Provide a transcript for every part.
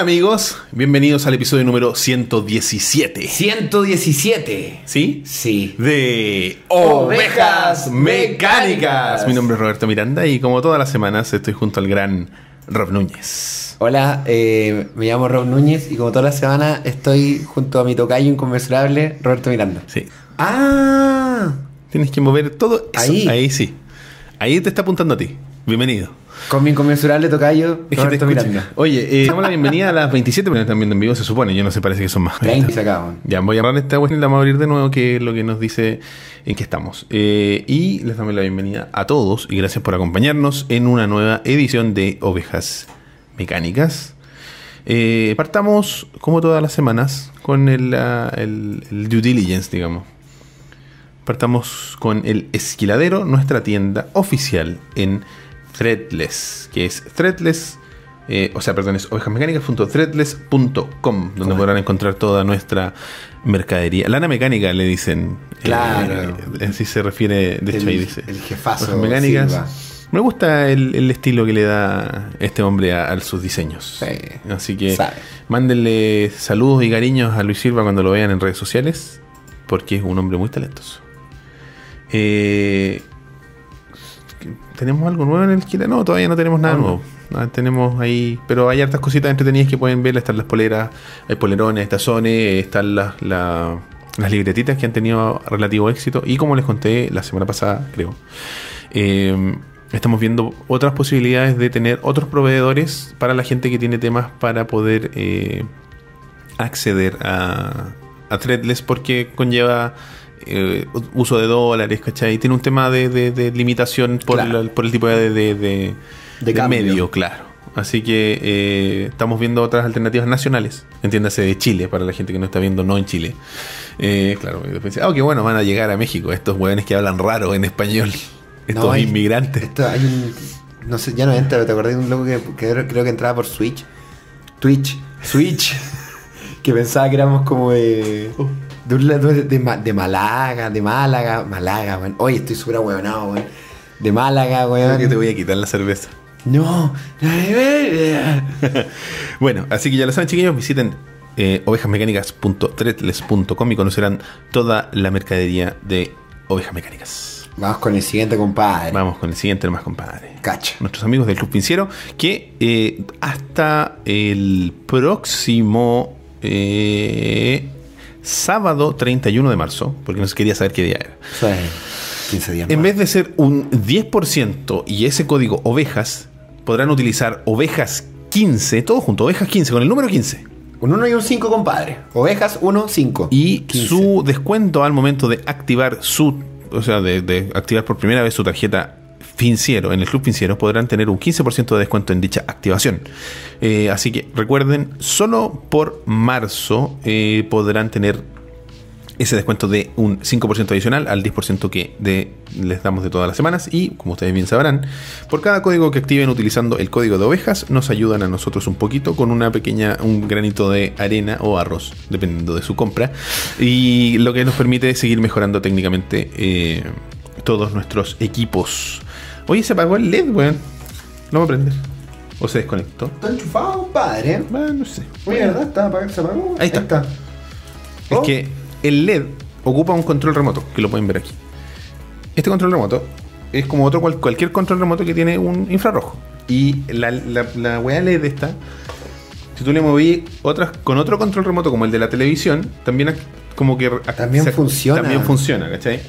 Hola amigos, bienvenidos al episodio número 117. 117. ¿Sí? Sí. De Ovejas Mecánicas. Mi nombre es Roberto Miranda y como todas las semanas estoy junto al gran Rob Núñez. Hola, eh, me llamo Rob Núñez y como toda la semana estoy junto a mi tocayo inconmensurable, Roberto Miranda. Sí. Ah, Tienes que mover todo eso. Ahí. Ahí sí. Ahí te está apuntando a ti. Bienvenido. Con mi inconmensurable tocayo, Es Roberto. Miranda. Oye, eh, damos la bienvenida a las 27 personas que están viendo en vivo, se supone. Yo no sé, parece que son más. 20 se acaban. Ya, voy a agarrar esta web y la vamos a abrir de nuevo, que es lo que nos dice en qué estamos. Eh, y les damos la bienvenida a todos y gracias por acompañarnos en una nueva edición de Ovejas Mecánicas. Eh, partamos, como todas las semanas, con el, ah, el- el due diligence, digamos. Partamos con el Esquiladero, nuestra tienda oficial en Threadless, que es Threadless, eh, o sea, perdón, es ovejasmecánicas.threadless.com, donde podrán encontrar toda nuestra mercadería. Lana mecánica le dicen. Claro. eh, así se refiere, de hecho El- ahí dice. el jefazo mecánicas. Silva. Me gusta el, el estilo que le da este hombre a, a sus diseños. Sí. Así que Sabe. mándenle saludos y cariños a Luis Silva cuando lo vean en redes sociales, porque es un hombre muy talentoso. Eh, ¿Tenemos algo nuevo en el Esquila? No, todavía no tenemos nada no. nuevo. Ah, tenemos ahí, pero hay hartas cositas entretenidas que pueden ver. Están las poleras, hay polerones, tazones, están las, la- las libretitas que han tenido relativo éxito. Y como les conté la semana pasada, creo, eh, estamos viendo otras posibilidades de tener otros proveedores para la gente que tiene temas para poder eh, acceder a, a Threadless porque conlleva eh, uso de dólares, ¿cachai? Tiene un tema de, de- de limitación por, Claro. el, por el tipo de, de, de- medio, claro. Así que eh, estamos viendo otras alternativas nacionales, entiéndase de Chile, para la gente que no está viendo no en Chile. Eh, claro, dice, ah, qué bueno, van a llegar a México estos hueones que hablan raro en español, estos No, hay- inmigrantes. Esto hay un. No sé, ya no entra, pero te acordé de un loco que, que creo- que entraba por Switch. Twitch. Switch. que pensaba que éramos como de. De, un de, de, Málaga, de Málaga, Málaga, weón. Oye, estoy súper ahueonado, weón. De Málaga, Creo que te weón. voy a quitar la cerveza. No. Bueno, así que ya lo saben, chiquillos, visiten eh, y conocerán toda la mercadería de ovejas mecánicas. Vamos con el siguiente, compadre. Vamos con el siguiente, más compadre. Cacha. Nuestros amigos del Club Pinciero, que eh, hasta el próximo eh, sábado 31 de marzo, porque no se quería saber qué día era. Es 15 días En más. vez de ser un 10% y ese código ovejas, podrán utilizar ovejas 15, todo junto, ovejas 15, con el número 15. Un 1 y un 5, compadre. Ovejas 1, 5. Y 15. su descuento al momento de activar su, o sea, de, de activar por primera vez su tarjeta Finciero en el Club Finciero, podrán tener un 15% de descuento en dicha activación. Eh, así que recuerden, solo por marzo eh, podrán tener ese descuento de un 5% adicional al 10% que les damos de todas las semanas. Y como ustedes bien sabrán, por cada código que activen utilizando el código de ovejas, nos ayudan a nosotros un poquito con una pequeña, un granito de arena o arroz, dependiendo de su compra. Y lo que nos permite seguir mejorando técnicamente eh, todos nuestros equipos. Oye, se apagó el LED, weón. No va a prender. O se desconectó. Está enchufado, compadre. Ah, no sé. Oye, ¿verdad? Está apagado, se apagó. Ahí está. Es Oh. que el LED ocupa un control remoto, que lo pueden ver aquí. Este control remoto es como otro cual- cualquier control remoto que tiene un infrarrojo. Y la, la, la weá LED esta, si tú le moví otras con otro control remoto como el de la televisión, también como que También funciona. También funciona, ¿cachai?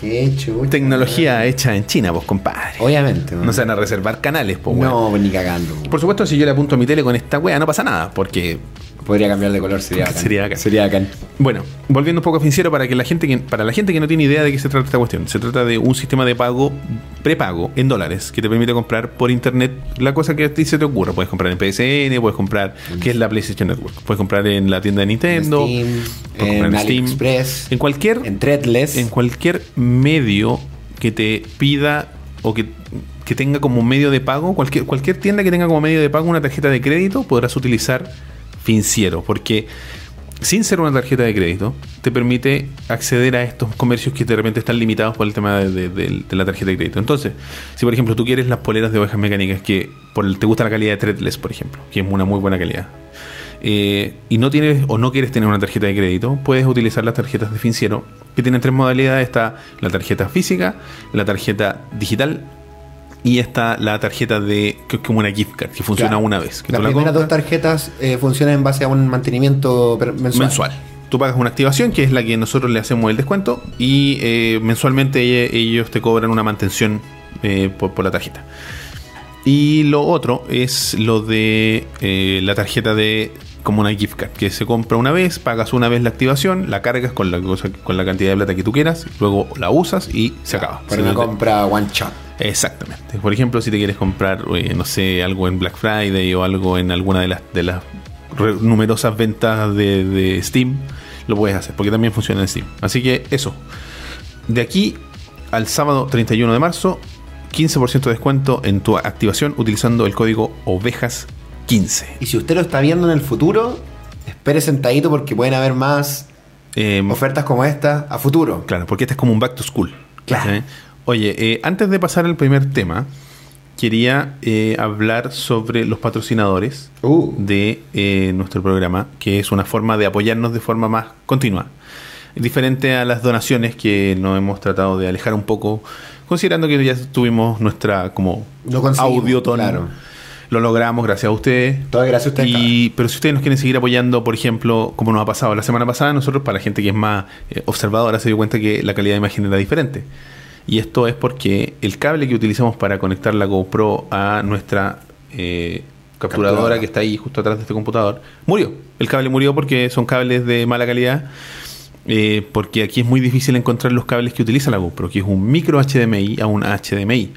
Qué chucha. Tecnología hecha en China, pues compadre. Obviamente, No se van a reservar canales, pues No, ni cagando. Por supuesto, si yo le apunto a mi tele con esta wea, no pasa nada, porque Podría cambiar de color, sería bacán. Sería bacán. Sería bacán. Bueno, volviendo un poco a Finciero para que la gente que, para la gente que no tiene idea de qué se trata esta cuestión, se trata de un sistema de pago prepago en dólares que te permite comprar por internet la cosa que a ti se te ocurra. Puedes comprar en PSN, puedes comprar, que es la PlayStation Network, puedes comprar en la tienda de Nintendo, Steam, puedes en Steam, AliExpress, en cualquier en Threadless. en cualquier medio que te pida o que, que tenga como medio de pago, cualquier, cualquier tienda que tenga como medio de pago una tarjeta de crédito, podrás utilizar Finciero, porque sin ser una tarjeta de crédito, te permite acceder a estos comercios que de repente están limitados por el tema de, la tarjeta de crédito. Entonces, si por ejemplo tú quieres las poleras de ovejas mecánicas que te gusta la calidad de Threadless, por ejemplo, que es una muy buena calidad, eh, y no tienes o no quieres tener una tarjeta de crédito, puedes utilizar las tarjetas de Finciero, que tienen tres modalidades. Está la tarjeta física, la tarjeta digital y está la tarjeta de que es como una gift card que funciona Claro. una vez. Que Las la primeras dos tarjetas eh, funcionan en base a un mantenimiento mensual. mensual. Tú pagas una activación que es la que nosotros le hacemos el descuento y eh, mensualmente ellos te cobran una mantención eh, por, por la tarjeta. Y lo otro es lo de la tarjeta de como una gift card, que se compra una vez, pagas una vez la activación, la cargas con la, cosa- con la cantidad de plata que tú quieras, luego la usas y se acaba. Para una compra one shot. Exactamente. Por ejemplo, si te quieres comprar, eh, no sé, algo en Black Friday o algo en alguna de las, de las numerosas ventas de, de Steam, lo puedes hacer, porque también funciona en Steam. Así que eso. De aquí al sábado 31 de marzo, 15% de descuento en tu activación utilizando el código ovejas15. Y si usted lo está viendo en el futuro, espere sentadito porque pueden haber más Eh, ofertas como esta a futuro. Claro, porque este es como un back to school. Claro. Oye, eh, antes de pasar al primer tema, quería eh, hablar sobre los patrocinadores Uh. de eh, nuestro programa, que es una forma de apoyarnos de forma más continua. Diferente a las donaciones que nos hemos tratado de alejar un poco, considerando que ya tuvimos nuestra como audiotón. claro. Lo logramos gracias a ustedes. Todo gracias a ustedes. Y, pero si ustedes nos quieren seguir apoyando, por ejemplo, como nos ha pasado la semana pasada, nosotros, para la gente que es más eh, observadora, se dio cuenta que la calidad de imagen era diferente. Y esto es porque el cable que utilizamos para conectar la GoPro a nuestra eh, capturadora, Capturadora. que está ahí justo atrás de este computador murió. El cable murió porque son cables de mala calidad. eh, porque aquí es muy difícil encontrar los cables que utiliza la GoPro, que es un micro HDMI a un HDMI.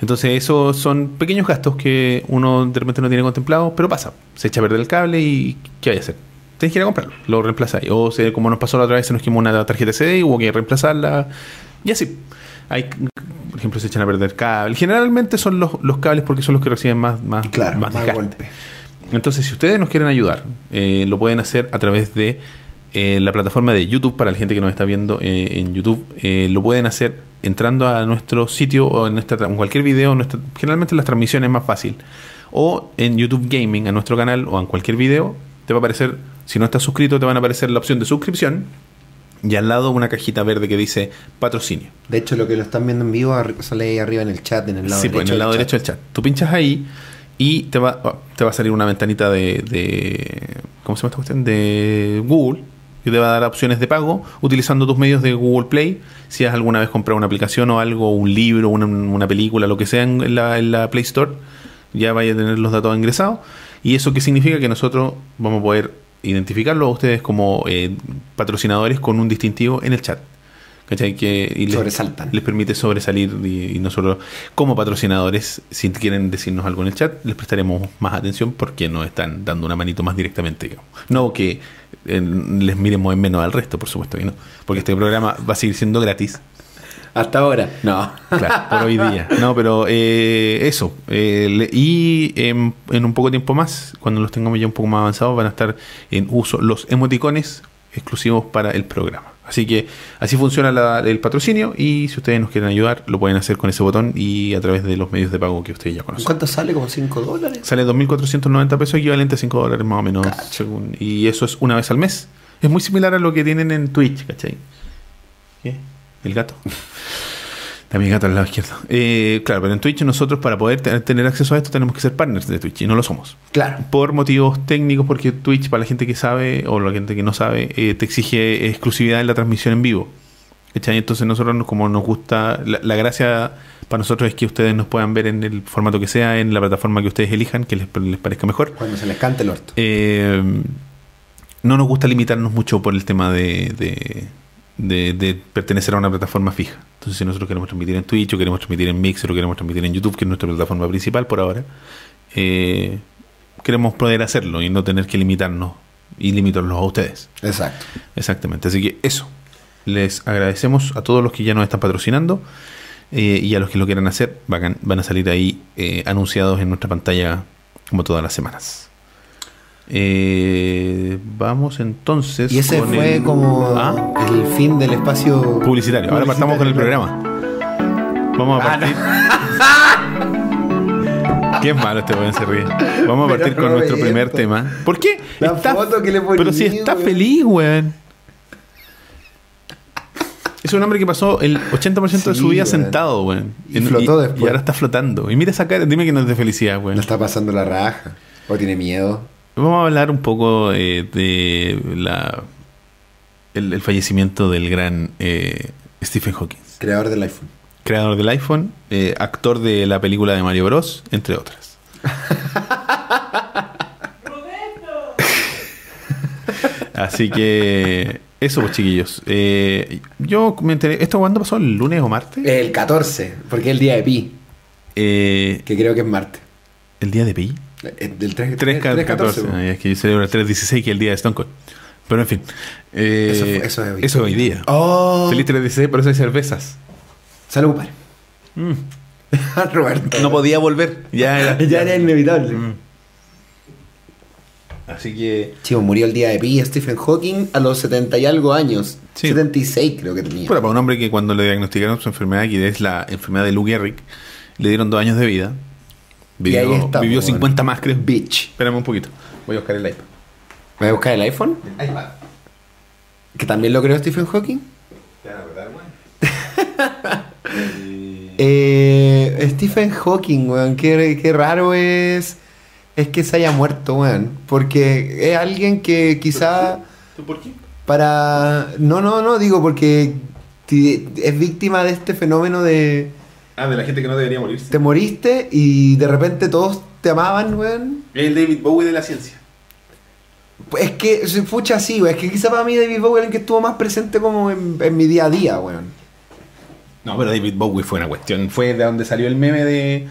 Entonces, esos son pequeños gastos que uno de repente no tiene contemplado, pero pasa. Se echa a perder el cable y ¿qué hay a hacer? Tienes que ir a comprarlo, lo reemplazáis. O se- como nos pasó la otra vez, se nos quemó una tarjeta CD y hubo que reemplazarla. Y así. Hay, por ejemplo, se echan a perder cables. Generalmente son los, los cables porque son los que reciben más, más, Claro, más más golpe. Entonces, si ustedes nos quieren ayudar, eh, lo pueden hacer a través de eh, la plataforma de YouTube, para la gente que nos está viendo eh, en YouTube. Eh, lo pueden hacer entrando a nuestro sitio o en, nuestra, tra- en cualquier video. nuestra- generalmente las transmisiones es más fácil. O en YouTube Gaming, a nuestro canal o en cualquier video, te va a aparecer, si no estás suscrito, te van a aparecer la opción de suscripción y al lado una cajita verde que dice patrocinio. De hecho, lo que lo están viendo en vivo sale ahí arriba en el chat, en el lado Sí, pues, derecho. en el lado del derecho del chat. Tú pinchas ahí y te va, te va a salir una ventanita de, de- ¿Cómo se llama esta cuestión? De Google. Y te va a dar opciones de pago utilizando tus medios de Google Play. Si has alguna vez comprado una aplicación o algo, un libro, una, una película, lo que sea en la, en la Play Store, ya vaya a tener los datos ingresados. ¿Y eso qué significa? Que nosotros vamos a poder identificarlo a ustedes como eh, patrocinadores con un distintivo en el chat. ¿Cachai? Que, y les- Sobresaltan. les permite sobresalir y, y nosotros como patrocinadores, si quieren decirnos algo en el chat, les prestaremos más atención porque nos están dando una manito más directamente. digamos. No que les miremos en menos al resto, por supuesto que no. Porque este programa va a seguir siendo gratis. Hasta ahora. No. Claro, por hoy día. No, pero eh, eso. eh, le- y en, en un poco tiempo más, cuando los tengamos ya un poco más avanzados, van a estar en uso los emoticones exclusivos para el programa. Así que así funciona la- el patrocinio y si ustedes nos quieren ayudar, lo pueden hacer con ese botón y a través de los medios de pago que ustedes ya conocen. ¿Cuánto sale? ¿Como 5 dólares? Sale 2.490 pesos, equivalente a 5 dólares más o menos. Según- y eso es una vez al mes. Es muy similar a lo que tienen en Twitch, ¿cachai? ¿Qué? ¿El gato? Mi gato al lado izquierdo. Eh, claro, pero en Twitch nosotros para poder te- tener acceso a esto tenemos que ser partners de Twitch y no lo somos. Claro. Por motivos técnicos, porque Twitch, para la gente que sabe o la gente que no sabe, eh, te exige exclusividad en la transmisión en vivo. ¿Cachai? Entonces nosotros, nos- como nos gusta, la, la gracia para nosotros es que ustedes nos puedan ver en el formato que sea, en la plataforma que ustedes elijan, que les, les parezca mejor. Cuando se les cante el orto. Eh, no nos gusta limitarnos mucho por el tema de, de, de- de pertenecer a una plataforma fija. Entonces, si nosotros queremos transmitir en Twitch, o queremos transmitir en Mixer, o queremos transmitir en YouTube, que es nuestra plataforma principal por ahora, eh, queremos poder hacerlo y no tener que limitarnos y limitarlos a ustedes. Exacto. Exactamente. Así que eso. Les agradecemos a todos los que ya nos están patrocinando eh, y a los que lo quieran hacer. Van, van a salir ahí eh, anunciados en nuestra pantalla como todas las semanas. Eh, vamos entonces. Y ese con fue el- como ¿Ah? el fin del espacio publicitario. Ahora partamos con el programa. Vamos a Ah, partir. Qué malo este weón se ríe. Vamos a Pero partir con no nuestro me primer esto. tema. ¿Por qué? La foto que le poní, Pero si está weón. feliz, weón. Es un hombre que pasó el 80% de Sí, su vida weón. sentado, weón. Y flotó y después. ahora está flotando. Y mira esa cara, dime que no es de felicidad, weón. No está pasando la raja. O tiene miedo. Vamos a hablar un poco eh, de la el, el fallecimiento del gran eh, Stephen Hawking, Creador del iPhone. creador del iPhone, eh, actor de la película de Mario Bros, entre otras. Así que eso, pues chiquillos. Eh, yo me enteré. ¿Esto cuándo pasó? ¿El lunes o martes? El 14, porque es el día de Pi, Eh, que creo que es martes. ¿El día de Pi? Eh, Del 3, 3 14. Ah, es que yo celebro el 316, que es el día de Stone Cold. Pero en fin. eh, Eso fue- eso es hoy. eso es hoy día. Oh, Feliz 316, por eso hay cervezas. salud, padre. Mm. Roberto. No podía volver. Ya era. ya era inevitable. Mm. Así que. Chivo, murió el día de Pi Stephen Hawking a los 70 y algo años. Sí. 76 creo que tenía. Bueno, para un hombre que cuando le diagnosticaron su enfermedad, que es la enfermedad de Lou Gehrig, le dieron dos años de vida. Vivió, vivió bueno. 50 más, creo. Bitch. Espérame un poquito. Voy a buscar el iPad. ¿Voy a buscar el iPhone? Que también lo creó Stephen Hawking. Eh, Stephen Hawking, weón, qué, qué raro es, es que se haya muerto, weón. Porque es alguien que quizá ¿Por qué? para... No, no, no, digo porque es víctima de este fenómeno de... Ah, de la gente que no debería morirse. Te moriste y de repente todos te amaban, weón. El David Bowie de la ciencia. Pues es que se fucha así, weón. Es que quizá para mí David Bowie es el que estuvo más presente como en, en mi día a día, weón. No, pero David Bowie fue una cuestión. Fue de donde salió el meme de.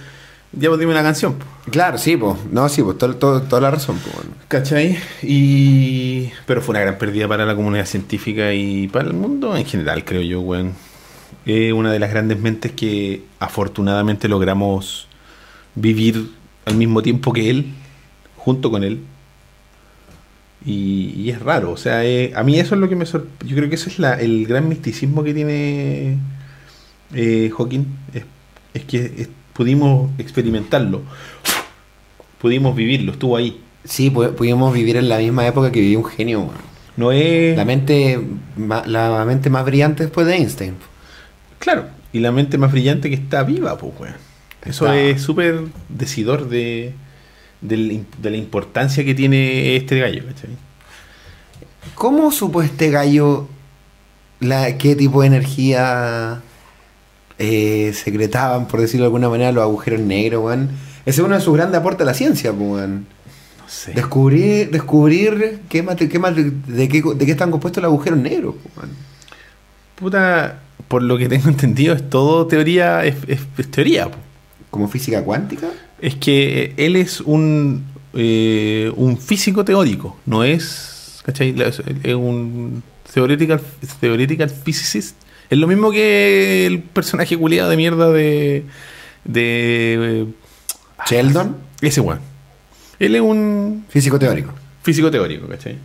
Ya vos dime una canción. Claro, sí, pues. No, sí, pues todo- todo- toda la razón, pues, weón. ¿Cachai? Y. Pero fue una gran pérdida para la comunidad científica y para el mundo en general, creo yo, weón. Es una de las grandes mentes que afortunadamente logramos vivir al mismo tiempo que él, junto con él. Y, y es raro, o sea, eh, a mí eso es lo que me sorprende. Yo creo que eso es la- el gran misticismo que tiene eh, Hawking. Es, es que es- pudimos experimentarlo, pudimos vivirlo, estuvo ahí. Sí, pu- pudimos vivir en la misma época que vivía un genio. No es. La mente, la mente más brillante después de Einstein. Claro, y la mente más brillante que está viva, pues, weón. Eso Está. es súper decidor de, la importancia que tiene este gallo, ¿cachai? ¿Cómo supo este gallo la, qué tipo de energía eh, secretaban, por decirlo de alguna manera, los agujeros negros, weón? Ese es uno de sus grandes aportes a la ciencia, pues, weón. No sé. Descubrir, descubrir qué qué de, qué, de qué están compuestos los agujeros negros, pues, weón. Puta, por lo que tengo entendido, es todo teoría, es, es- es teoría. Como física cuántica. Es que eh, él es un, eh, un físico teórico, no es, ¿cachai? Es un theoretical, theoretical physicist. Es lo mismo que el personaje culiado de mierda de... de eh, Sheldon, ese weón. Él es un físico teórico. físico teórico, ¿cachai?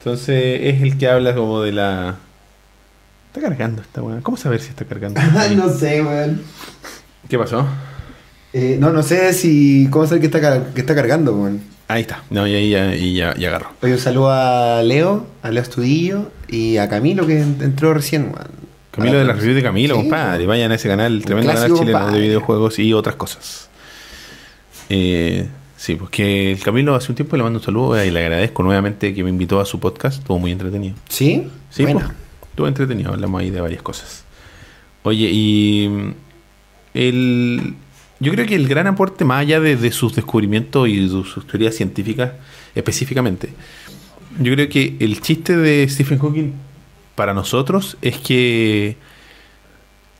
Entonces es el que habla como de la... Está cargando esta weón. ¿Cómo saber si está cargando? no sé, weón. ¿Qué pasó? Eh, no, no sé si. ¿Cómo saber que está, que está cargando, weón? Ahí está. No, y ahí ya, y ya, ya agarró. Oye, un saludo a Leo, a Leo Estudillo y a Camilo que en- entró recién, weón. Camilo de la review de Camilo, Sí, compadre. Vayan a ese canal, tremendo canal chileno de videojuegos y otras cosas. Eh, sí, pues que el Camilo hace un tiempo le mando un saludo y le agradezco nuevamente que me invitó a su podcast. Estuvo muy entretenido. ¿Sí? Sí, Buena. pues, estuvo entretenido. Hablamos ahí de varias cosas. Oye, y mm, el, yo creo que el gran aporte, más allá de, de sus descubrimientos y de sus teorías científicas específicamente, yo creo que el chiste de Stephen Hawking para nosotros es que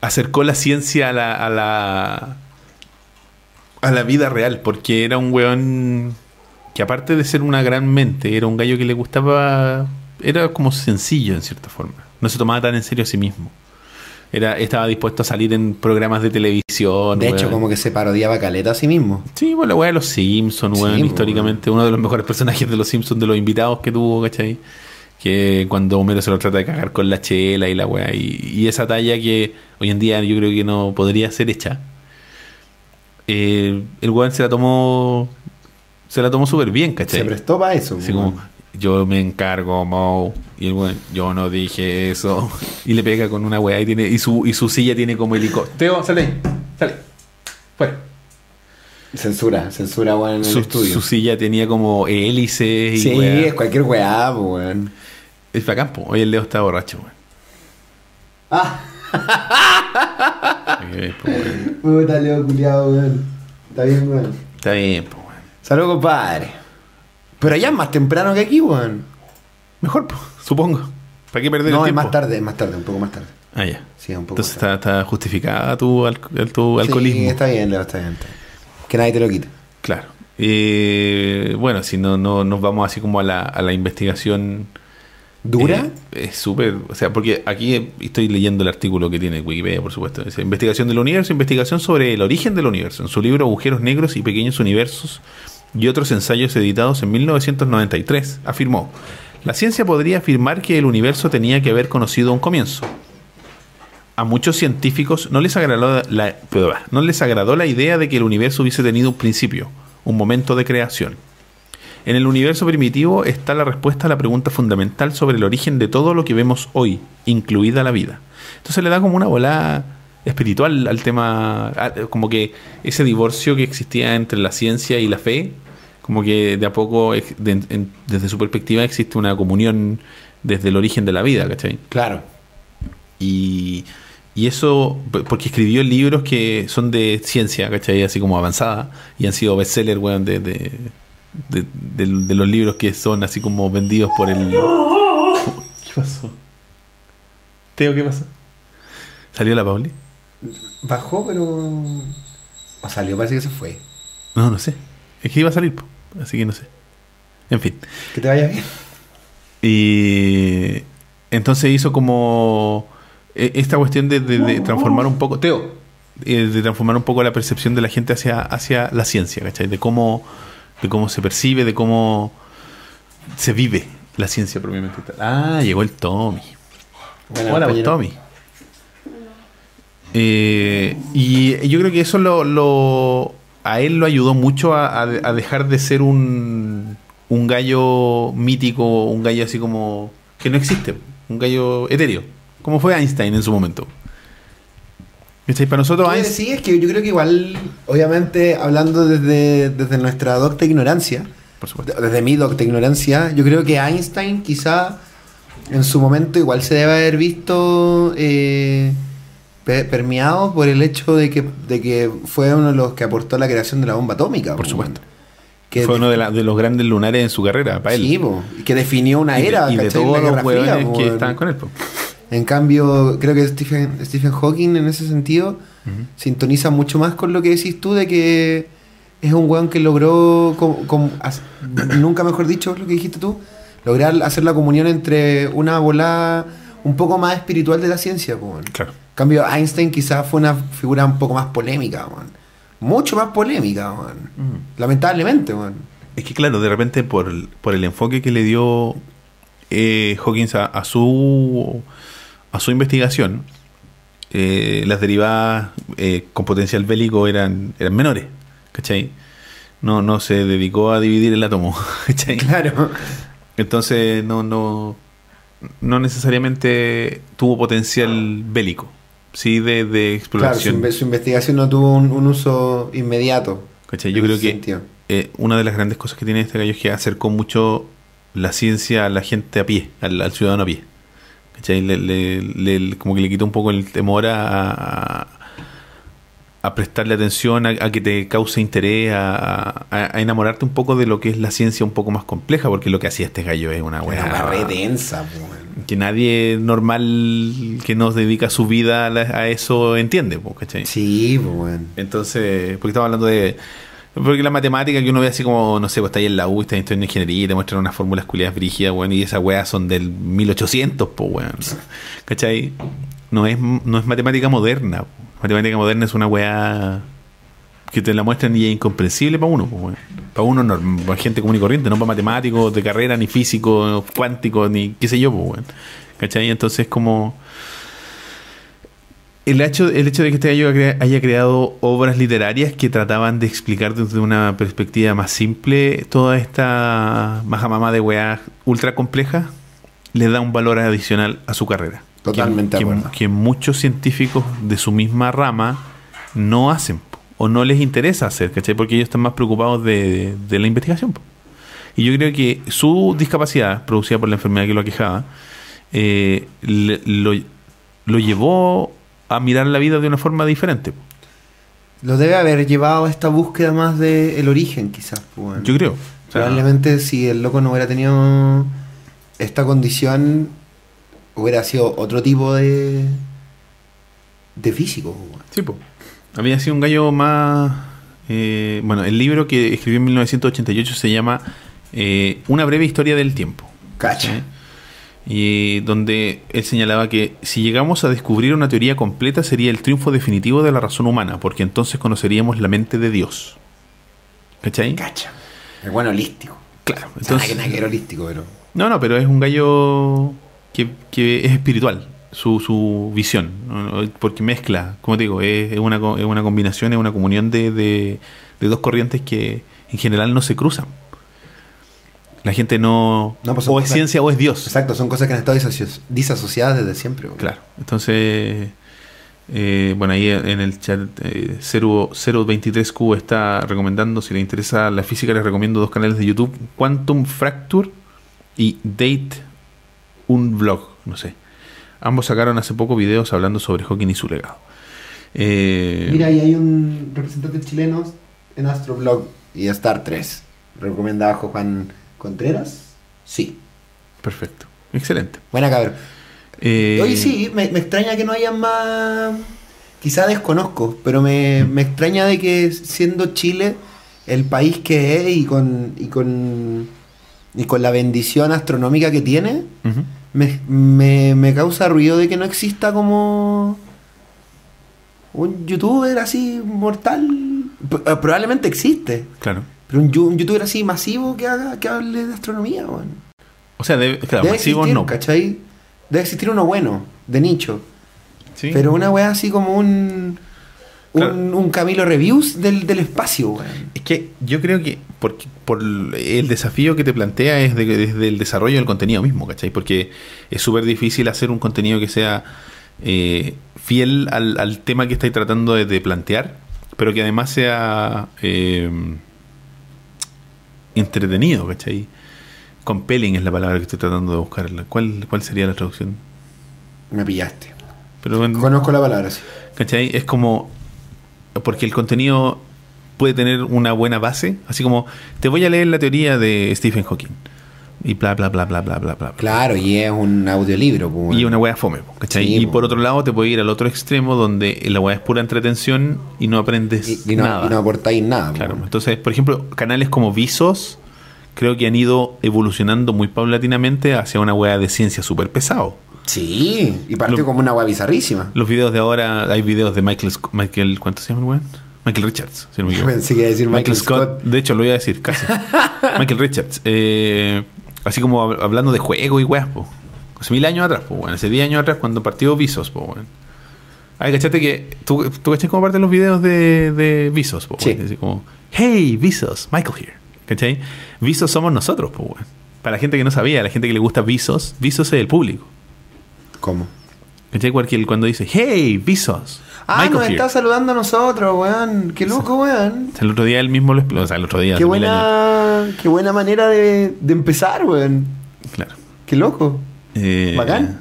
acercó la ciencia a la, a la, a la vida real, porque era un weón que aparte de ser una gran mente, era un gallo que le gustaba, era como sencillo en cierta forma, no se tomaba tan en serio a sí mismo. Era, estaba dispuesto a salir en programas de televisión. De hecho, como que se parodiaba caleta a sí mismo. Sí, bueno, la weá de los Simpsons, weón, Sí, históricamente, uno de los mejores personajes de los Simpsons, de los invitados que tuvo, ¿cachai? Que cuando Homero se lo trata de cagar con la chela y la weá, y, y esa talla que hoy en día yo creo que no podría ser hecha. eh, el weón se la tomó. Se la tomó súper bien, ¿cachai? Se prestó para eso. Así como, yo me encargo, Mo. Y el weón, yo no dije eso. Y le pega con una weá y tiene. Y su, y su silla tiene como helicóptero. Teo, sale. Sale. Fuera. Censura, censura, weón, en el Su, estudio. su silla tenía como hélices y sí, weá. es cualquier weá, weón. Es bacán, po. Hoy el Leo está borracho, weón. Ah, weón. puta, Leo culiado, weón. Está bien, weón. Está bien, po, weón. Salud, compadre. Pero allá es más temprano que aquí, weón. Mejor, po, supongo. ¿Para qué perder No, el es tiempo? más tarde, es más tarde, un poco más tarde. Ah, ya. Sí, un poco Entonces más tarde. está, está justificada tu, al- tu alcoholismo. Sí, está bien, Leo, está bien. está bien. Que nadie te lo quite. Claro. Eh, bueno, si no, no nos vamos así como a la, a la investigación. ¿Dura? eh, es súper. O sea, porque aquí estoy leyendo el artículo que tiene Wikipedia, por supuesto. Dice, investigación del universo, investigación sobre el origen del universo. En su libro Agujeros Negros y Pequeños Universos y otros ensayos editados en 1993, afirmó: La ciencia podría afirmar que el universo tenía que haber conocido un comienzo. A muchos científicos no les agradó la, no les agradó la idea de que el universo hubiese tenido un principio, un momento de creación. En el universo primitivo está la respuesta a la pregunta fundamental sobre el origen de todo lo que vemos hoy, incluida la vida. Entonces le da como una volada espiritual al tema, como que ese divorcio que existía entre la ciencia y la fe, como que de a poco, ex- de- en- desde su perspectiva, existe una comunión desde el origen de la vida, ¿cachai? Claro. Y, y eso, porque escribió libros que son de ciencia, ¿cachai? Así como avanzada, y han sido bestseller, weón, de, de, de, de- de los libros que son así como vendidos por el... ¿Qué pasó? Teo, ¿qué pasó? ¿Salió la Pauli? Bajó, pero. O salió, parece que se fue. No, no sé. Es que iba a salir, po, así que no sé. En fin. Que te vaya bien. Y entonces hizo como eh, esta cuestión de, de- de transformar un poco, Teo, eh, de transformar un poco la percepción de la gente hacia, hacia la ciencia, ¿cachai? De cómo, de cómo se percibe, de cómo se vive la ciencia propiamente tal. Ah, llegó el Tommy. Bueno, Hola, compañero. Tommy. Eh, y yo creo que eso lo, lo- a él lo ayudó mucho a, a- a dejar de ser un, un gallo mítico, un gallo así como que no existe, un gallo etéreo, como fue Einstein en su momento. ¿Cachai? Para nosotros Einstein... decías que yo creo que igual, obviamente, hablando desde, desde nuestra docta ignorancia, Por supuesto. desde mi docta ignorancia, yo creo que Einstein quizá en su momento igual se debe haber visto eh, permeado por el hecho de que, de que fue uno de los que aportó a la creación de la bomba atómica. Por po, supuesto. Que fue uno de, la- de los grandes lunares en su carrera, para él. Sí, po, que definió una y de, era. y de todos los hueones que estaban con él. po. En cambio, creo que Stephen, Stephen Hawking en ese sentido sintoniza mucho más con lo que decís tú de que es un weón que logró, as- nunca mejor dicho lo que dijiste tú, lograr hacer la comunión entre una bola un poco más espiritual de la ciencia. po. Claro. En cambio, Einstein quizás fue una figura un poco más polémica, weón. mucho más polémica, weón. lamentablemente. weón. Es que claro, de repente por el, por el enfoque que le dio eh, Hawkins a, a su a su investigación, eh, las derivadas eh, con potencial bélico eran, eran menores, ¿cachai? No, no se dedicó a dividir el átomo, ¿cachai? Claro. Entonces no, no, no necesariamente tuvo potencial bélico, sí de, de Claro, su, exploración. inve- su investigación no tuvo un, un uso inmediato. ¿cachai? Yo creo que eh, una de las grandes cosas que tiene este gallo es que acercó mucho la ciencia a la gente a pie, al, al ciudadano a pie. ¿Cachai? Le, le- le- como que le quitó un poco el temor a, a, a prestarle atención, a, a que te cause interés, a, a- a enamorarte un poco de lo que es la ciencia un poco más compleja, porque lo que hacía este gallo es una Una buena weá re densa, que nadie normal que nos dedica su vida a, la- a eso entiende, ¿cachai? Sí, weón. Entonces, porque estamos hablando de. Porque la matemática que uno ve así como, no sé, pues está ahí en la U, está en ingeniería y te muestran unas fórmulas culiadas brígidas, weón, y esas weas son del 1800, pues, weón. ¿Cachai? No es, no es matemática moderna. Matemática moderna es una wea que te la muestran y es incomprensible para uno, pues. Para uno, norm- para gente común y corriente, no para matemáticos de carrera, ni físicos, cuánticos, ni qué sé yo, pues. ¿Cachai? Entonces, como el hecho, el hecho de que este haya haya creado obras literarias que trataban de explicar desde una perspectiva más simple toda esta majamama de weá ultra compleja, le da un valor adicional a su carrera. Totalmente que, de que- acuerdo. que muchos científicos de su misma rama no hacen o no les interesa hacer, ¿cachai? Porque ellos están más preocupados de, de la investigación. Y yo creo que su discapacidad, producida por la enfermedad que lo aquejaba, eh, le- lo, lo llevó a mirar la vida de una forma diferente. Lo debe haber llevado a esta búsqueda más del origen, quizás. Yo creo. O sea, Probablemente si el loco no hubiera tenido esta condición, hubiera sido otro tipo de, de físico. pues. Sí, po. Había sido un gallo más... eh, bueno, el libro que escribió en 1988 se llama eh, Una breve historia del tiempo. Cacha. ¿sí? Y donde él señalaba que si llegamos a descubrir una teoría completa sería el triunfo definitivo de la razón humana, porque entonces conoceríamos la mente de Dios. ¿Cachai? Cacha. Es bueno holístico. Claro. O sea, nada que- Entonces, era holístico, pero. no, no, pero es un gallo que, que es espiritual, su, su visión, porque mezcla, como te digo, es, es una, es una combinación, es una comunión de, de, de dos corrientes que en general no se cruzan. La gente no... No, pues o es ciencia o es Dios. Exacto, son cosas que han estado disasociadas desde siempre. Claro. Entonces, eh, bueno, ahí en el chat eh, 0, 023Q está recomendando, si le interesa la física, les recomiendo dos canales de YouTube, Quantum Fracture y Date un Vlog, no sé. Ambos sacaron hace poco videos hablando sobre Hawking y su legado. Eh, Mira, ahí hay un representante chileno en Astroblog y Star 3. ¿Recomienda bajo Juan Contreras? Sí. Perfecto. Excelente. Buena cabrón. Eh, Oye, sí, me, me extraña que no haya más. Quizá desconozco, pero me, me extraña de que siendo Chile el país que es y con, y con, y con la bendición astronómica que tiene, me, me, me causa ruido de que no exista como un youtuber así mortal. Eh, Probablemente existe, Claro. pero un, un youtuber así masivo que haga que hable de astronomía, weón. O sea, debe, claro, Debe masivos existir, no. ¿cachai? Debe existir uno bueno, de nicho. Sí. Pero una weá así como un. Un, Claro. un Camilo Reviews del, del espacio, weón. Es que yo creo que porque, por el desafío que te plantea es de- desde el desarrollo del contenido mismo, ¿cachai? Porque es súper difícil hacer un contenido que sea eh, fiel al, al tema que estáis tratando de, de plantear, pero que además sea eh, entretenido, ¿cachai? Compelling es la palabra que estoy tratando de buscar. ¿Cuál, cuál sería la traducción? Me pillaste. Pero Conozco la palabra, sí. ¿Cachai? Es como. Porque el contenido puede tener una buena base. Así como, te voy a leer la teoría de Stephen Hawking. Y bla, bla, bla, bla, bla, bla, bla. Claro, y es un audiolibro, pues, weón. Y una wea fome, po, ¿cachai? Sí, y po. por otro lado, te puede ir al otro extremo donde la wea es pura entretención y no aprendes Y, y no, nada. y no aportáis nada, Claro. Entonces, por ejemplo, canales como Visos creo que han ido evolucionando muy paulatinamente hacia una wea de ciencia súper pesado. Sí, y partió Lo- como una weá bizarrísima. Los videos de ahora, hay videos de Michael, Sc- Michael ¿cuánto se llama el weón? Michael Richards, si no me equivoco. Pensé que iba a decir Michael, Michael Scott, de hecho lo iba a decir casi. Michael Richards, eh, así como hab- hablando de juego y weas, po. Hace mil años atrás, pues bueno, hace 10 años atrás cuando partió Visos, pues bueno. Ay, cachate que tú, tú cachai como parte de los videos de, de Visos, po, Sí. weón? Así como, hey, Visos, Michael here. ¿Cachai? Visos somos nosotros, pues bueno. Para la gente que no sabía, la gente que le gusta Visos, Visos es el público. ¿Cómo? Cuando dice, hey, Visos. Ah, Michael nos here. está saludando a nosotros, weón. Qué loco, weón. El otro día él mismo lo explicó, o sea, el otro día, Qué buena, qué buena manera de, de empezar, weón. Claro. Qué loco. Eh, Bacán.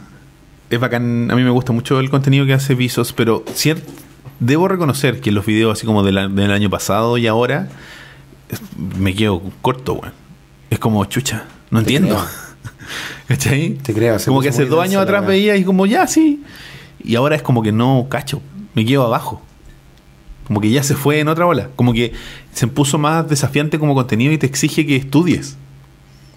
Es bacán. A mí me gusta mucho el contenido que hace Visos, pero cier- debo reconocer que los videos así como de la- del año pasado y ahora me quedo corto, weón. Es como chucha, no entiendo. creo. ¿Cachai? Te creo, Como que hace dos años atrás veía y como ya sí. Y ahora es como que no cacho. Me quedo abajo. Como que ya se fue en otra ola. Como que se puso más desafiante como contenido y te exige que estudies.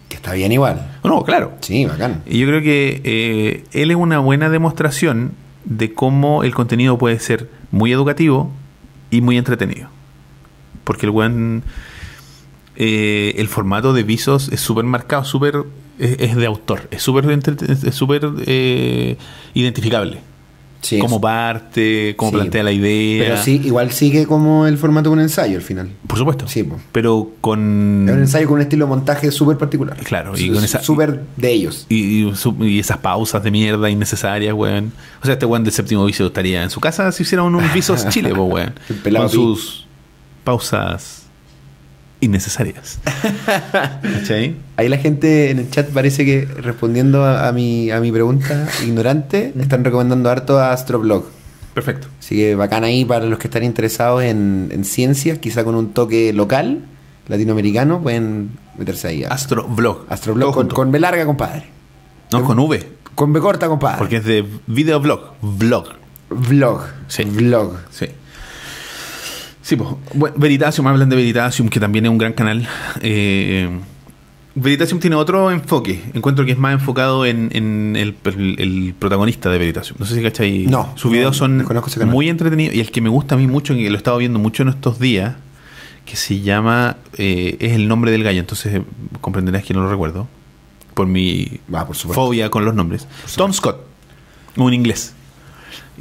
Que está bien igual. No, claro. Sí, bacán. Y yo creo que eh, él es una buena demostración de cómo el contenido puede ser muy educativo y muy entretenido. Porque el buen. eh, el formato de visos es súper marcado, súper. Es, es de autor, es súper es súper eh, identificable. Sí, eso. parte, cómo Sí. plantea la idea. Pero sí, igual sigue como el formato de un ensayo al final. Por supuesto. Sí, po. Pero con. Es un ensayo con un estilo de montaje súper particular. Claro, y con esa- Súper de ellos. Y, y esas pausas de mierda innecesarias, weón. O sea, este weón del séptimo vicio estaría en su casa si hicieran un Visos Chile, po, weón. Con sus pausas innecesarias. ¿Cachai? Ahí la gente en el chat parece que respondiendo a, a mi, a mi pregunta ignorante, están recomendando harto a Astroblog. Perfecto. Así que bacán ahí para los que están interesados en, en ciencias, quizá con un toque local, latinoamericano, pueden meterse ahí. Astroblog Todo con, con B larga, compadre. No, con V. Con B corta, compadre. Porque es de videoblog. Vlog. Vlog. Sí. Vlog. Sí. Sí, pues. Bueno, Veritasium, hablan de Veritasium, que también es un gran canal. Eh, Veritasium tiene otro enfoque. Encuentro que es más enfocado en, en el, el- protagonista de Veritasium. No sé si cachai. No, Sus videos son muy entretenidos. Y el que me gusta a mí mucho, que lo he estado viendo mucho en estos días, que se llama. eh, es el nombre del gallo. Entonces comprenderás que no lo recuerdo. Por mi por supuesto. fobia con los nombres. Tom Scott, un inglés.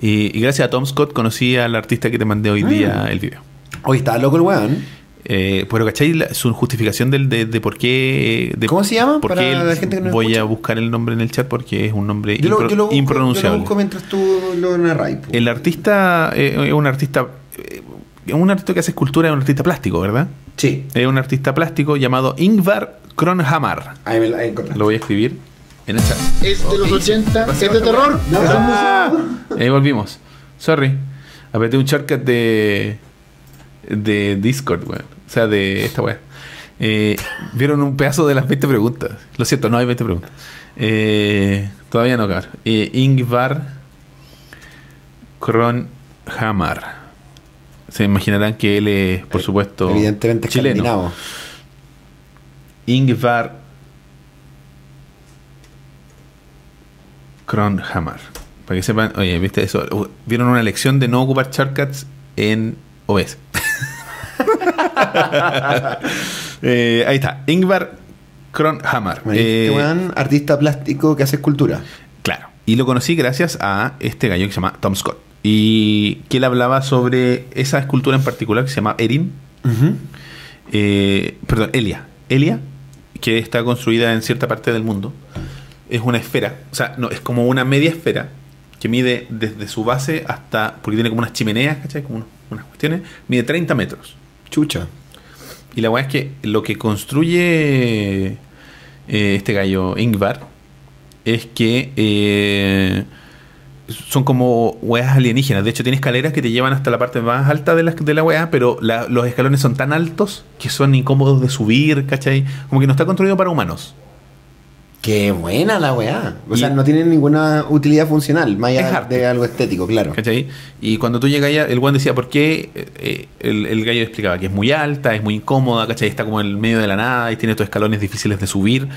Y, y gracias a Tom Scott conocí al artista que te mandé hoy día Ah. el video. Hoy está loco el weón. Eh, pero ¿cachai? La- su justificación del, de, de por qué... de ¿Cómo se llama? por Para qué la gente que no voy escucha. a buscar el nombre en el chat porque es un nombre Yo lo, impro- yo lo busco, impronunciable. yo lo busco mientras tú lo narras. po. El artista eh, es un artista... eh, Es un artista que hace escultura, es un artista plástico, ¿verdad? Sí. Es un artista plástico llamado Ingvar Kronhammar. Ahí me encontraste. Lo voy a escribir en el chat. Es de los 80, es de terror. Ah, ahí volvimos. Sorry. Apreté un shortcut de. De Discord, weón. O sea, de esta weá. Eh, Vieron un pedazo de las 20 preguntas. Lo siento, no hay 20 preguntas. Eh, todavía no, cabrón. Eh, Ingvar Kronhammar. Se imaginarán que él es, por supuesto, Evidentemente chileno. Ingvar Kronhammar. Para que sepan, oye, ¿viste eso? Uh, Vieron una lección de no ocupar shortcuts en OBS. Eh, ahí está, Ingvar dijiste, Eh, artista plástico que hace escultura. Claro. Y lo conocí gracias a este gallo que se llama Tom Scott. Y que él hablaba sobre esa escultura en particular que se llama Erin. Eh, perdón, Elia. Elia, que está construida en cierta parte del mundo. Es una esfera. O sea, no, es como una media esfera que mide desde su base hasta. Porque tiene como unas chimeneas, ¿cachai? Como unas cuestiones. Mide 30 metros. Chucha. Y la weá es que lo que construye eh, este gallo Ingvar es que eh, son como weas alienígenas. De hecho, tiene escaleras que te llevan hasta la parte más alta de la, de la wea, pero los escalones son tan altos que son incómodos de subir, ¿cachai? Como que no está construido para humanos. Qué buena la weá. O Y- sea, no tiene ninguna utilidad funcional, más allá de algo estético, claro. ¿Cachai? Y cuando tú llegas allá, el guan decía, ¿por qué? Eh, eh, el, el gallo explicaba que es muy alta, es muy incómoda, ¿cachai? Está como en el medio de la nada y tiene estos escalones difíciles de subir.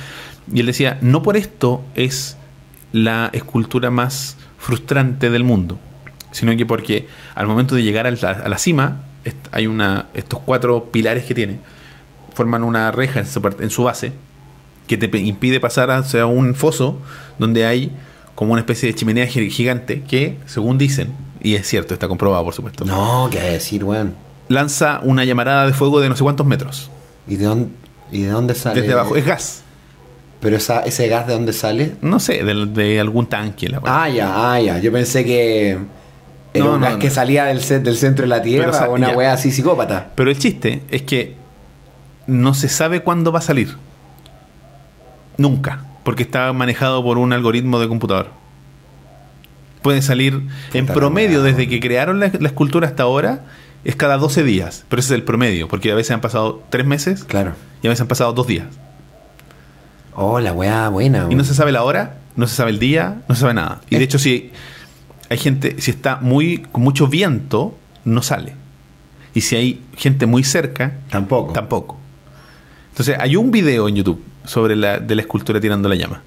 Y él decía, no por esto es la escultura más frustrante del mundo, sino que porque al momento de llegar a la, a la cima, hay una, estos cuatro pilares que tiene, forman una reja en su, parte- en su base que te impide pasar hacia un foso donde hay como una especie de chimenea gi- gigante que, según dicen, y es cierto, está comprobado por supuesto, No, qué decir, weón. lanza una llamarada de fuego de no sé cuántos metros ¿Y de dónde, y de dónde sale? desde abajo. Es gas, Pero esa, ese gas de dónde sale? no sé, de, de algún tanque. La. Ah, ya, ah, ya. Yo pensé que era No, un no, gas no. que salía del, del centro de la Tierra Pero, o sea, o una ya. weá así psicópata. Pero el chiste es que no se sabe cuándo va a salir. Nunca. Porque está manejado por un algoritmo de computador. Puede salir en promedio desde que crearon la, la escultura hasta ahora. Es cada 12 días. Pero ese es el promedio. Porque a veces han pasado 3 meses Claro. y a veces han pasado 2 días. Oh, la weá buena, Y weón. no se sabe la hora, no se sabe el día, no se sabe nada. Y de hecho, si hay gente, si está muy con mucho viento, no sale. Y si hay gente muy cerca, Tampoco. Tampoco. Entonces, hay un video en YouTube sobre la, de la escultura tirando la llama.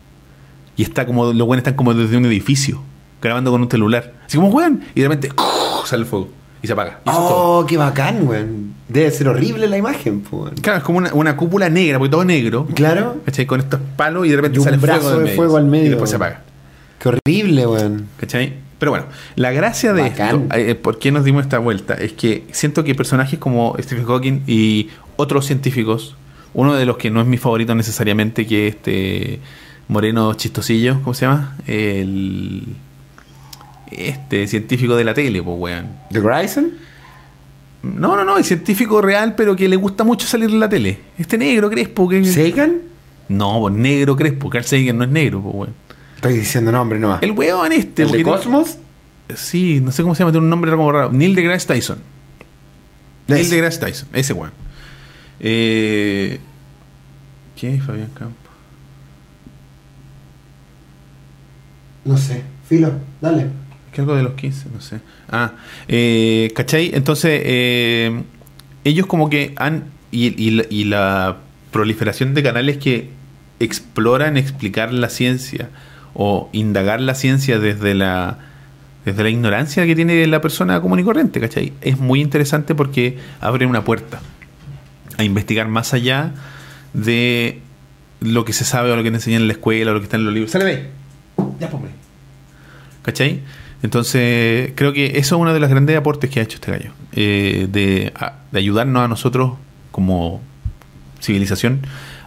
Y está como, los buenos están como desde un edificio, grabando con un celular. Así como, weón, y de repente sale el fuego y se apaga. Y. Oh, qué bacán, weón. Debe ser horrible la imagen, po. Claro, es como una, una cúpula negra, porque todo es negro. Claro. ¿Cachai? Con estos palos y de repente Y un sale brazo fuego, de medio, fuego al medio, Y después se apaga. Qué horrible, weón. ¿Cachai? Pero bueno, la gracia de Bacán. esto, eh, ¿por qué nos dimos esta vuelta? Es que siento que personajes como Stephen Hawking y otros científicos, uno de los que no es mi favorito necesariamente, que es este Moreno Chistosillo, ¿cómo se llama? El este científico de la tele, pues weón. ¿The Grayson? No, no, no, el científico real, pero que le gusta mucho salir en la tele. Este negro crespo que. ¿Sagan? No, pues negro crespo. Carl Sagan no es negro, pues weón. Estoy diciendo nombre nomás. El weón este. ¿El de porque tiene- Cosmos? Sí, no sé cómo se llama, tiene un nombre como raro. Neil deGrasse Tyson. Neil deGrasse Tyson, ese weón. Eh, ¿Qué es Fabián Campo? No sé. Filo, dale. ¿Qué algo de los 15? No sé. Ah, eh, ¿cachai? Entonces, eh, ellos como que han. Y, y la- y la proliferación de canales que exploran explicar la ciencia o indagar la ciencia desde la desde la ignorancia que tiene la persona común y corriente, ¿cachai? Es muy interesante porque abre una puerta a investigar más allá de lo que se sabe o lo que te enseñan en la escuela o lo que está en los libros. ¡Sale ahí! Ya, pues, hombre. ¿Cachai? Entonces, creo que eso es uno de los grandes aportes que ha hecho este gallo. eh, de, ayudarnos a nosotros como civilización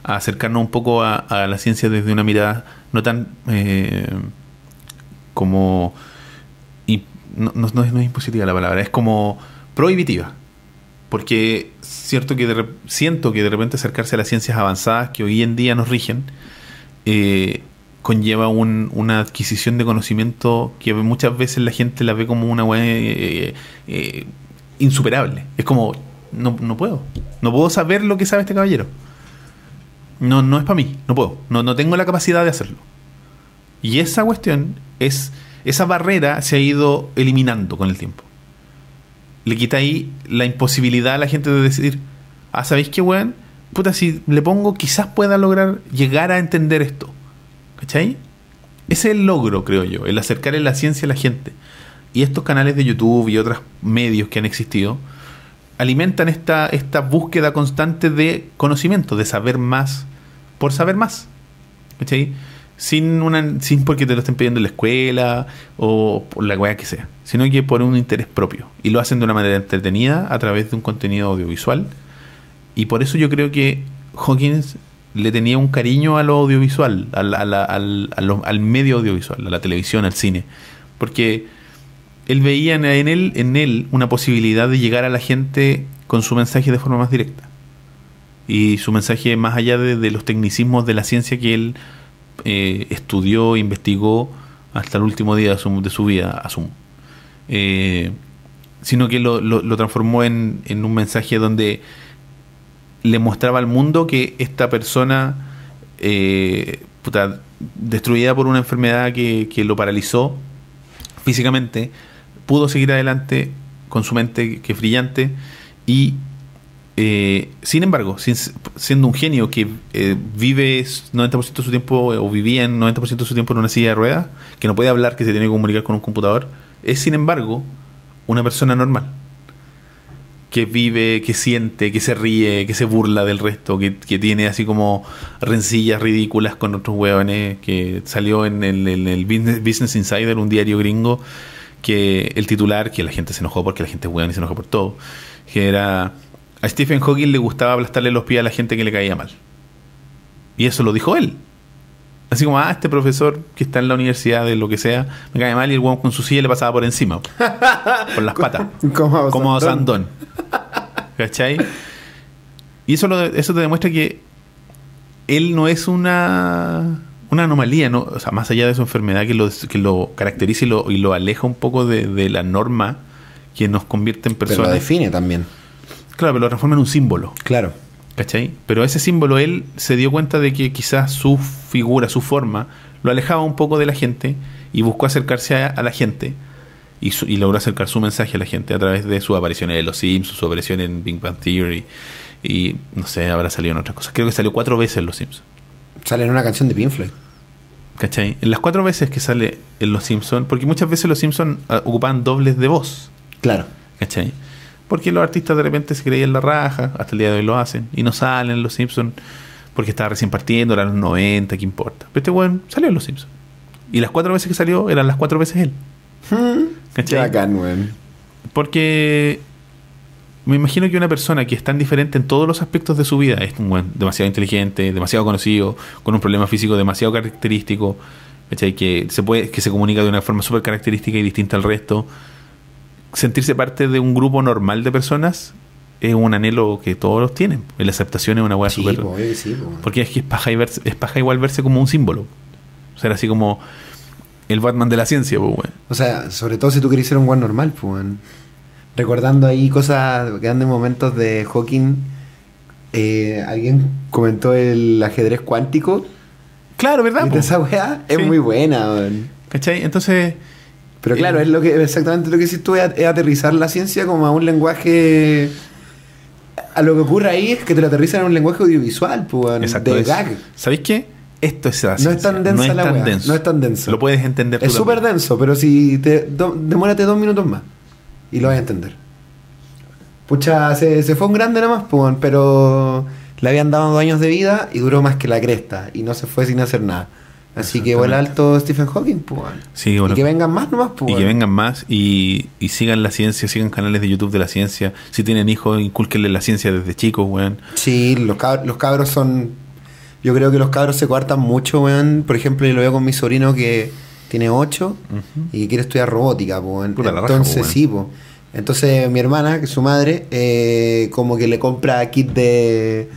a acercarnos un poco a, a la ciencia desde una mirada no tan eh, como... y no, no- no es, no es impositiva la palabra, es como prohibitiva. Porque cierto que siento que de repente acercarse a las ciencias avanzadas que hoy en día nos rigen eh, conlleva un- una adquisición de conocimiento que muchas veces la gente la ve como una weá eh, eh, insuperable. Es como, no, no puedo. No puedo saber lo que sabe este caballero. No, no es para mí, no puedo. No, no tengo la capacidad de hacerlo. Y esa cuestión es, esa barrera se ha ido eliminando con el tiempo. Le quita ahí la imposibilidad a la gente de decir, ah, ¿sabéis qué, weón? Puta, si le pongo, quizás pueda lograr llegar a entender esto. ¿Cachai? Ese es el logro, creo yo, el acercarle la ciencia a la gente. Y estos canales de YouTube y otros medios que han existido alimentan esta, esta búsqueda constante de conocimiento, de saber más por saber más. ¿Cachai? Sin, una, sin porque te lo estén pidiendo en la escuela o por la weá que sea, sino que por un interés propio. Y lo hacen de una manera entretenida a través de un contenido audiovisual. Y por eso yo creo que Hawkins le tenía un cariño a lo audiovisual, al, al, a lo- al medio audiovisual, a la televisión, al cine. Porque él veía en él, en él una posibilidad de llegar a la gente con su mensaje de forma más directa. Y su mensaje más allá de los tecnicismos de la ciencia que él eh, estudió, investigó hasta el último día de su, vida, asumo. Eh, sino que lo, transformó en, un mensaje donde le mostraba al mundo que esta persona, eh, destruida por una enfermedad que, que lo paralizó físicamente, pudo seguir adelante con su mente que es brillante y eh, sin embargo, siendo un genio que eh, vive 90% de su tiempo eh, o vivía en 90% de su tiempo en una silla de ruedas, que no puede hablar, que se tiene que comunicar con un computador, es sin embargo una persona normal. Que vive, que siente, que se ríe, que se burla del resto, que, tiene así como rencillas ridículas con otros hueones, que salió en el, Business Insider, un diario gringo, que el titular, que la gente se enojó porque la gente es hueón y se enojó por todo, que era a Stephen Hawking le gustaba aplastarle los pies a la gente que le caía mal. Y eso lo dijo él. Así como, ah, este profesor que está en la universidad de lo que sea, me cae mal y el hueón con su silla le pasaba por encima. por las patas. Como Como Sandón. Sandón. ¿Cachai? Y eso, lo- eso te demuestra que él no es una, una anomalía, ¿no? O sea, más allá de su enfermedad que lo, que lo caracteriza y lo, y lo aleja un poco de, de la norma que nos convierte en Pero lo personas. define también. Claro, pero lo transforma en un símbolo. Claro. ¿Cachai? Pero ese símbolo él se dio cuenta de que quizás su figura, su forma, lo alejaba un poco de la gente y buscó acercarse a, a la gente y, su- y logró acercar su mensaje a la gente a través de sus apariciones en Los Sims, su aparición en Big Bang Theory y no sé, habrá salido en otras cosas. Creo que salió cuatro veces en Los Sims. Sale en una canción de Pink Floyd. ¿Cachai? En las cuatro veces que sale en Los Simpsons, porque muchas veces Los Simpsons ah, ocupaban dobles de voz. Claro. ¿Cachai? Porque los artistas de repente se creían la raja, hasta el día de hoy lo hacen, y no salen en los Simpsons porque estaba recién partiendo, eran los 90, ¿qué importa? Pero este weón salió en los Simpsons. Y las cuatro veces que salió eran las cuatro veces él. ¿Cachai? bacán. Porque me imagino que una persona que es tan diferente en todos los aspectos de su vida, es un weón demasiado inteligente, demasiado conocido, con un problema físico demasiado característico, ¿cachai? que se puede, que se comunica de una forma súper característica y distinta al resto. Sentirse parte de un grupo normal de personas es un anhelo que todos los tienen. La aceptación es una weá Sí, obvio que sí, po. Porque es que es paja, y verse- es paja igual verse como un símbolo. O sea, así como el Batman de la ciencia, pues, weón. O sea, sobre todo si tú querés ser un buen normal, pues, weón. Recordando ahí cosas, grandes momentos de Hawking. eh, alguien comentó el ajedrez cuántico. Claro, ¿verdad? Esa weá? Es muy buena, weón. ¿Cachai? Entonces, Pero claro, es lo que exactamente lo que hiciste tú, es es aterrizar la ciencia como a un lenguaje. A lo que ocurre ahí es que te lo aterrizan en un lenguaje audiovisual, pues, exacto. de es- gag. ¿Sabéis qué? Esto es la No es tan densa no es la tan denso. no es tan denso. Lo puedes entender Es súper denso, pero si te do- demórate dos minutos más y lo vas a entender. Pucha, se, se fue un grande nomás, pues, weón, pero le habían dado dos años de vida y duró más que la cresta y no se fue sin hacer nada. Así que vuela alto Stephen Hawking, pues. Sí, bueno. Y que vengan más nomás, pues. Y que vengan más y, y sigan la ciencia, sigan canales de YouTube de la ciencia. Si tienen hijos, inculquenle la ciencia desde chicos, weón. Sí, los cabros, los cabros son. Yo creo que los cabros se coartan mucho, weón. Por ejemplo, yo lo veo con mi sobrino que tiene 8 y que quiere estudiar robótica. Puta la raja, Entonces, po, sí, po. Entonces, mi hermana, que es su madre, eh, como que le compra kit de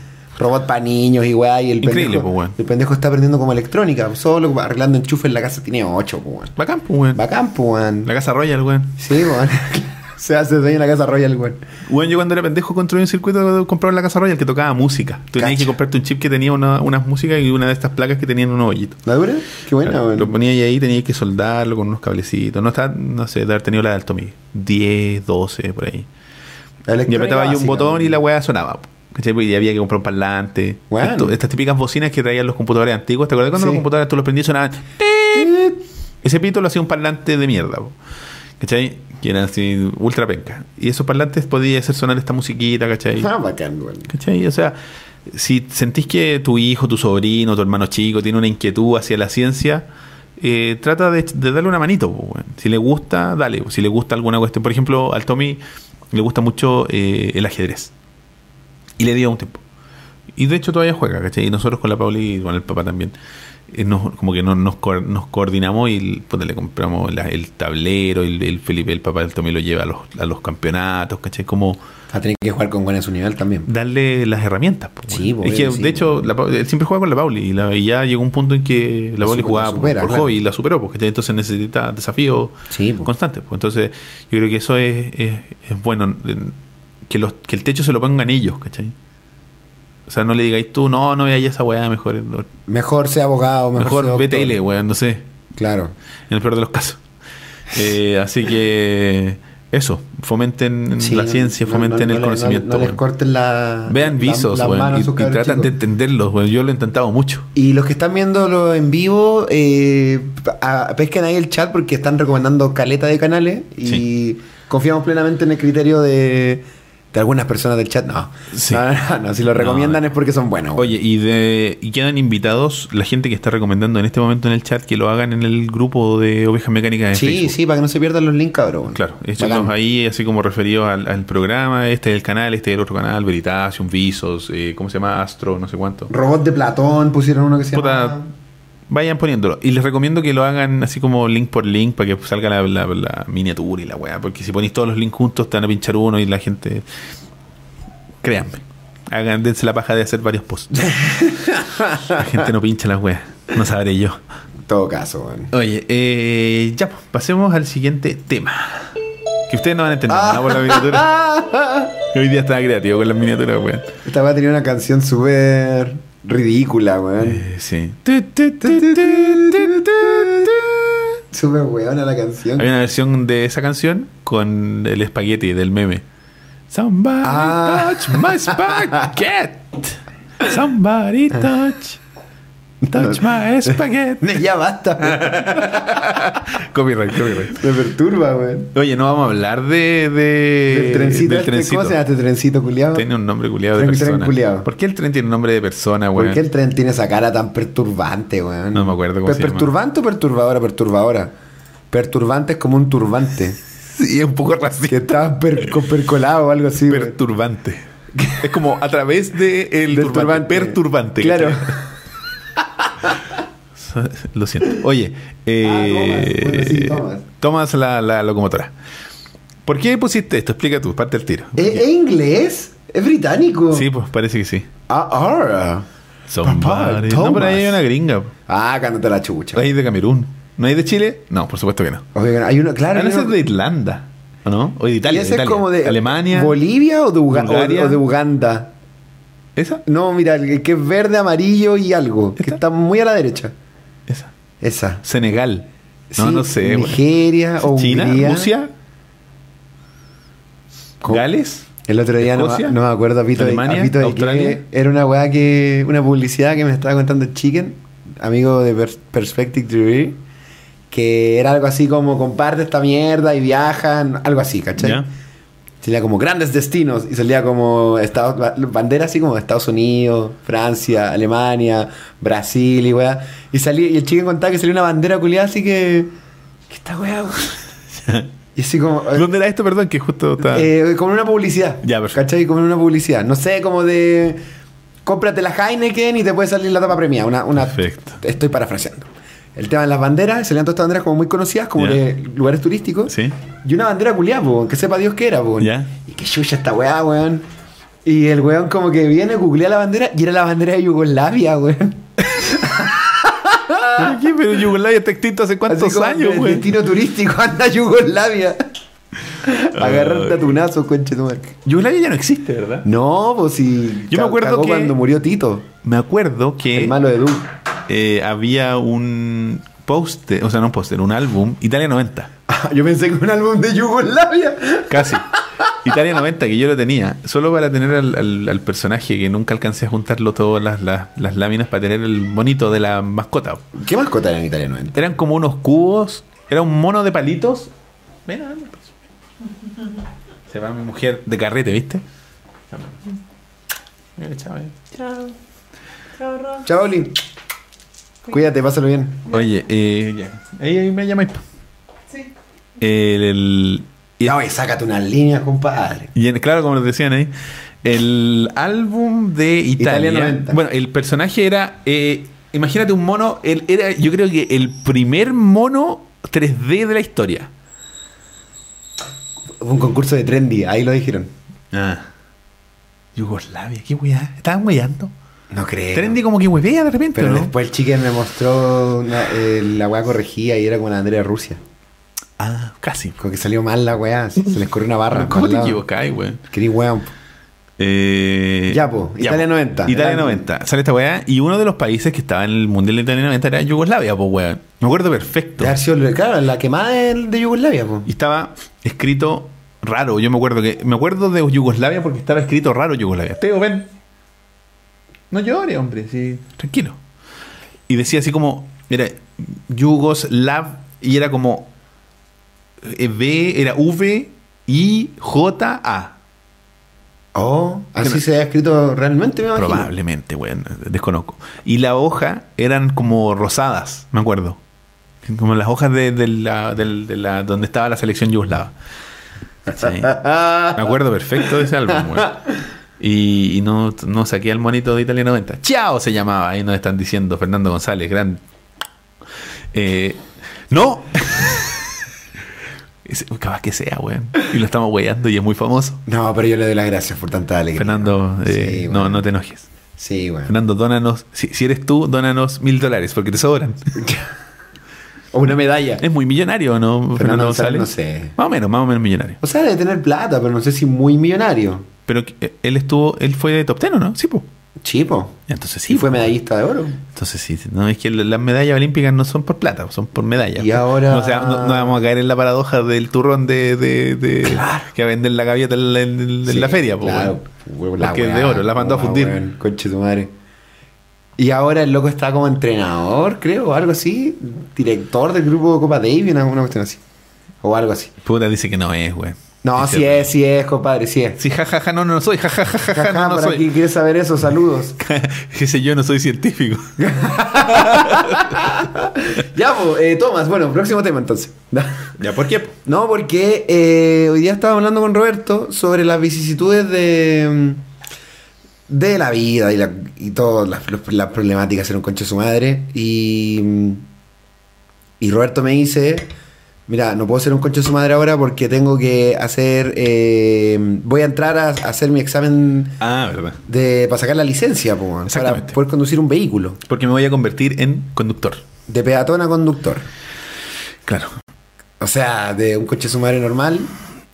robot para niños y weá. Y el Increíble, pendejo, weón. el pendejo está aprendiendo como electrónica, solo arreglando enchufes en la casa. Tiene 8, po, weón. Bacán, pues, weón. Bacán, po, weón. La casa Royal, weón. Sí, weón. se hace dueño en la casa Royal, weón. Weón, yo cuando era pendejo construí un circuito compraba en la casa Royal que tocaba música. Tenías Cacha. que comprarte un chip que tenía una, unas músicas y una de estas placas que tenían un hoyito. ¿La dura? Qué buena, Claro, weón. Lo ponía ahí, tenías que soldarlo con unos cablecitos. No está, no sé, de haber tenido la de Altomi. 10, 12, por ahí. Y apretaba ahí un botón y la weá sonaba. ¿Cachai? Y había que comprar un parlante. Bueno. Esto- estas típicas bocinas que traían los computadores antiguos. ¿Te acuerdas cuando Sí. los computadores tú los prendías y sonaban? Ese pito lo hacía un parlante de mierda. po. ¿Cachai? Que era así, ultra penca. Y esos parlantes podía hacer sonar esta musiquita, ¿cachai? Ah, bacán, weón. ¿Cachai? O sea, si sentís que tu hijo, tu sobrino, tu hermano chico tiene una inquietud hacia la ciencia, eh, trata de, de darle una manito. po. Si le gusta, dale. Si le gusta alguna cuestión, por ejemplo, al Tommy le gusta mucho eh, el ajedrez. Y le dio un tiempo. Y de hecho todavía juega, ¿cachai? Y nosotros con la Pauli y con el papá también. eh, nos- como que no- nos, co- nos coordinamos y pues, le compramos la- el tablero, el, el Felipe, el papá Tommy lo lleva a los, a los campeonatos, ¿cachai? Como Va a tener que jugar con buena su nivel también. darle las herramientas. po, Sí, weón. po, es que, sí, de hecho, po. la él siempre juega con la Pauli y, la- y ya llegó un punto en que la, Pauli jugaba supera, por, claro. hobby y la superó, porque entonces necesita desafíos Sí, po. constantes. pues. Entonces, yo creo que eso es, es, es bueno, en- que, los, que el techo se lo pongan ellos, ¿cachai? O sea, no le digáis tú, no, no veáis esa weá, mejor, Mejor sea abogado, mejor, mejor. BTL, weón, no sé, Claro. en el peor de los casos. Eh, así que, eso, fomenten Sí, la ciencia, no- fomenten no- el no conocimiento. No, no les corten la. Vean la- visos, las weón, manos a y, y tratan de entenderlos, weón. Yo lo he intentado mucho. Y los que están viéndolo en vivo, eh, a- pesquen ahí el chat porque están recomendando caleta de canales y Sí. confiamos plenamente en el criterio de, de algunas personas del chat. No, Sí. no, no, no, si lo recomiendan No. es porque son buenos. Oye, y de y quedan invitados la gente que está recomendando en este momento en el chat que lo hagan en el grupo de Ovejas Mecánicas de sí, Facebook. sí, para que no se pierdan los links, cabrón. Claro, échenlos ahí así como referidos al, al programa, este es el canal, este es el otro canal, Veritasium, Visos, eh, ¿cómo se llama? Astro, no sé cuánto. Robot de Platón pusieron uno que se llama. Vayan poniéndolo. Y les recomiendo que lo hagan así como link por link para que salga la, la- la miniatura y la weá. Porque si ponéis todos los links juntos te van a pinchar uno y la gente... Créanme. Hagan, dense la paja de hacer varios posts. la gente no pincha las weas. No sabré yo. En todo caso, weón. Oye, eh, ya, pues, pasemos al siguiente tema. Que ustedes no van a entender nada por la miniatura. Hoy día estaba creativo con las miniaturas, weón. Esta weá tenía una canción súper ridícula, weón. Eh, sí. Súper weona la canción. Hay una versión de esa canción con el espagueti del meme. Somebody Ah. touch my spaghetti. Somebody touch. Touch my spaghetti. ya basta. copyright, copyright. Me perturba, weón. Oye, no vamos a hablar de, de Del trencito, del este, trencito. ¿cómo se llama este trencito culiado? Tiene un nombre culiado de tren persona. ¿Por qué el tren tiene un nombre de persona, weón? ¿Por qué el tren tiene esa cara tan perturbante, weón? No me acuerdo cómo ¿Pues se llama. ¿Perturbante o perturbadora? Perturbadora. Perturbante es como un turbante. Sí, es un poco racista. que estaba per- percolado o algo así. güey. Perturbante. Es como a través de el Del turbante. turbante. Perturbante. Claro. Lo siento. Oye, eh, Ah, Thomas. Bueno, sí, Thomas. Thomas la, la locomotora. ¿Por qué pusiste esto? Explica tú, parte del tiro. ¿Es, es inglés? ¿Es británico? Sí, pues parece que sí. Ah, ahora. Thomas. No, pero ahí hay una gringa. Ah, cántate la chucha. Hay de Camerún. ¿No hay de Chile? No, por supuesto que no. Hay uno, claro. Ah, no, uno- es de Irlanda. ¿O no? O de y Italia. ese de es como de Alemania. ¿Bolivia o de, Uga- Bulgaria. o de Uganda? ¿Esa? No, mira, el que es verde, amarillo y algo. Que está muy a la derecha. Esa. Esa. Senegal. No, Sí, no sé. Nigeria o China, Hungría. Rusia, ¿Cómo? Gales. El otro día no, Escocia, no me acuerdo a Pito, de- Alemania, a Pito de Australia. qué. Era una weá que. Una publicidad que me estaba contando Chicken, amigo de Pers- Perspective TV, que era algo así como comparte esta mierda y viajan, algo así, ¿cachai? Salía como grandes destinos y salía como Estados, ba- bandera así como Estados Unidos, Francia, Alemania, Brasil y weá. Y salía, y el chicken contaba que salía una bandera culiada así que. ¿Qué esta weá? y así como. eh, ¿Dónde era esto? Perdón, que justo está. eh, como una publicidad. Ya, perfecto. ¿Cachai? Como en una publicidad. No sé, como de. Cómprate la Heineken y te puede salir la tapa premiada. Una, una, Perfecto. Estoy parafraseando. El tema de las banderas, salían todas estas banderas como muy conocidas, como de lugares turísticos. Sí. Y una bandera culiada, que sepa Dios que era, po. Ya. Y que chucha esta weá, weón. Y el weón como que viene, googlea la bandera y era la bandera de Yugoslavia, weón. ¿Pero qué? Pero Yugoslavia está extinto hace cuántos años, el güey. destino turístico anda Yugoslavia. Agarrarte a tu nazo, conche tu madre. Yugoslavia ya no existe, ¿verdad? No, pues si. Yo me acuerdo que- cuando murió Tito, Me acuerdo el que malo de Doom. Eh, había un póster, o sea, no un póster, un álbum, Italia 90. Yo pensé que un álbum de Yugoslavia. Casi. Italia 90, que yo lo tenía, solo para tener al, al- al personaje que nunca alcancé a juntarlo todas las, las- las láminas para tener el bonito de la mascota. ¿Qué mascota era en Italia 90? Eran como unos cubos, era un mono de palitos. Mira, pues. Se va mi mujer de carrete, ¿viste? Mira, chao. Chao. Chao, Ron. Chao, Oli. Cuídate, pásalo bien. Oye, eh, ya. Ahí, ahí me llamáis. Sí. El, el- y, Ya, oye, sácate unas líneas, compadre. y en- claro, como les decían ahí, el álbum de Italia. Italia 90. Bueno, el personaje era. eh, imagínate un mono. Él era, yo creo que el primer mono 3D de la historia. Hubo un concurso de trendy, ahí lo dijeron. Ah. Yugoslavia, qué weá. Estaban weyando. No creo. Trendy como que huevea de repente, Pero ¿no? después el chicken me mostró una- eh, la weá corregida y era con la Andrea Rusia. Ah, casi. Como que salió mal la weá, se les corrió una barra. ¿Cómo te equivocáis, weón? Querí weón. Eh, Ya, po, Italia 90. Italia El 90. Sale esta weá. Y uno de los países que estaba en el Mundial de Italia 90 era Yugoslavia, pues weón. Me acuerdo perfecto. Claro, la quemada de, de Yugoslavia, po. Y estaba escrito raro. Yo me acuerdo que. Me acuerdo de Yugoslavia porque estaba escrito raro Yugoslavia. Teo, ven. No llores, hombre. Sí. Tranquilo. Y decía así como. Era Yugoslav. Y era como. eh, V, era V, I, J, A. Oh, así no- se ha escrito realmente, me imagino. Probablemente, weón. Desconozco. Y la hoja eran como rosadas, me acuerdo. Como las hojas de, de la, del- de la- donde estaba la selección yugoslava. Sí. Me acuerdo perfecto de ese álbum, weón. Y, y no, no saqué al monito de Italia 90. ¡Chao! se llamaba. Ahí nos están diciendo Fernando González, gran. Eh, ¡No! Capaz que sea, weón. Y lo estamos weyando y es muy famoso. No, pero yo le doy las gracias por tanta alegría. Fernando, eh, Sí, no, no te enojes. Sí, bueno. Fernando, dónanos. Si, si eres tú, dónanos mil dólares porque te sobran. O una medalla. Es muy millonario, ¿no? Fernando González, no sé. Más o menos, más o menos millonario. O sea, debe tener plata, pero no sé si muy millonario. Pero que- él estuvo, él fue de top ten, ¿o no? Sí, pues. Chipo. Entonces sí. Y fue po. medallista de oro. Entonces sí, no es que las medallas olímpicas no son por plata, son por medallas. Y ahora- O sea, no, no vamos a caer en la paradoja del turrón de, de, de- Claro. que venden la gaviota en, la- en- en Sí, la feria, po, claro. La es de oro, la mandó a fundir. Conche tu madre. Y ahora el loco está como entrenador, creo, o algo así. Director del grupo Copa Davis, una, una cuestión así. O algo así. Puta dice que no es, güey. No, sí es, sí es, compadre, sí es. Sí, jajaja, no, no soy, jajaja, Jaja, no, no por soy. aquí quieres saber eso, saludos. Qué sé yo, no soy científico. ya, pues, eh, Tomás, bueno, próximo tema entonces. ¿Ya por qué? No, porque eh, hoy día estaba hablando con Roberto sobre las vicisitudes de, mm, de la vida y, la, y todas las, problemáticas ser un concha de su madre. Y, y Roberto me dice, mira, no puedo ser un concha de su madre ahora porque tengo que hacer, eh, voy a entrar a, a hacer mi examen Ah, verdad. de, para sacar la licencia, po, para poder conducir un vehículo. Porque me voy a convertir en conductor. De peatón a conductor. Claro. O sea, de un coche de su madre normal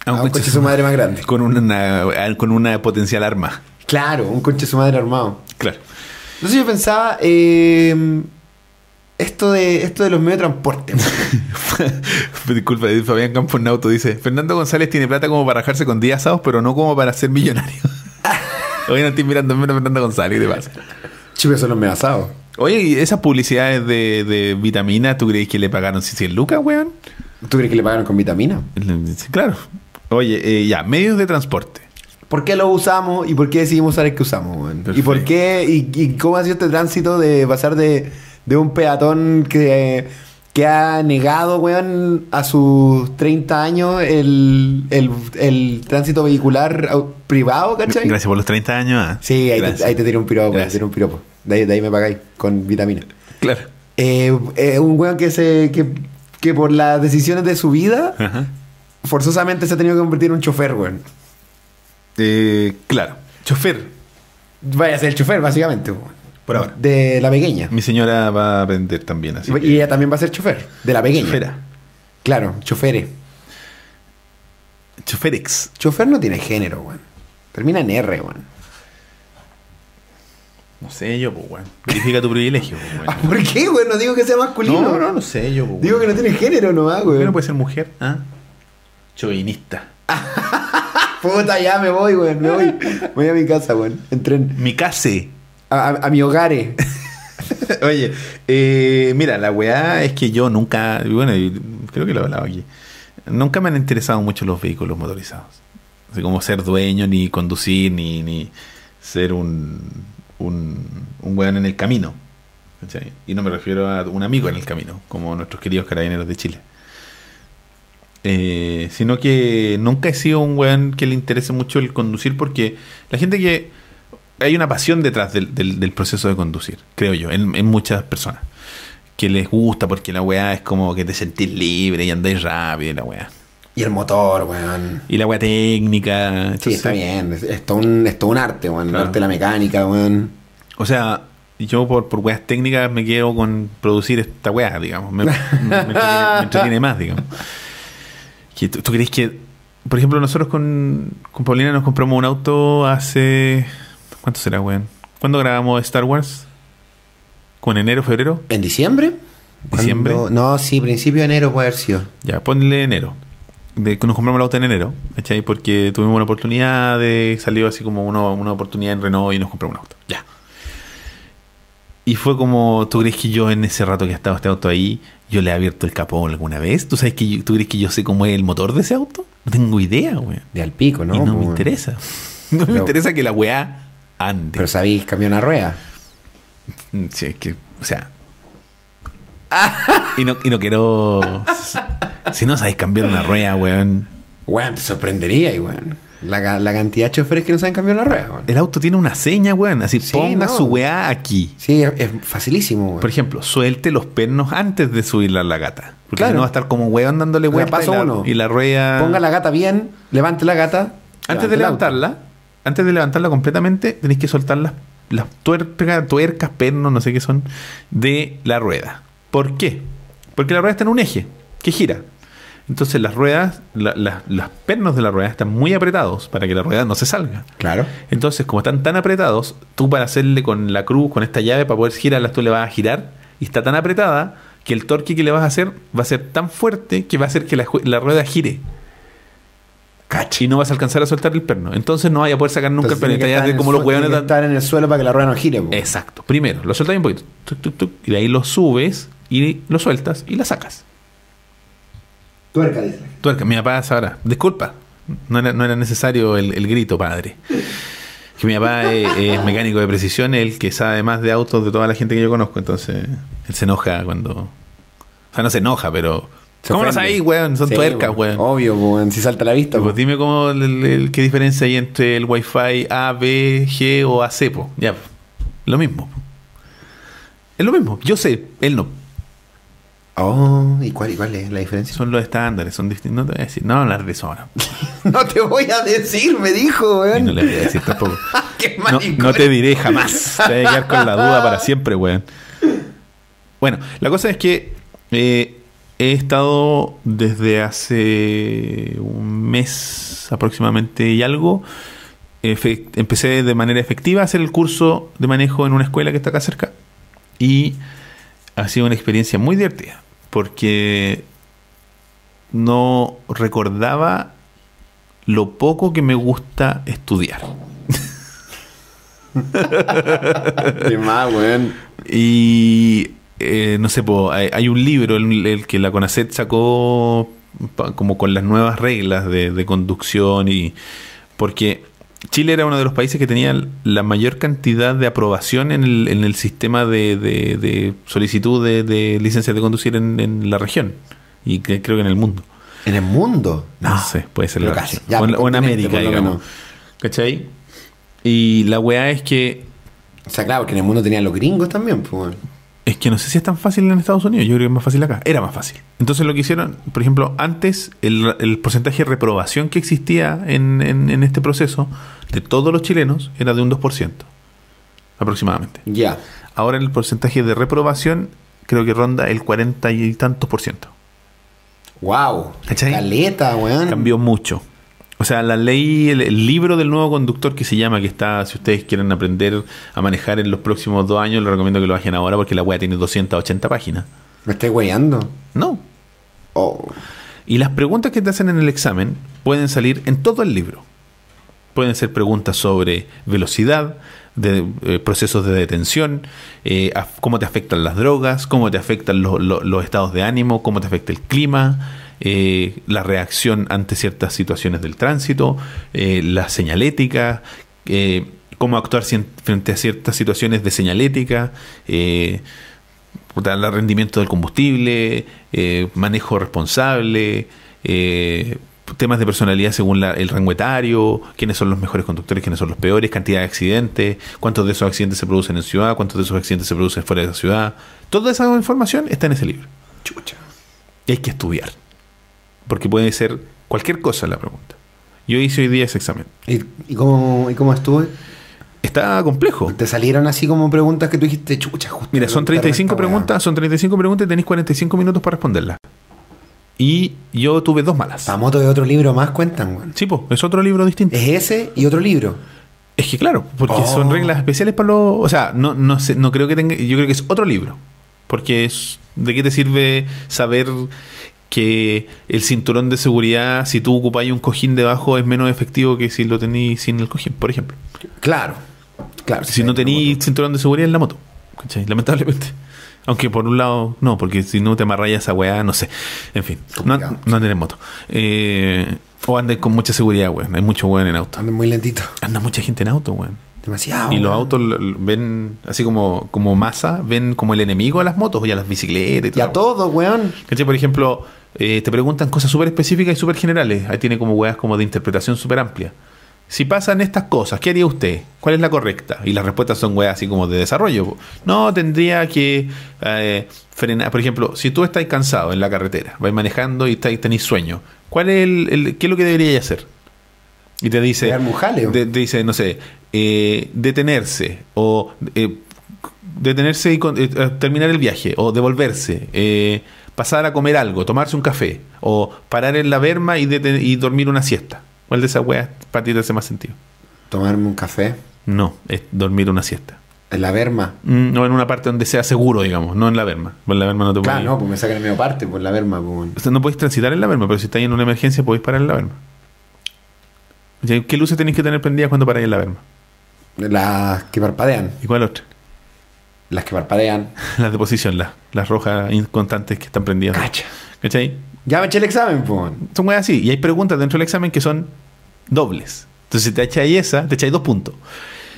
A a un un, coche coche de su madre más grande. Con una, con una potencial arma. Claro, un coche de su madre armado. Claro. Entonces yo pensaba, eh, esto, de, esto de los medios de transporte. Disculpa, Fabián Campos Nauto dice: Fernando González tiene plata como para rajarse con días asados, pero no como para ser millonario. Hoy no estoy mirando menos a Fernando González, ¿qué te pasa? Chicos, son los medio asados. Oye, ¿y esas publicidades de, de vitamina, tú crees que le pagaron 100 lucas, weón? ¿Tú crees que le pagaron con vitamina? Claro. Oye, eh, ya, medios de transporte. ¿Por qué lo usamos y por qué decidimos usar el que usamos? ¿Y por qué y, y cómo ha sido este tránsito de pasar de, de un peatón que, que ha negado, weón, a sus 30 años el, el, el tránsito vehicular privado, ¿cachai? Gracias por los 30 años. ah. Sí, ahí te, ahí te tiro un piropo, te tiro un piropo. De ahí, de ahí me pagáis con vitamina. Claro. Eh, eh, un weón que se que, que por las decisiones de su vida Ajá. forzosamente se ha tenido que convertir en un chofer, weón. Eh, claro. Chofer. Vaya a ser el chofer, básicamente. Por ahora. De la pequeña. Mi señora va a aprender también, así. Y que- ella también va a ser chofer, de la pequeña. Chofera. Claro, chofere. Choferex. Chofer no tiene género, weón. Termina en R, weón. No sé yo, pues, weón. Verifica tu privilegio, pues, Ah, weón. ¿Por qué, weón? No digo que sea masculino. No, no, no sé yo, pues, Digo que no tiene género nomás, ¿Por qué weón. no puede ser mujer? ¿Ah? Chauvinista. Puta, ya me voy, weón. Me voy. Voy a mi casa, weón. En tren. Mi case. A, a- a mi hogar. eh. Oye, eh, mira, la weá es que yo nunca, bueno, creo que lo he hablado aquí, nunca me han interesado mucho los vehículos motorizados. Así como ser dueño, ni conducir, ni, ni ser un, un, un weón en el camino. Y no me refiero a un amigo en el camino, como nuestros queridos carabineros de Chile. Eh, sino que nunca he sido un weón que le interese mucho el conducir porque la gente que hay una pasión detrás del, del- del proceso de conducir, creo yo, en, en muchas personas. Que les gusta porque la weá es como que te sentís libre y andáis rápido y la weá. Y el motor, weón. Y la weá técnica. Sí, está bien. Es, es todo un, es todo un arte, weón. El arte de la mecánica, weón. O sea, yo por, por weas técnicas me quedo con producir esta weá, digamos. Me, me- me entretiene, me entretiene más, digamos. Que ¿Tú, tú crees que, por ejemplo, nosotros con, con Paulina nos compramos un auto hace... ¿Cuánto será, weón? ¿Cuándo grabamos Star Wars? ¿Con enero, febrero? ¿En diciembre? ¿Diciembre? Cuando- No, sí, principio de enero puede haber sido. Ya, ponle enero. De, nos compramos el auto en enero, ¿cachai? Porque tuvimos una oportunidad de. Salió así como uno- una oportunidad en Renault y nos compramos un auto. Ya. Y fue como, ¿tú crees que yo en ese rato que ha estado este auto ahí, yo le he abierto el capó alguna vez? ¿Tú sabes que yo- tú crees que yo sé cómo es el motor de ese auto? No tengo idea, güey. De al pico, ¿no? y no me Weón. interesa. No me interesa que la weá ande. Pero sabéis cambiar una rueda. Mm, Sí, es que, o sea. y, no, y no quiero. Si no sabéis cambiar una rueda, weón. Weón, te sorprendería, weón. La, la cantidad de choferes que no saben cambiar una rueda, weón. El auto tiene una seña, weón. Así, Sí, ponga no. su weá aquí. Sí, es, es facilísimo, weón. Por ejemplo, suelte los pernos antes de subirla a la gata. Porque Claro. si no va a estar como weón dándole vuelta paso y, la, uno. y la rueda. Ponga la gata bien, levante la gata. Antes levante de levantarla, antes de levantarla completamente, tenéis que soltar las, las tuercas, tuercas, pernos, no sé qué son, de la rueda. ¿Por qué? Porque la rueda está en un eje que gira. Entonces las ruedas, la- la- los pernos de la rueda están muy apretados para que la rueda no se salga. Claro. Entonces, como están tan apretados, tú para hacerle con la cruz, con esta llave, para poder girarlas, tú le vas a girar y está tan apretada que el torque que le vas a hacer va a ser tan fuerte que va a hacer que la, rueda gire. Y no vas a alcanzar a soltar el perno. Entonces no vaya a poder sacar nunca Entonces, el perno. estar vas como el los hueones. estar en el suelo para que la rueda no gire, po. Exacto. Primero, lo sueltas un poquito. tuc, tuc, tuc, y de ahí lo subes y lo sueltas y la sacas. Tuerca, dice. Tuerca, mi papá ahora. Disculpa. No era, no era necesario el, el grito, padre. Que mi papá es, es mecánico de precisión, es el que sabe más de autos de toda la gente que yo conozco. Entonces, él se enoja cuando. O sea, no se enoja, pero. Se ¿Cómo lo sabéis, weón? Son Sí, tuercas, weón. weón. Obvio, weón. Si salta a la vista, Pues dime cómo el- el- qué diferencia hay entre el Wi-Fi A, B, G o AC, po. Ya, po. lo mismo. Es lo mismo. Yo sé, él no. Oh, ¿y cuál, y cuál es la diferencia? Son los estándares, son distintos. No te voy a decir, no hablar de eso ahora. No te voy a decir, me dijo, Y weón. no le voy a decir tampoco. Qué No, no te diré jamás. Te voy a quedar con la duda para siempre, weón. Bueno, la cosa es que eh, he estado desde hace un mes aproximadamente y algo. empecé de manera efectiva a hacer el curso de manejo en una escuela que está acá cerca. Y ha sido una experiencia muy divertida. Porque no recordaba lo poco que me gusta estudiar. Qué más, weón. Y eh, no sé, po, hay, hay un libro, el, el que la CONACET sacó pa- como con las nuevas reglas de, de conducción y porque Chile era uno de los países que tenía la mayor cantidad de aprobación en el, en el sistema de, de- de solicitud de, de licencias de conducir en, en la región y que- creo que en el mundo. ¿En el mundo? No, sé, puede ser la casi. región. Ya, o, en, o América, digamos. ¿Cachai? Y la weá es que O sea, claro, porque en el mundo tenían los gringos también, pues. Es que no sé si es tan fácil en Estados Unidos, yo creo que es más fácil acá. Era más fácil. Entonces lo que hicieron, por ejemplo, antes el, el porcentaje de reprobación que existía en, en- en este proceso de todos los chilenos era de un 2%, aproximadamente. Ya. Ahora el porcentaje de reprobación creo que ronda el 40 y tantos por ciento. Wow. ¿Cachai? Caleta, weón. Cambió mucho. O sea, la ley, el, el libro del nuevo conductor que se llama, que está, si ustedes quieren aprender a manejar en los próximos dos años, les recomiendo que lo bajen ahora porque la wea tiene 280 páginas. ¿Me estoy weyando? No, Oh. Y las preguntas que te hacen en el examen pueden salir en todo el libro. Pueden ser preguntas sobre velocidad, de, eh, procesos de detención, eh, cómo te afectan las drogas, cómo te afectan lo- lo- los estados de ánimo, cómo te afecta el clima, eh, la reacción ante ciertas situaciones del tránsito, eh, la señalética, eh, cómo actuar frente a ciertas situaciones de señalética, eh, el rendimiento del combustible, manejo responsable, temas de personalidad según la- el rango etario, quiénes son los mejores conductores, quiénes son los peores, cantidad de accidentes, cuántos de esos accidentes se producen en ciudad, cuántos de esos accidentes se producen fuera de la ciudad. Toda esa información está en ese libro. Chucha. Y hay que estudiar. Porque puede ser cualquier cosa la pregunta. Yo hice hoy día ese examen. ¿Y, y cómo, ¿Y cómo estuvo? Está complejo. ¿Te salieron así como preguntas que tú dijiste, chucha, justo? Mira, son preguntaron 35 esta weá"? preguntas, son 35 preguntas y tenéis 45 minutos para responderlas. Y yo tuve dos malas. Pa' moto de otro libro más cuentan, weón. Sí, po, es otro libro distinto. Es ese y otro libro. Es que claro, porque Oh. son reglas especiales para los... O sea, no, no, sé, no creo que tenga... Yo creo que es otro libro. Porque es... ¿De qué te sirve saber que el cinturón de seguridad, si tú ocupáis un cojín debajo, es menos efectivo que si lo tenéis sin el cojín, por ejemplo? Claro. Claro. Si no tenéis cinturón de seguridad en la moto. ¿cachai? Lamentablemente. Aunque por un lado, no, porque si no te amarras a esa weá, no sé. En fin, no, no en moto. Eh, o anden con mucha seguridad, weón. Hay mucho weón en auto. Andan muy lentito. Anda mucha gente en auto, weón. Demasiado. y los autos ven, así como, como masa, ven como el enemigo a las motos y a las bicicletas. Y a todo. todo, weón. ¿Cachai? Por ejemplo, eh, te preguntan cosas súper específicas y súper generales. Ahí tiene como weas como de interpretación súper amplia. Si pasan estas cosas, ¿qué haría usted? ¿Cuál es la correcta? Y las respuestas son weas así como de desarrollo. No, tendría que eh, frenar. Por ejemplo, si tú estás cansado en la carretera, vais manejando y estáis, tenéis sueño, ¿cuál es el, el- ¿qué es lo que deberíais hacer? Y te dice, de- te dice, no sé, eh, detenerse o eh, detenerse y con- terminar el viaje o devolverse, eh, pasar a comer algo, tomarse un café o parar en la berma y, dormir una siesta. ¿Cuál de esas weas para ti te hace más sentido? Tomarme un café No, es dormir una siesta. en la berma. Mm, No en una parte donde sea seguro, digamos, no en la berma. En la berma no te Claro, no, pues me sacan en medio parte por la berma, pues. O sea, no podéis transitar en la berma, pero si estáis en una emergencia podéis parar en la sea, ¿Qué luces tenéis que tener prendidas cuando paráis en la berma? Las que parpadean. ¿Y cuál otra? Las que parpadean. Las de posición, las, las rojas inconstantes que están prendidas. Cacha. ¿Cachai? Ya me eché el examen, pues. Son weas así. Y hay preguntas dentro del examen que son dobles. Entonces, si te echáis esa, te echáis dos puntos.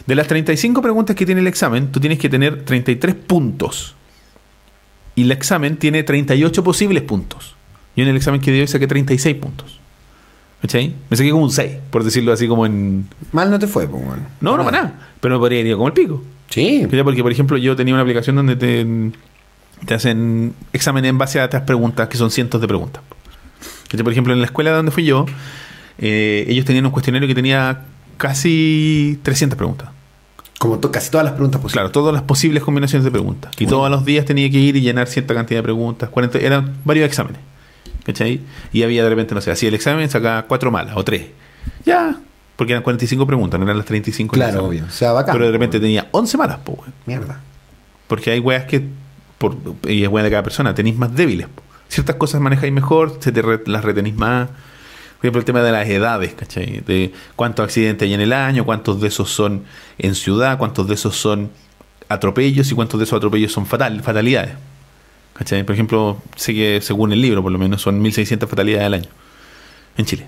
De las 35 preguntas que tiene el examen, tú tienes que tener 33 puntos. Y el examen tiene 38 posibles puntos. Yo en el examen que di hoy saqué 36 puntos. ¿Cachai? Me saqué como un 6, por decirlo así como en... Mal no te fue, pues. No, no, para nada. Pero me podría ir como el pico. Sí. ¿Cachai? Porque, por ejemplo, yo tenía una aplicación donde te, te hacen examen en base a estas preguntas, que son cientos de preguntas. ¿Cachai? Por ejemplo, en la escuela donde fui yo, eh, ellos tenían un cuestionario que tenía casi 300 preguntas. Como to- casi todas las preguntas posibles. Claro, todas las posibles combinaciones de preguntas. Y todos los días tenía que ir y llenar cierta cantidad de preguntas. 40, eran varios exámenes. ¿Cachai? Y había de repente, no sé, hacía el examen, sacaba cuatro malas o tres. Ya. Porque eran 45 preguntas, no eran las 35. del Claro, obvio. O sea, bacán. Pero de repente tenía 11 malas, po, weón. Mierda. Porque hay weas que, por, y es wea de cada persona, tenéis más débiles. po. Ciertas cosas manejáis mejor, se te re- las retenís más. Por ejemplo, el tema de las edades, ¿cachai? De cuántos accidentes hay en el año, cuántos de esos son en ciudad, cuántos de esos son atropellos y cuántos de esos atropellos son fatal, fatalidades. Por ejemplo, sé que según el libro, por lo menos, son 1.600 fatalidades al año en Chile.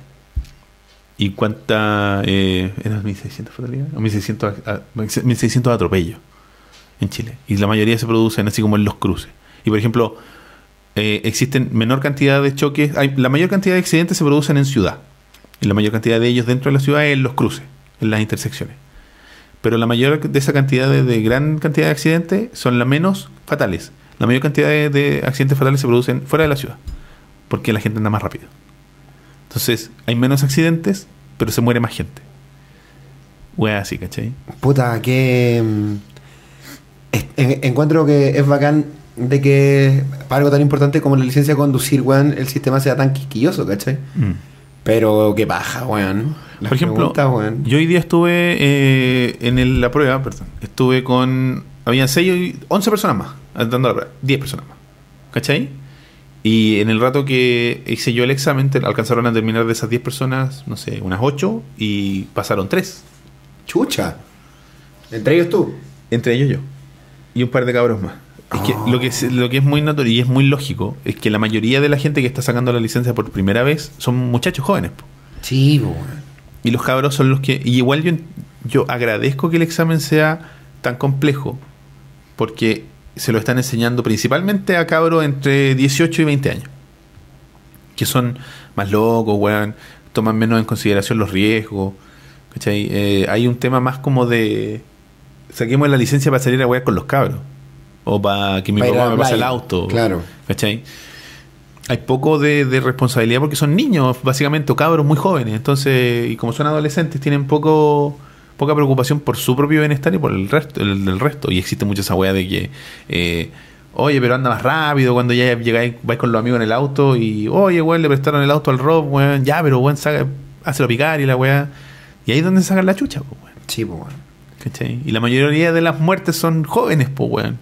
¿Y cuántas eh, eran 1.600 fatalidades? O 1.600, a- a- 1.600 atropellos en Chile. Y la mayoría se producen así como en los cruces. Y por ejemplo, eh, existen menor cantidad de choques. Hay, la mayor cantidad de accidentes se producen en ciudad. Y la mayor cantidad de ellos dentro de la ciudad es en los cruces, en las intersecciones. Pero la mayor de esa cantidad de, de gran cantidad de accidentes son las menos fatales. La mayor cantidad de, de accidentes fatales se producen fuera de la ciudad. Porque la gente anda más rápido. Entonces, hay menos accidentes, pero se muere más gente. Wea así, ¿cachai? Puta, que. mm, es- en- encuentro que es bacán de que para algo tan importante como la licencia de conducir, weón, el sistema sea tan quisquilloso, ¿cachai? Mm. Pero qué paja, weón. Las Por ejemplo, weón. yo hoy día estuve eh, en el- la prueba, perdón, estuve con, habían 6 y 11 personas más, dando la prueba, 10 personas más, ¿cachai? Y en el rato que hice yo el examen, alcanzaron a terminar de esas 10 personas, no sé, unas 8 y pasaron 3, Chucha. Entre ellos tú. entre ellos yo, y un par de cabros más. Es que lo que es, lo que es muy notorio y es muy lógico es que la mayoría de la gente que está sacando la licencia por primera vez son muchachos jóvenes. po. Sí. Y los cabros son los que. Y igual yo, yo agradezco que el examen sea tan complejo. Porque se lo están enseñando principalmente a cabros entre 18 y 20 años. Que son más locos, weón. Toman menos en consideración los riesgos. ¿Cachai? Eh, hay un tema más como de. Saquemos la licencia para salir a wear con los cabros. O para que mi papá me pase el auto. Claro. ¿Cachai? Hay poco de, de responsabilidad porque son niños, básicamente, o cabros muy jóvenes. Entonces, y como son adolescentes, tienen poco poca preocupación por su propio bienestar y por el resto, el del resto. Y existe mucha esa weá de que, eh, oye, pero anda más rápido cuando ya llegáis, vais con los amigos en el auto y, oye, weón, le prestaron el auto al Rob, weón, ya, pero weón, saca, hácelo picar y la weá. Y ahí es donde sacan la chucha, pues, weón. Sí, pues, weón. ¿Cachai? Y la mayoría de las muertes son jóvenes, pues, weón.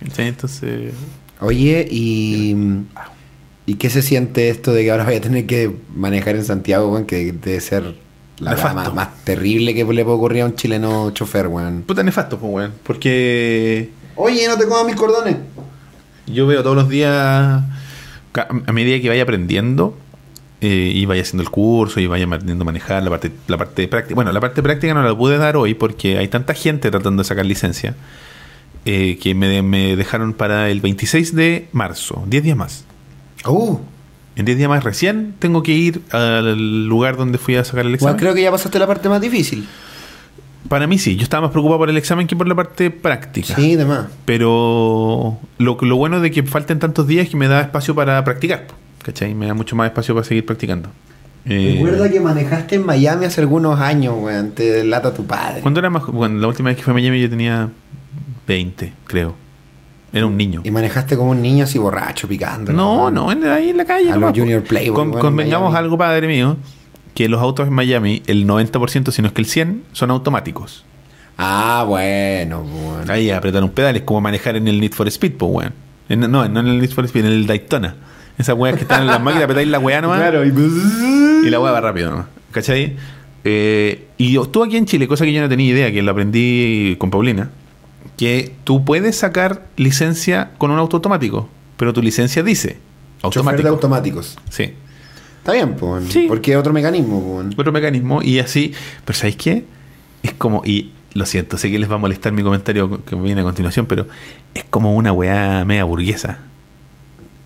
Entonces, Oye, y. ¿Y qué se siente esto de que ahora vaya a tener que manejar en Santiago, weón? Que debe ser la más, más terrible que le puede ocurrir a un chileno chofer, weón. puta nefasto, pues, weón. Porque Oye, no te comas mis cordones. yo veo todos los días, a medida que vaya aprendiendo eh, y vaya haciendo el curso y vaya aprendiendo a manejar la parte, la parte práctica. Bueno, la parte práctica no la pude dar hoy porque hay tanta gente tratando de sacar licencia eh, que me, me dejaron para el 26 de marzo, 10 días más. Uh, En 10 días más recién tengo que ir al lugar donde fui a sacar el bueno, examen. creo que ya pasaste la parte más difícil. Para mí sí, yo estaba más preocupado por el examen que por la parte práctica. Sí, demás. Pero lo, lo bueno de que falten tantos días es que me da espacio para practicar. ¿Cachai? Me da mucho más espacio para seguir practicando. Eh, Recuerda que manejaste en Miami hace algunos años, weón. Te delata tu padre. cuando era más bueno, la última vez que fui a Miami yo tenía 20, creo. Era un niño. Y manejaste como un niño así borracho, picando. No, no, en- ahí en la calle. A los po. Junior Playboy, Con- bueno, convengamos algo, padre mío, que los autos en Miami, el 90%, si no es que el 100%, son automáticos. Ah, bueno, weón. Ahí apretar un pedal es como manejar en el Need for Speed, pues, weón. No, no en el Need for Speed, en el Daytona. Esas weas que están en las máquinas, apretáis la weá nomás. y... Y la weá va rápido nomás. ¿Cachai? Eh, y estuve aquí en Chile, cosa que yo no tenía idea, que lo aprendí con Paulina, que tú puedes sacar licencia con un auto automático, pero tu licencia dice Chofer de automático. automáticos. Sí. Está bien, pues. Sí. Porque es otro mecanismo, pues. Otro mecanismo y así. Pero ¿sabéis qué? Es como, y lo siento, sé que les va a molestar mi comentario que me viene a continuación, pero es como una weá media burguesa.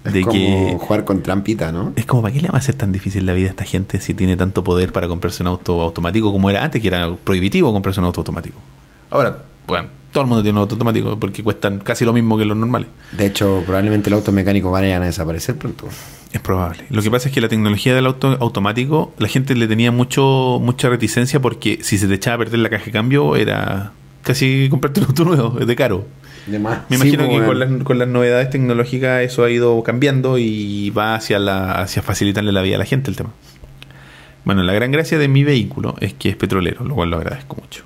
Es de como que jugar con trampita, ¿no? es como, ¿para qué le va a hacer tan difícil la vida a esta gente si tiene tanto poder para comprarse un auto automático como era antes, que era prohibitivo comprarse un auto automático? Ahora, bueno, todo el mundo tiene un auto automático porque cuestan casi lo mismo que los normales. De hecho, probablemente los autos mecánicos vayan a desaparecer pronto. Es probable. Lo que pasa es que la tecnología del auto automático, la gente le tenía mucho mucha reticencia porque si se te echaba a perder la caja de cambio era casi comprarte un auto nuevo, es de caro. De más. Me imagino pues, que con weón. las, con las novedades tecnológicas eso ha ido cambiando y va hacia la hacia facilitarle la vida a la gente el tema. Bueno, la gran gracia de mi vehículo es que es petrolero, lo cual lo agradezco mucho.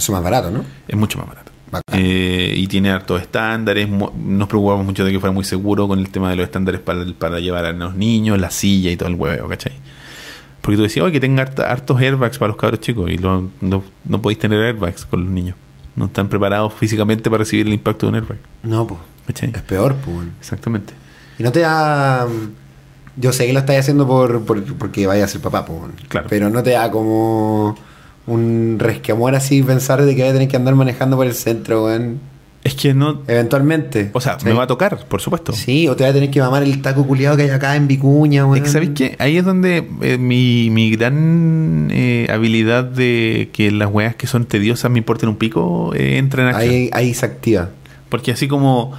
Eso es más barato, ¿no? Es mucho más barato. Eh, y tiene hartos estándares. Nos preocupamos mucho de que fuera muy seguro con el tema de los estándares para, para llevar a los niños, la silla y todo el huevo, ¿cachai? Porque tú decías, oye, que tenga hartos airbags para los cabros chicos y lo- no, no podéis tener airbags con los niños. No están preparados físicamente para recibir el impacto de un airbag. No, pues. ¿Cachai? Es peor, pues. Exactamente. Y no te da. Yo sé que lo estás haciendo por, por- porque vaya a ser papá, pues. Claro. Pero no te da como un resquemor así pensar de que voy a tener que andar manejando por el centro, weón. Es que no. Eventualmente. O sea, me va a tocar, por supuesto. Sí, o te vas a tener que mamar el taco culiado que hay acá en Vicuña, weón. Es que, ¿sabéis qué? Ahí es donde eh, mi, mi gran eh, habilidad de que las weas que son tediosas me importen un pico eh, entra en acción. Ahí, ahí se activa. Porque así como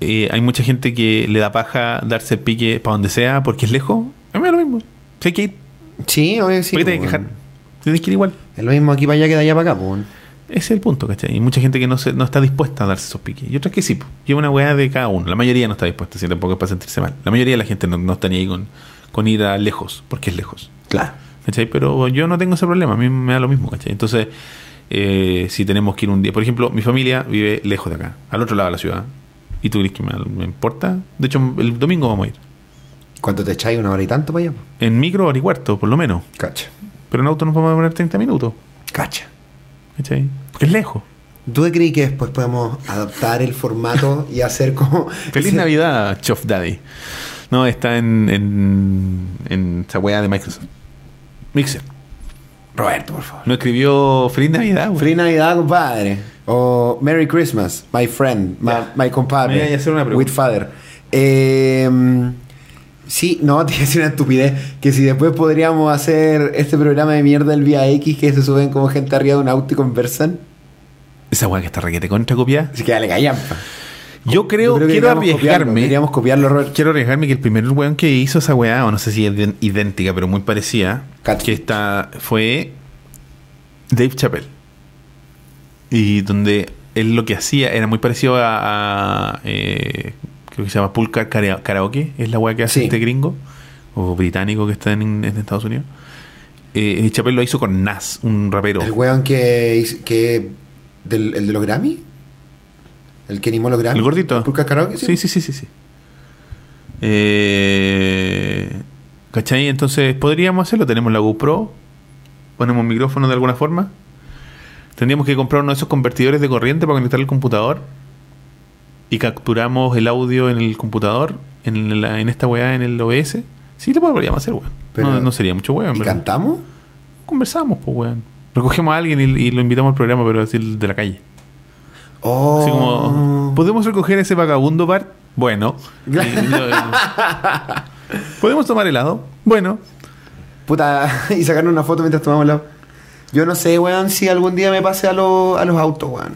eh, hay mucha gente que le da paja darse el pique para donde sea porque es lejos, a mí da lo mismo. Si hay que ir, Sí, obvio sí. ¿por qué te hay pues, que dejar? Tienes que ir igual. Es lo mismo aquí para allá que de allá para acá, pues. Ese es el punto, ¿cachai? Y mucha gente que no, se, no está dispuesta a darse esos piques. Y otras que sí. Lleva una weá de cada uno. La mayoría no está dispuesta, si tampoco es para sentirse mal. La mayoría de la gente no, no está ni ahí con, con ir a lejos, porque es lejos. Claro. ¿Cachai? Pero yo no tengo ese problema, a mí me da lo mismo, ¿cachai? Entonces, eh, si tenemos que ir un día, por ejemplo, mi familia vive lejos de acá, al otro lado de la ciudad. ¿Y tú crees que me, me importa? De hecho, el domingo vamos a ir. ¿Cuánto te echáis? ¿Una hora y tanto para allá? En micro, hora y cuarto, por lo menos. Cacha. Pero en auto nos vamos a poner 30 minutos. Cacha. ¿Cachai? Porque es lejos. ¿Tú crees que después podemos adaptar el formato y hacer como. Feliz ese- Navidad, Chof Daddy. No, está en, en, en esa weá de Microsoft. Mixer. Roberto, por favor. No escribió Feliz Navidad, güey. Feliz Navidad, compadre. O Merry Christmas, my friend, my, compadre. Me iba a hacer una pregunta. With father. Eh, sí, no, te iba a decir una estupidez. Que si después podríamos hacer este programa de mierda del Vía X que se suben como gente arriba de un auto y conversan. Esa weá que está requete contra copiada. Así que dale callampa. Yo creo, Yo que quiero arriesgarme. Deberíamos copiarlo, Robert. Quiero arriesgarme que el primer weón que hizo esa weá, o no sé si es idén- idéntica, pero muy parecida, que está, fue Dave Chappelle. Y donde él lo que hacía era muy parecido a, a, eh, creo que se llama Pool Car- Kara- Karaoke, es la weá que hace Sí. este gringo, o británico que está en, en Estados Unidos. Eh, Chappelle lo hizo con Nas, un rapero. El weón que. que del, ¿El de los Grammy? ¿El que animó los Grammy? ¿El gordito? ¿Por karaoke? Sí, sí, sí, sí. sí. Eh, ¿Cachai? Entonces, podríamos hacerlo. Tenemos la GoPro. Ponemos micrófono de alguna forma. Tendríamos que comprar uno de esos convertidores de corriente para conectar el computador. Y capturamos el audio en el computador. En, la- en esta weá, en el OBS. Sí, lo podríamos hacer, weón. Pero- No, no sería mucho weón. ¿Y pero cantamos? Conversamos, pues, weón. Recogemos a alguien y, y lo invitamos al programa, pero así de la calle. Oh. Así como, ¿podemos recoger ese vagabundo Bart? Bueno. Y- ¿Podemos tomar helado? Bueno. Puta, y sacarnos una foto mientras tomamos la. Yo no sé, weón, si algún día me pase a, los a los autos, weón.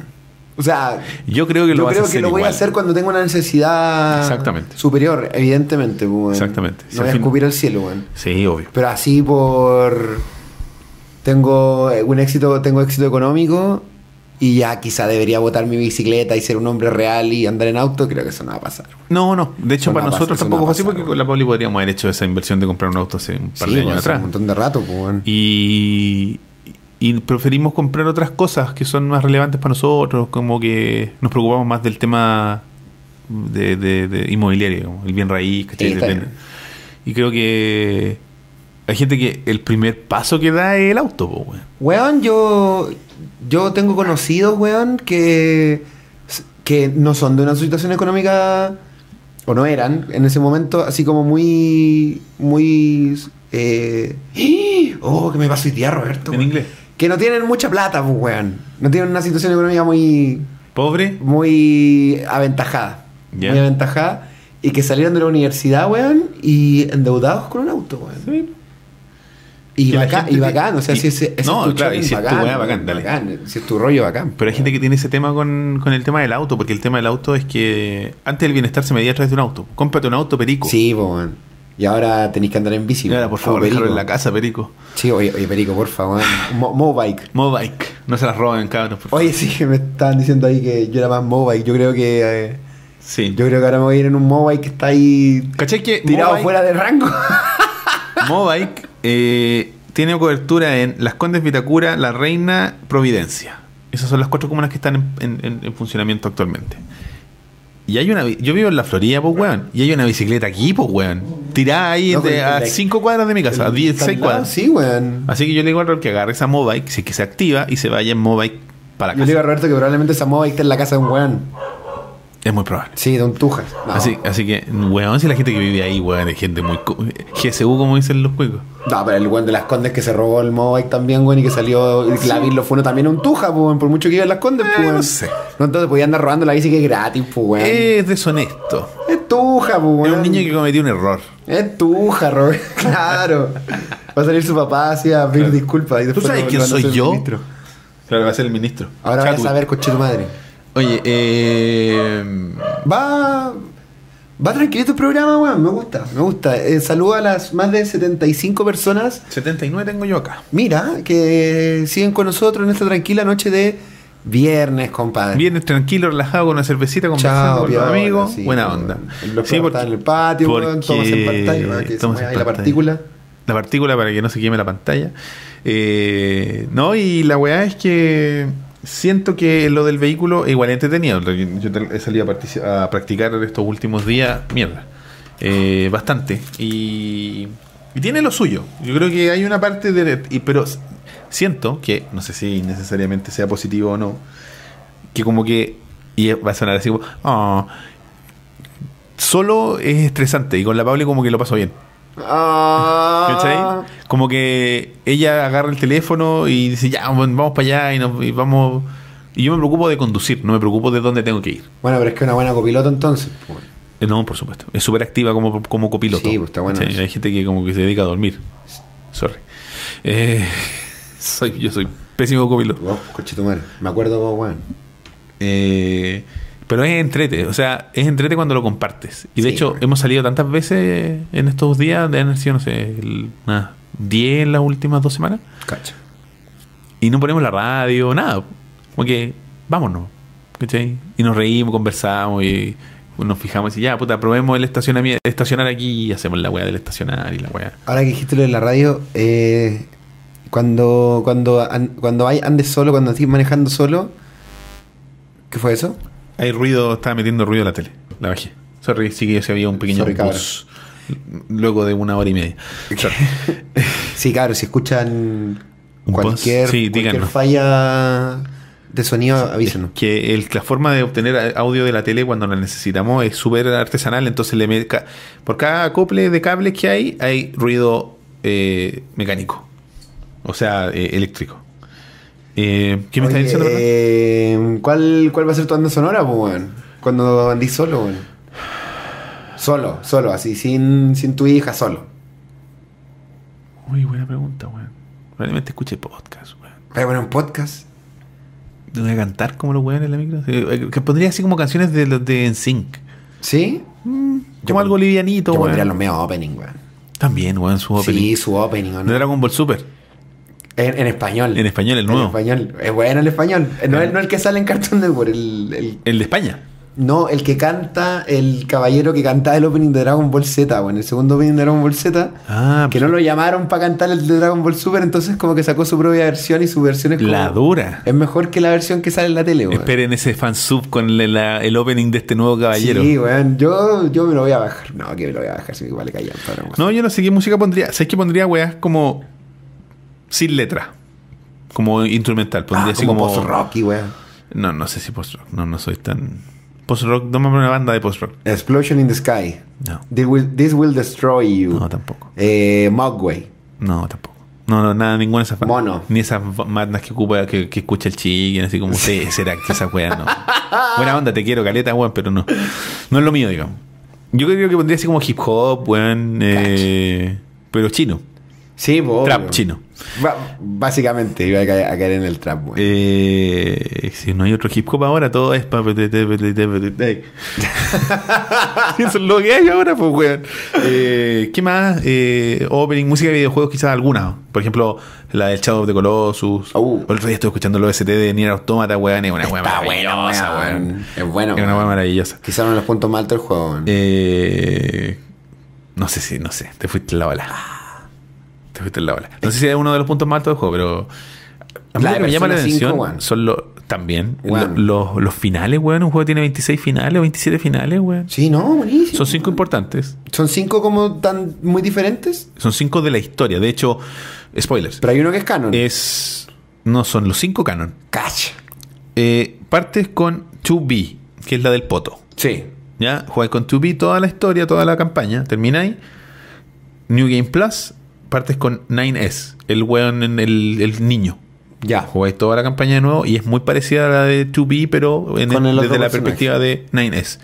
O sea, Yo creo que lo yo creo a que lo voy a igual. hacer cuando tenga una necesidad Exactamente. superior, evidentemente, weón. Exactamente. Si No voy al a escupir al cielo, weón. Sí, obvio. Pero así por. Tengo eh, un éxito, tengo éxito económico y ya quizá debería botar mi bicicleta y ser un hombre real y andar en auto, creo que eso no va a pasar. No, no. De hecho, Eso para no a nosotros tampoco a fue así porque con la Pauli podríamos haber hecho esa inversión de comprar un auto hace un par Sí, de años atrás. un montón de rato, pues. Y, y preferimos comprar otras cosas que son más relevantes para nosotros, como que nos preocupamos más del tema de, de- de inmobiliario, como el bien raíz, ¿cachai? Sí. Y creo que hay gente que el primer paso que da es el auto, po, weón. Weón, yo, yo tengo conocidos, weón, que, que no son de una situación económica o no eran, en ese momento, así como muy. Muy. Eh, oh, que me pasó hoy día, Roberto. En weón. inglés. Que no tienen mucha plata, pues, weón. No tienen una situación económica muy. Pobre. Muy aventajada. Muy aventajada. Y que salieron de la universidad, weón, y endeudados con un auto, weón. Sí. Y, bacán, y bacán, o sea, y- si ese, ese no, es tu claro, y si es tu weá, bacán, dale. bacán, Si es tu rollo, bacán. Pero hay gente que tiene ese tema con, con el tema del auto, porque el tema del auto es que antes el bienestar se medía a través de un auto. Cómprate un auto, perico. Sí, weón. Y ahora tenéis que andar en bici. Ahora, por favor, déjalo Perico. en la casa, perico. Sí, oye, oye, Perico, porfa, weón. Mo- Mobike. Mobike. No se las roben, cabros, por favor. Oye, sí, me estaban diciendo ahí que yo era más Mobike. Yo creo que. eh, Sí. yo creo que ahora me voy a ir en un Mobike que está ahí ¿Cachai que tirado Mobike- fuera de rango? Mobike eh, tiene cobertura en Las Condes, Vitacura, La Reina, Providencia. Esas son las cuatro comunas que están en- en- en funcionamiento actualmente. Y hay una. Yo vivo en la Florida, pues, weón. Y hay una bicicleta aquí, pues, weón. Tirada ahí No, de- con- a con la- 5 cuadras de mi casa, a 10, Está 6 al lado, cuadras. Sí, weón. Así que yo le digo al que agarre esa Mobike, si es que se activa y se vaya en Mobike para Yo le digo casa. a Roberto que probablemente esa Mobike está en la casa de un weón. Es muy probable. Sí, de un Tujas. No. Así, así que, weón, si la gente que vive ahí, weón, es gente muy. GSU, como dicen los cuicos. No, pero el weón de las Condes que se robó el Mobike también, weón, y que salió. Y Clavir lo fue uno también un Tuja, weón, por mucho que iba en las Condes, Eh, weón. no sé. No, entonces podía andar robando la bici que es gratis, weón. Es deshonesto. Es Tuja, pues, Es weón. un niño que cometió un error. Es Tuja, Robert. Claro. Va a salir su papá así a pedir disculpas. Y ¿Tú después sabes lo- quién soy yo? ministro. Claro, va a ser el ministro. Ahora vas a saber, coche tu madre. Oye, eh. Va. Va tranquilito el programa, weón. Me gusta, me gusta. Eh, saluda a las más de 75 personas. 79 tengo yo acá. Mira, que siguen con nosotros en esta tranquila noche de viernes, compadre. Vienes tranquilo, relajado, con una cervecita, conversando Chao, con los amigos. sí, Buena onda. Los Sí, están en el patio, weón, tomas en pantalla, weón, que tomas en la partícula. La partícula para que no se queme la pantalla. Eh, no, y la weá es que siento que lo del vehículo es igual entretenido. Yo he salido a, a practicar estos últimos días, mierda. Eh, bastante. Y, tiene lo suyo. Yo creo que hay una parte de... y- pero siento que, no sé si necesariamente sea positivo o no, que como que... Y va a sonar así como... "Ah", solo es estresante y con la Pauli como que lo paso bien. Ah, ¿Cachai? Como que ella agarra el teléfono y dice, ya, vamos para allá y, nos- y vamos... Y yo me preocupo de conducir, no me preocupo de dónde tengo que ir. Bueno, pero es que una buena copiloto entonces. Eh, No, por supuesto. Es súper activa como, como copiloto. Sí, pues, está bueno. Hay gente que como que se dedica a dormir. Sorry. Eh, soy, yo soy pésimo copiloto. Vos, coche tu madre. Me acuerdo weón. Eh, pero es entrete, o sea, es entrete cuando lo compartes. Y de Sí, hecho, bueno. hemos salido tantas veces en estos días, de haber sido, no sé, unas 10 en las últimas dos semanas. Cacha. y no ponemos la radio, nada. Como que, vámonos. ¿Cachai? Y nos reímos, conversamos y nos fijamos y ya, puta, probemos el estacionamiento, estacionar aquí y hacemos la weá del estacionar y la weá. Ahora que dijiste lo de la radio, eh, cuando cuando an- cuando hay, andes solo, cuando estés manejando solo, ¿qué fue eso? Hay ruido, estaba metiendo ruido la tele, la bajé. Sorry, sí que se había un pequeño Sorry, bus luego de una hora y media. Sí, claro, si escuchan cualquier, sí, falla de sonido, avísenos. que el- la forma de obtener audio de la tele cuando la necesitamos es súper artesanal, entonces le por cada acople de cables que hay, hay ruido eh, mecánico, o sea, eh, eléctrico. Eh, ¿Qué me estás Oye, diciendo? perdón? eh, ¿cuál, ¿Cuál va a ser tu banda sonora, pues, weón? Cuando andís solo, weón. Solo, solo, así, sin, sin tu hija, solo. Uy, buena pregunta, weón. Probablemente escuche podcast, weón. Voy a poner un podcast. ¿Te voy a cantar como los weones en la micro? Eh, Que pondría así como canciones de los de NSYNC. ¿Sí? Como Yo algo livianito, Yo weón. pondría los opening, weón. También, weón, su opening. Sí, su opening, ¿o De no? Dragon Ball Super. En, en español. En español, el En nuevo. español. Es bueno el español. No, es- no el que sale en Cartoon Network, el, el- El de España. no, el que canta, el caballero que canta el opening de Dragon Ball Z, bueno, el segundo opening de Dragon Ball Z, Ah, que no lo llamaron para cantar el de Dragon Ball Super, entonces como que sacó su propia versión y su versión es como- la dura. Es mejor que la versión que sale en la tele, weón. Esperen ese fansub con la- el opening de este nuevo caballero. Sí, weón. Yo, yo me lo voy a bajar. No, que me lo voy a bajar, si igual le callan. pero no. Yo no sé qué música pondría. ¿Sabes que pondría weas como sin letra? Como instrumental. Pondría Ah, así como como. post-rocky, weón. No, no sé si post rock. No, no soy tan Post-rock, no una banda de post-rock. Explosion in the Sky. No. This will, This will destroy you. No, tampoco. Eh, Mogwai. No, tampoco. No, no, nada, ninguna de esas bandas. Mono. Ni esas bandas que ocupa, que, que escucha el chiquen, así como, sí, será que esa wea no. Buena onda, te quiero, caleta, weón, pero no. No es lo mío, digamos. Yo creo que pondría así como hip hop, weón, eh, pero chino. Sí, po, Trap obvio. chino. Básicamente iba a caer, a caer en el trap, weón. Eh, si no hay otro hip hop ahora, todo es pa- Eso es lo que hay ahora, pues, weón. Eh, ¿Qué más? Eh, opening, música de videojuegos, quizás alguna. Por ejemplo, la del Shadow of the Colossus. Uh. El otro día estuve escuchando los ST de Nier Automata, weón. Es una weón maravillosa, weón. weón. Es bueno, Es una weón. maravillosa. Quizás uno de los puntos más altos del juego, weón. Eh, no sé si, no sé. Te fuiste la ola. Te fuiste en la ola. No sé si es uno de los puntos más altos del juego, pero. A mí La lo que de me llama la Persona 5, atención son los. También. Los, los finales, weón. Un juego tiene 26 finales o 27 finales, weón. Sí, no, buenísimo. Son cinco importantes. Son cinco como tan muy diferentes, Son cinco de la historia. De hecho, spoilers. pero hay uno que es canon. Es. No son los cinco canon. Cacha. Eh, partes con 2B, que es la del poto. Sí. ¿Ya? Jugáis con 2B toda la historia, toda la campaña. Termináis. New Game Plus. Partes con 9S. El weón, en el, el niño. Ya. Jugáis toda la campaña de nuevo y es muy parecida a la de 2B, pero en el- el desde la personaje. perspectiva de 9S.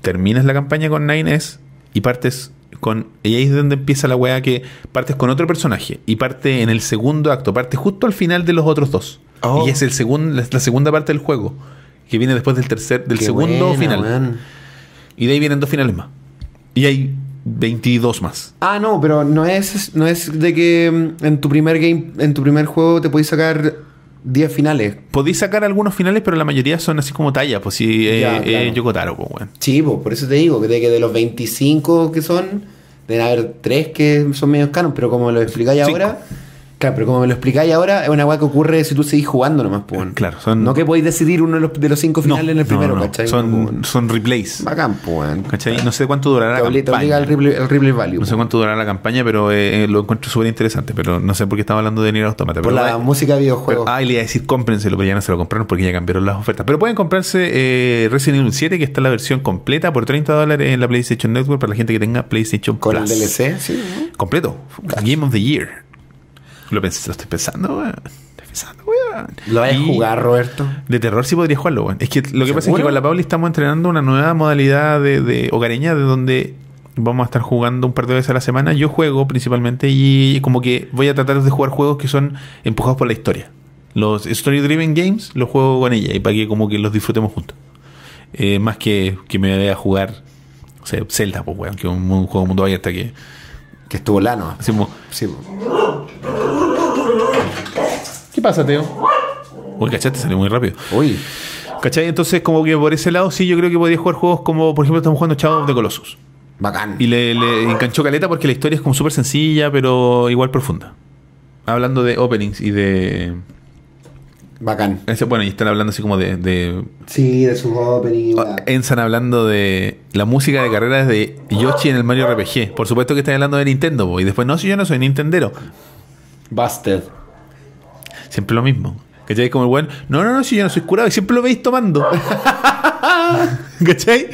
Terminas la campaña con 9S y partes con. Y ahí es donde empieza la weá que partes con otro personaje y parte en el segundo acto, parte justo al final de los otros dos. Oh. Y es el segundo, la, la segunda parte del juego. Que viene después del tercer, del Qué segundo buena, final. Y de ahí vienen dos finales más. Y hay 22 más. Ah, no, pero no es, no es de que mm, en tu primer game, en tu primer juego te podéis sacar 10 finales. Podéis sacar algunos finales, pero la mayoría son así como talla. Pues si Ya, eh, claro. eh, Yokotaro, pues, weón. Sí, po, por eso te digo, que de, que de los 25 que son, deben haber 3 que son medios canon, pero como lo explicáis ahora, claro, pero como me lo explicáis ahora, es una weá que ocurre si tú seguís jugando nomás, weón. Claro, son- No que podéis decidir uno de los, de los cinco finales en el primero, no, no. ¿cachai? Son, son replays. Bacán, weón. ¿Cachai? No sé cuánto durará Te la te campaña. el replay, el replay value. No sé po. cuánto durará la campaña, pero eh, eh, lo encuentro súper interesante. Pero no sé por qué estaba hablando de Nier Automata. Por Pero, la bueno, música de pero- videojuegos. ah, y le iba a decir cómprenselo, pero ya no se lo compraron porque ya cambiaron las ofertas. Pero pueden comprarse eh, Resident Evil 7, que está la versión completa por 30 dólares en la PlayStation Network para la gente que tenga PlayStation con el Plus. DLC, sí. Completo. Game of the Year. Lo, pens- lo estoy pensando, weón. Estoy pensando, weón. Lo vais a jugar, Roberto. De terror sí podría jugarlo, weón. Es que lo que pasa es que con la Pauli estamos entrenando una nueva modalidad de, de hogareña de donde vamos a estar jugando un par de veces a la semana. Yo juego principalmente y como que voy a tratar de jugar juegos que son empujados por la historia. Los Story Driven Games los juego con ella y para que como que los disfrutemos juntos. Eh, más que, que me vaya a jugar, o sea, Zelda, pues, weón, que es un, un juego mundo abierto que Que estuvo lano. Sí. ¿Qué pasa, Teo? Uy, cachate, salió muy rápido. Uy. ¿Cachai? Entonces, como que por ese lado, sí, yo creo que podría jugar juegos como, por ejemplo, estamos jugando Shadow of the Colossus. Bacán. Y le, le enganchó caleta porque la historia es como súper sencilla, pero igual profunda. Hablando de openings y de. Bacán. ese- Bueno, y están hablando así como de. de Sí, de sus openings. oh, Están hablando de la música de carreras de Yoshi en el Mario RPG. Por supuesto que están hablando de Nintendo, y después, no, si yo no soy Nintendero. Busted. Siempre lo mismo. ¿Cachai? Como el buen, no, no, no, si yo no soy curado, y siempre lo veis tomando. ¿Cachai?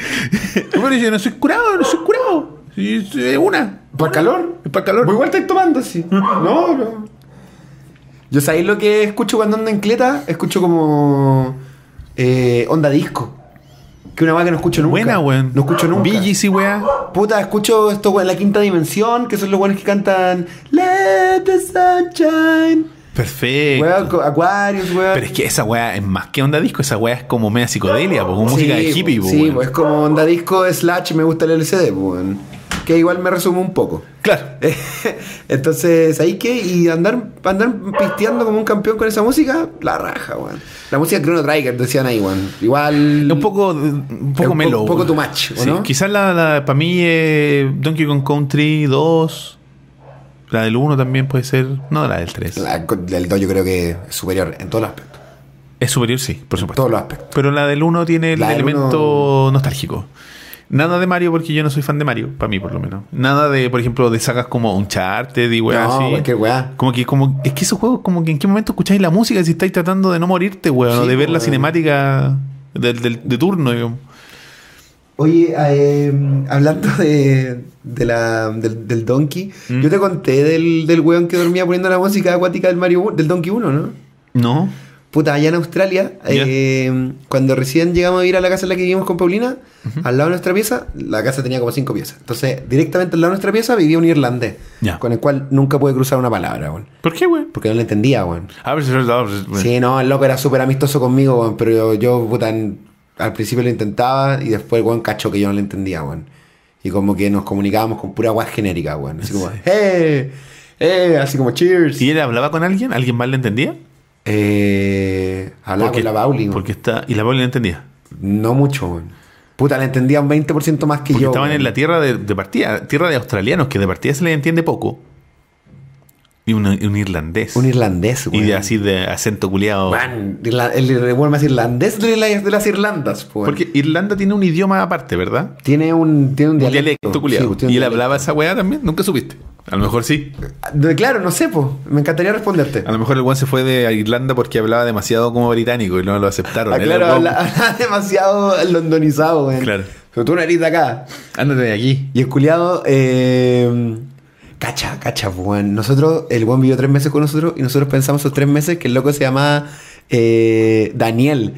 Bueno, yo no soy curado, no soy curado. Es una. ¿Para calor? Es para calor. Pues igual estáis tomando, sí. No, no. Yo sabéis lo que escucho cuando ando en cleta? Escucho como eh, onda disco. Que una weá que no escucho nunca. Buena, weón. No escucho nunca. Y weá. Puta, escucho esto, weón, la quinta dimensión, que son los weones que cantan Let the sunshine. Perfecto. Co- Aquarius, weón. Pero es que esa weá es más que onda disco, esa weá es como media psicodelia, po, como música de hippie, po, Sí, pues es como onda disco slash me gusta el LCD, weón. Que igual me resume un poco. Claro. Entonces, ¿ahí qué? Y andar, andar pisteando como un campeón con esa música, la raja, weón. La música Chrono Trigger, decían ahí, weón. Igual. Un poco, un poco un melo. po- poco too much, ¿o Sí, no? Quizás la, la para mí eh, Donkey Kong Country 2, la del 1 también puede ser, no la del 3. La- el 2 yo creo que es superior en todos los aspectos. Es superior, sí, por En supuesto. todos los aspectos. Pero la del 1 tiene el La del elemento nostálgico. Nada de Mario porque yo no soy fan de Mario, para mí por lo menos. Nada de, por ejemplo, de sagas como Uncharted y weá No, así. cualquier weá. Como que, como, es que esos juegos, como que en qué momento escucháis la música si estáis tratando de no morirte, weón, o de ver la cinemática del, del- de turno, digamos. Oye, eh, hablando de, de la, del, del Donkey, Mm. yo te conté del, del weón que dormía poniendo la música acuática del Mario del Donkey 1, ¿no? No. Puta, allá en Australia, eh, cuando recién llegamos a ir a la casa en la que vivimos con Paulina, al lado de nuestra pieza, la casa tenía como cinco piezas. Entonces, directamente al lado de nuestra pieza vivía un irlandés, con el cual nunca pude cruzar una palabra, weón. ¿Por qué, güey? Porque no le entendía, weón. A ver si Sí, no, el loco era súper amistoso conmigo, weón, pero yo, yo, puta, al principio lo intentaba y después el weón cachó que yo no le entendía, weón. Y como que nos comunicábamos con pura weá genérica, weón. Así como, ¡eh! ¡eh! Así como, cheers. ¿Y él hablaba con alguien? ¿Alguien más le entendía? Eh, hablaba con la Pauli, weón. Porque está. Y la Pauli le entendía. No mucho, weón. Puta, le entendía un 20% más que Porque yo. estaban weón. en la tierra de, de partida, tierra de australianos, que de partida se les entiende poco. Y un, un irlandés. Un irlandés, y weón. de así de acento culiado. El, el weón más irlandés de, la- de las Irlandas, weón. Porque Irlanda tiene un idioma aparte, ¿verdad? tiene un, tiene un Un dialecto. dialecto culiado. Sí, pues, y él hablaba esa weá también. Nunca supiste. A lo mejor sí. Claro, no sé, pues. Me encantaría responderte. A lo mejor el weón se fue de Irlanda porque hablaba demasiado como británico y no lo aceptaron. Ah, claro, era un habla, weón- habla demasiado londonizado, weón. Claro. Pero tú no eres de acá. Ándate de aquí. Y el culiado, eh, cacha, cacha, pues, weón. Nosotros, el weón vivió tres meses con nosotros y nosotros pensamos esos tres meses que el loco se llamaba eh, Daniel.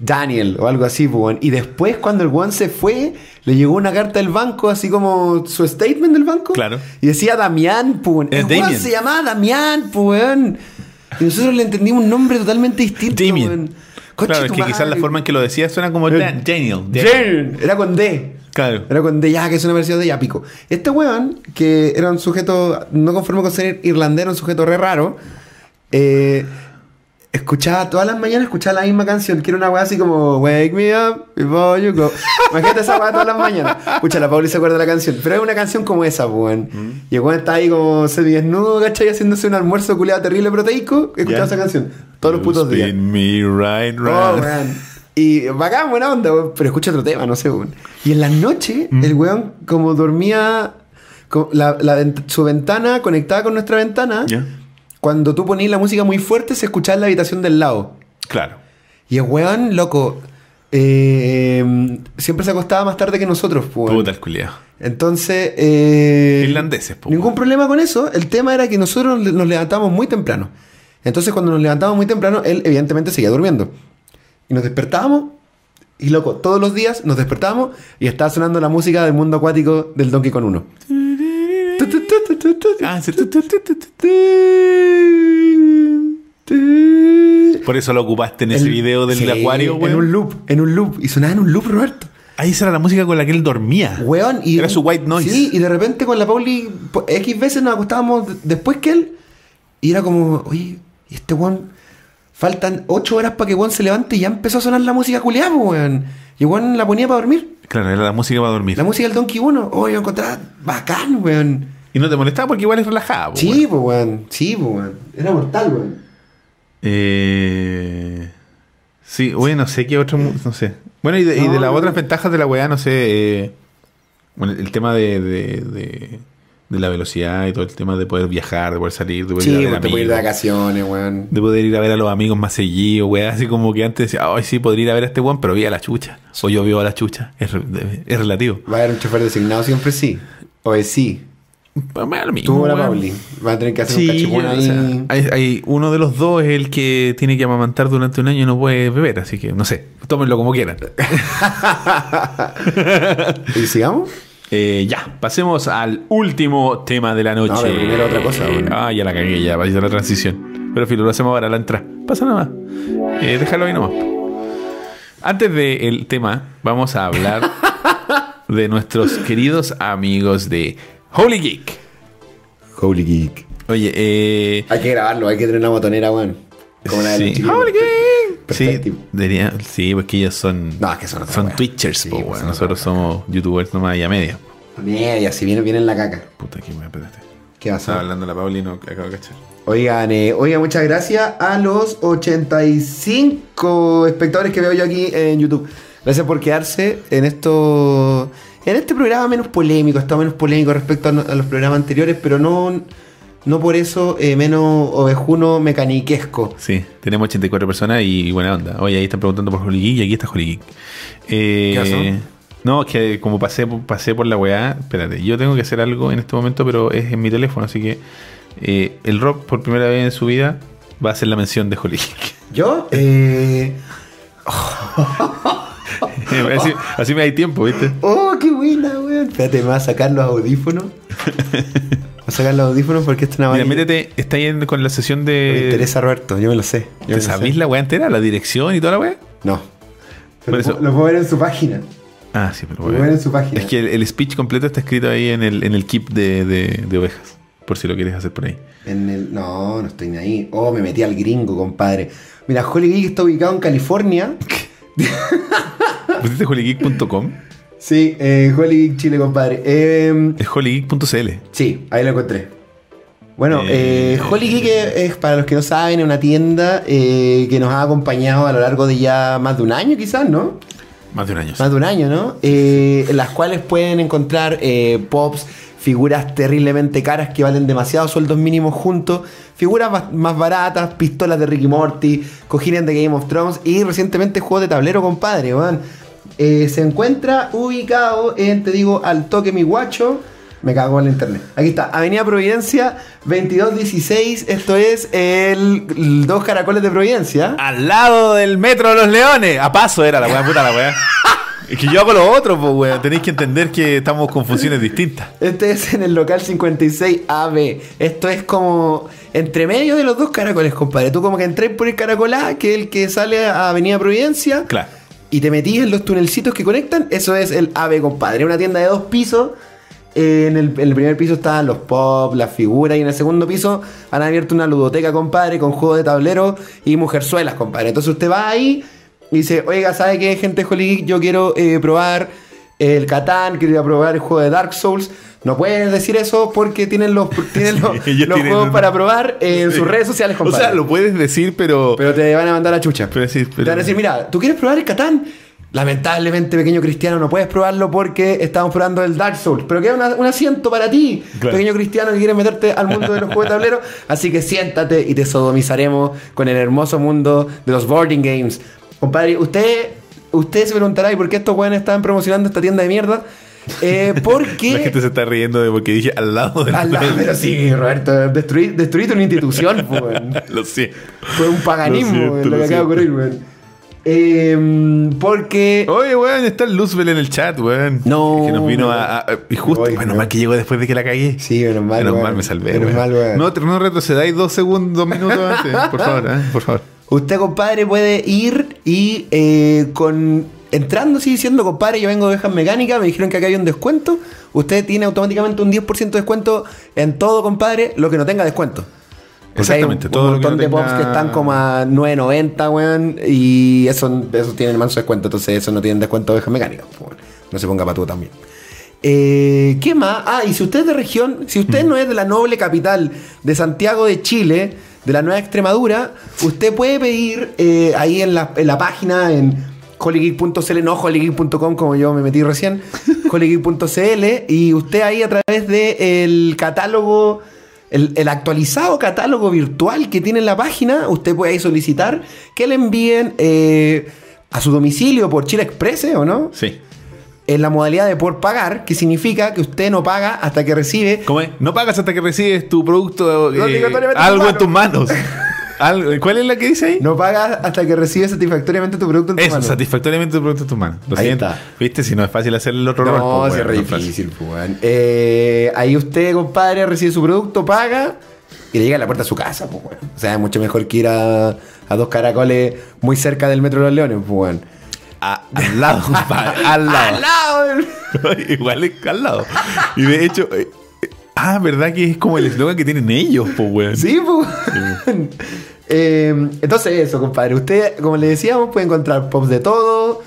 Daniel o algo así, pues, weón. Y después, cuando el weón se fue, le llegó una carta del banco, así como su statement del banco. Claro. Y decía Damián, pues, weón. El weón se llamaba Damián, weón. Y nosotros le entendimos un nombre totalmente distinto, weón. Claro, es que quizás la forma en que lo decía suena como Eh, Dan- Daniel. Daniel. Era con D. Claro. Era con de ya, que es una versión de ya pico. Este weón, que era un sujeto, no conforme con ser irlandés, era un sujeto re raro, eh, escuchaba todas las mañanas, escuchaba la misma canción, que era una weá así como Wake me up before you go. Imagínate esa weá todas las mañanas. Escucha, la Pauli se acuerda de la canción, pero es una canción como esa, weón. Y el weón está ahí como semidesnudo, ¿cachai? Haciéndose un almuerzo culiado terrible proteico, escuchaba Ya. esa canción todos los putos días. Me right Oh, round. weón. Y bacán, buena onda, weón. Pero escucha otro tema, no sé, weón. Y en las noches, Mm. el weón, como dormía, la- la su ventana conectada con nuestra ventana, Ya. Cuando tú ponías la música muy fuerte, se escuchaba en la habitación del lado. Claro. Y el weón, loco, eh, siempre se acostaba más tarde que nosotros, pues. Puta el culiao. Entonces, eh, Irlandeses, po, ningún problema con eso. El tema era que nosotros nos levantamos muy temprano. Entonces, cuando nos levantamos muy temprano, él evidentemente seguía durmiendo. Y nos despertábamos. Y loco, todos los días nos despertábamos y estaba sonando la música del mundo acuático del Donkey Kong 1. Ah, sí. Por eso lo ocupaste en ese video del sí, acuario, En weón. un loop, en un loop. Y sonaba en un loop, Roberto. Ahí esa era la música con la que él dormía. Weón, y Era su white noise. Sí, y de repente con la Pauli, X veces nos acostábamos después que él. Y era como, oye, ¿y este weón? Faltan 8 horas para que weón se levante y ya empezó a sonar la música culiada, weón. Y weón la ponía para dormir. Claro, era la música para dormir. La música del Donkey 1. Oh, yo encontraba bacán, weón. Y no te molestaba porque igual es relajada, po, Sí, pues, weón. Sí, pues, weón. Era mortal, weón. Eh, sí, bueno, no sé qué otro. No sé. Bueno, y de, y de No, las no. otras ventajas de la weá, no sé. eh, bueno, el tema de, de, de, de la velocidad y todo el tema de poder viajar, de poder salir, de poder Sí, ir a ver pues te puedes ir de amigos. vacaciones, weón. De poder ir a ver a los amigos más seguidos, weá. Así como que antes decía, ay, sí, podría ir a ver a este weón, pero vi a la chucha. O yo veo a la chucha. Es, es relativo. Va a haber un chofer designado siempre, sí. O es sí. Lo mismo, Tú la. Pauli. Va a tener que hacer Sí, un cachipún o ahí. sea, hay, hay- uno de los dos es el que tiene que amamantar durante un año y no puede beber, así que no sé, tómenlo como quieran. ¿Y sigamos? Eh, ya, pasemos al último tema de la noche. No, pero primero otra cosa, bueno. Ah, ya la cagué, ya, va a la transición. Pero filo, lo hacemos ahora la entrada. Pasa nada más. Eh, déjalo ahí nomás. Antes del tema, vamos a hablar de nuestros queridos amigos de Holy Geek. Holy Geek. Oye, eh. Hay que grabarlo, hay que tener una botonera, weón. Como la de los Sí. Holy Geek. Sí, Perfecto. debería- sí, porque ellos son. No, es que son Son wea. Twitchers, Sí, po, pues weón. son Nosotros somos YouTubers nomás y a media. Media, si viene, viene en la caca. Puta que me espérate. ¿Qué va a Estaba hablando la Pauli y no acabo de cachar. Oigan, eh, oigan, muchas gracias a los 85 espectadores que veo yo aquí en YouTube. Gracias por quedarse en esto. En este programa menos polémico, está menos polémico respecto a, no- a los programas anteriores, pero no, no por eso eh, menos ovejuno mecaniquesco. Sí, tenemos 84 personas y buena onda. Oye, ahí están preguntando por Holy Geek y aquí está Holy Geek. Eh. No, es que como pasé, pasé por la weá, espérate, yo tengo que hacer algo en este momento, pero es en mi teléfono, así que eh, el Rob por primera vez en su vida va a hacer la mención de Holy Geek. ¿Yo? Eh, así, así me hay tiempo, ¿viste? oh, qué buena, weón. Espérate, me va a sacar los audífonos. Voy a sacar los audífonos porque esto es una Mira, métete, está ahí en- con la sesión Me de. interesa, Roberto. Yo me lo sé. Yo me ¿Te lo sabís la weá entera? ¿La dirección y toda la weá? No. Por Pero eso- Lo, lo puedo ver en su página. Ah, sí, pero Lo puedo ver en su página. Es que el, el speech completo está escrito ahí en el, en el keep de, de- de ovejas. Por si lo quieres hacer por ahí. En el, no, no estoy ni ahí. Oh, me metí al gringo, compadre. Mira, Holy Geek está ubicado en California. ¿Pusiste holygeek.com? Sí, eh, Holy Geek Chile, compadre. Eh, Es holygeek.cl. sí, ahí lo encontré. Bueno, Eh, eh, Holy Geek es, es, para los que no saben, es una tienda eh, que nos ha acompañado a lo largo de ya más de un año, quizás, ¿no? Más de un año. Más de un año, ¿no? Eh, en las cuales pueden encontrar eh, pops, figuras terriblemente caras que valen demasiados sueldos mínimos juntos, figuras más, más baratas, pistolas de Ricky Morty, cojines de Game of Thrones y recientemente juegos de tablero, compadre, weón. Eh, se encuentra ubicado en, te digo, al toque mi guacho. Me cago en la internet. Aquí está, Avenida Providencia 2216. Esto es el, el Dos Caracoles de Providencia. Al lado del metro de los leones. A paso era la weá, puta la weá. Es que yo hago lo otro, pues weón. Tenéis que entender que estamos con funciones distintas. Este es en el local 56AB. Esto es como entre medio de los dos caracoles, compadre. Tú como que entrás por el caracol A, que es el que sale a Avenida Providencia. Claro. Y te metís en los tunelcitos que conectan. Eso es el AB, compadre. Una tienda de dos pisos. Eh, en, el, primer piso estaban los pop, las figuras. Y en el segundo piso han abierto una ludoteca, compadre, con juegos de tablero y mujerzuelas, compadre. Entonces usted va ahí y dice, oiga, ¿sabe qué, gente Holy Geek? Yo quiero eh, probar el Catán, quiero ir a probar el juego de Dark Souls. No puedes decir eso porque tienen los, tienen los, ellos los tienen juegos un- para probar en sus redes sociales, O compadre. sea, lo puedes decir, pero. Pero te van a mandar a chucha. Pero sí, pero- Te van a decir, mira, ¿tú quieres probar el Catán? Lamentablemente, pequeño cristiano, no puedes probarlo porque estamos probando el Dark Souls. Pero queda una- un asiento para ti, Claro. pequeño cristiano que quieres meterte al mundo de los juegos de tablero. Así que siéntate y te sodomizaremos con el hermoso mundo de los boarding games. Compadre, usted, usted se preguntará, ¿y por qué estos weones estaban promocionando esta tienda de mierda? Eh, porque... La gente se está riendo de porque dije al lado del. Al lado- pero sí, Roberto, destruí- destruiste una institución, weón. lo sé. Fue un paganismo Lo siento, lo lo que acaba de siento. ocurrir, weón. Eh, porque. Oye, weón, está el Luzbel en el chat, weón. No. Que nos vino a. a- y justo, Oye, bueno, weón. mal que llegó después de que la cagué. Sí, menos mal. Menos weón. mal me salvé, Menos weón. mal, weón. No, no retrocedáis dos segundos, dos minutos antes. Por favor, ¿eh? por favor. Usted, compadre, puede ir y eh, con. Entrando así diciendo, compadre, yo vengo de ovejas mecánicas, me dijeron que acá hay un descuento. Usted tiene automáticamente un 10% de descuento en todo, compadre, lo que no tenga descuento. Porque hay un- Exactamente, un, todo lo que montón no de pops que están como a 9.90, weón, y eso, eso tienen manso descuento, entonces eso no tienen descuento de ovejas mecánicas. No se ponga patú también. Eh, ¿Qué más? Ah, y si usted es de región, si usted no es de la noble capital de Santiago de Chile, de la Nueva Extremadura, usted puede pedir eh, ahí en la, en la página, en holygeek.cl, no holygeek.com como yo me metí recién, holygeek.cl, y usted ahí a través del catálogo, el, el actualizado catálogo virtual que tiene en la página, usted puede ahí solicitar que le envíen eh, a su domicilio por Chile Express, ¿eh? ¿o no? Sí. En la modalidad de por pagar, que significa que usted no paga hasta que recibe. ¿Cómo es? No pagas hasta que recibes tu producto, eh, algo en tus manos. Algo- ¿Cuál es la que dice ahí? No paga hasta que recibe satisfactoriamente tu producto en tu Eso, mano. satisfactoriamente tu producto en tus manos. Lo Ahí siento. está. ¿Viste? Si no es fácil hacer el otro No, pues, es re difícil, pues. Eh, ahí usted, compadre, recibe su producto, paga y le llega a la puerta de su casa, pues. O sea, es mucho mejor que ir a, a dos caracoles muy cerca del Metro de los Leones, pues. A- al lado, compadre, al lado. ¡Al lado! del- Igual es al lado. Y de hecho, eh, eh, ah, ¿verdad que es como el eslogan que tienen ellos, pues, weón? Sí, pues. Eh, entonces, eso, compadre. Usted, como le decíamos, puede encontrar pops de todo,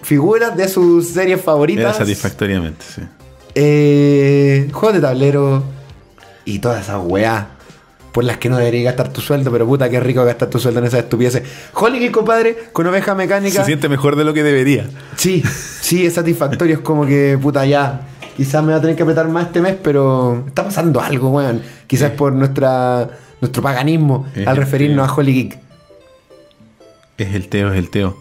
figuras de sus series Era favoritas. satisfactoriamente, sí. Eh, juegos de tablero y todas esas weá por las que no deberías gastar tu sueldo, pero puta, qué rico gastar tu sueldo en esas estupideces. Holy Geek, compadre, con oveja mecánica. Se siente mejor de lo que debería. Sí, sí, es satisfactorio. Es como que, puta, ya. Quizás me va a tener que apretar más este mes, pero está pasando algo, weón. Quizás por nuestra nuestro paganismo Es al referirnos a Holy Geek. Es el Teo, es el Teo.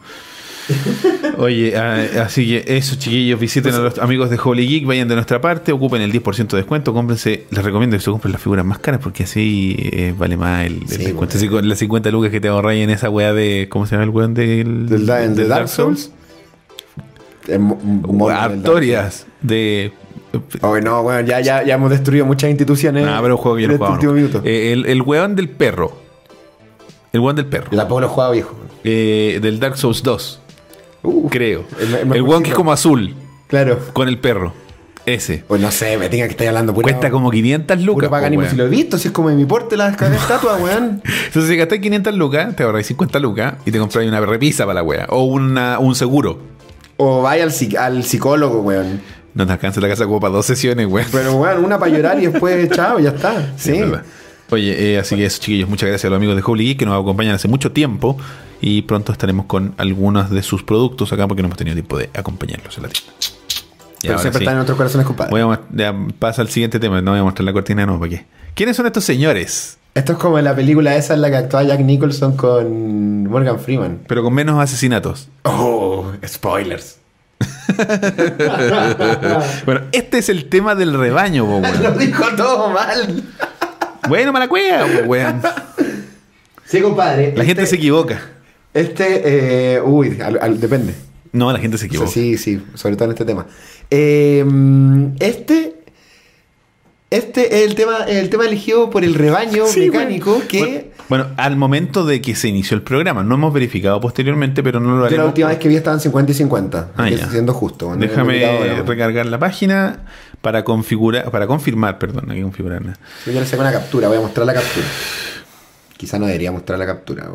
Oye, ah, así que eso, chiquillos, visiten a los amigos de Holy Geek, vayan de nuestra parte, ocupen el 10% de descuento, cómprense, les recomiendo que se compren las figuras más caras porque así eh, vale más el, el Sí, descuento. bueno. Así con las 50 lucas que te ahorráis en esa weá de, ¿cómo se llama el weón del, de Dark Souls. Dark Artorias de... Souls. Oh, no, bueno, ya, ya, ya hemos destruido muchas instituciones. Ah, pero un juego que yo no este jugaba, no. Eh, el, el weón del perro. El weón del perro. Tampoco lo he jugado, viejo. Eh, del Dark Souls 2, Uh, creo. El- weón que es como azul, Claro. con el perro. Ese. Pues no sé, me tenga que estar hablando pura, Cuesta como 500 puro lucas. weón. Si lo he visto, si es como de mi porte la estatua, weón. Entonces, si gastas 500 lucas, te ahorras 50 lucas y te compras una repisa para la wea. O una, un seguro. O vaya al, al psicólogo, weón. No te alcanza la casa como para dos sesiones, weón. Pero, weón, una para llorar y después, chao, ya está. Sí. Es. Oye, eh, así que eso, chiquillos, muchas gracias a los amigos de Holy Geek que nos acompañan hace mucho tiempo y pronto estaremos con algunos de sus productos acá porque no hemos tenido tiempo de acompañarlos en la tienda. Y Pero siempre sí, están en otros corazones, compadre. voy a, mos- ya pasa al siguiente tema, no voy a mostrar la cortina de nuevo, ¿para qué? ¿Quiénes son estos señores? Esto es como en la película esa en la que actúa Jack Nicholson con Morgan Freeman. Pero con menos asesinatos. Oh, spoilers. Bueno, este es el tema del rebaño, po, weón. Lo dijo todo mal. Bueno, mala cueva, weón. Sí, compadre. La gente se equivoca. Este, eh, uy, al- al- depende. No, la gente se O sea, equivoca. sí, sí, sobre todo en este tema. Eh, este. Este es el tema, el tema elegido por el rebaño Sí, mecánico weón. que Bueno, bueno, al momento de que se inició el programa, no hemos verificado posteriormente, pero no lo yo haremos. la última vez que vi estaban 50 y 50. Ah, ya. siendo justo. bueno, no Déjame recargar la página para configurar, para confirmar, perdón, hay que configurar. Yo ya le saco una captura, voy a mostrar la captura. Quizá no debería mostrar la captura.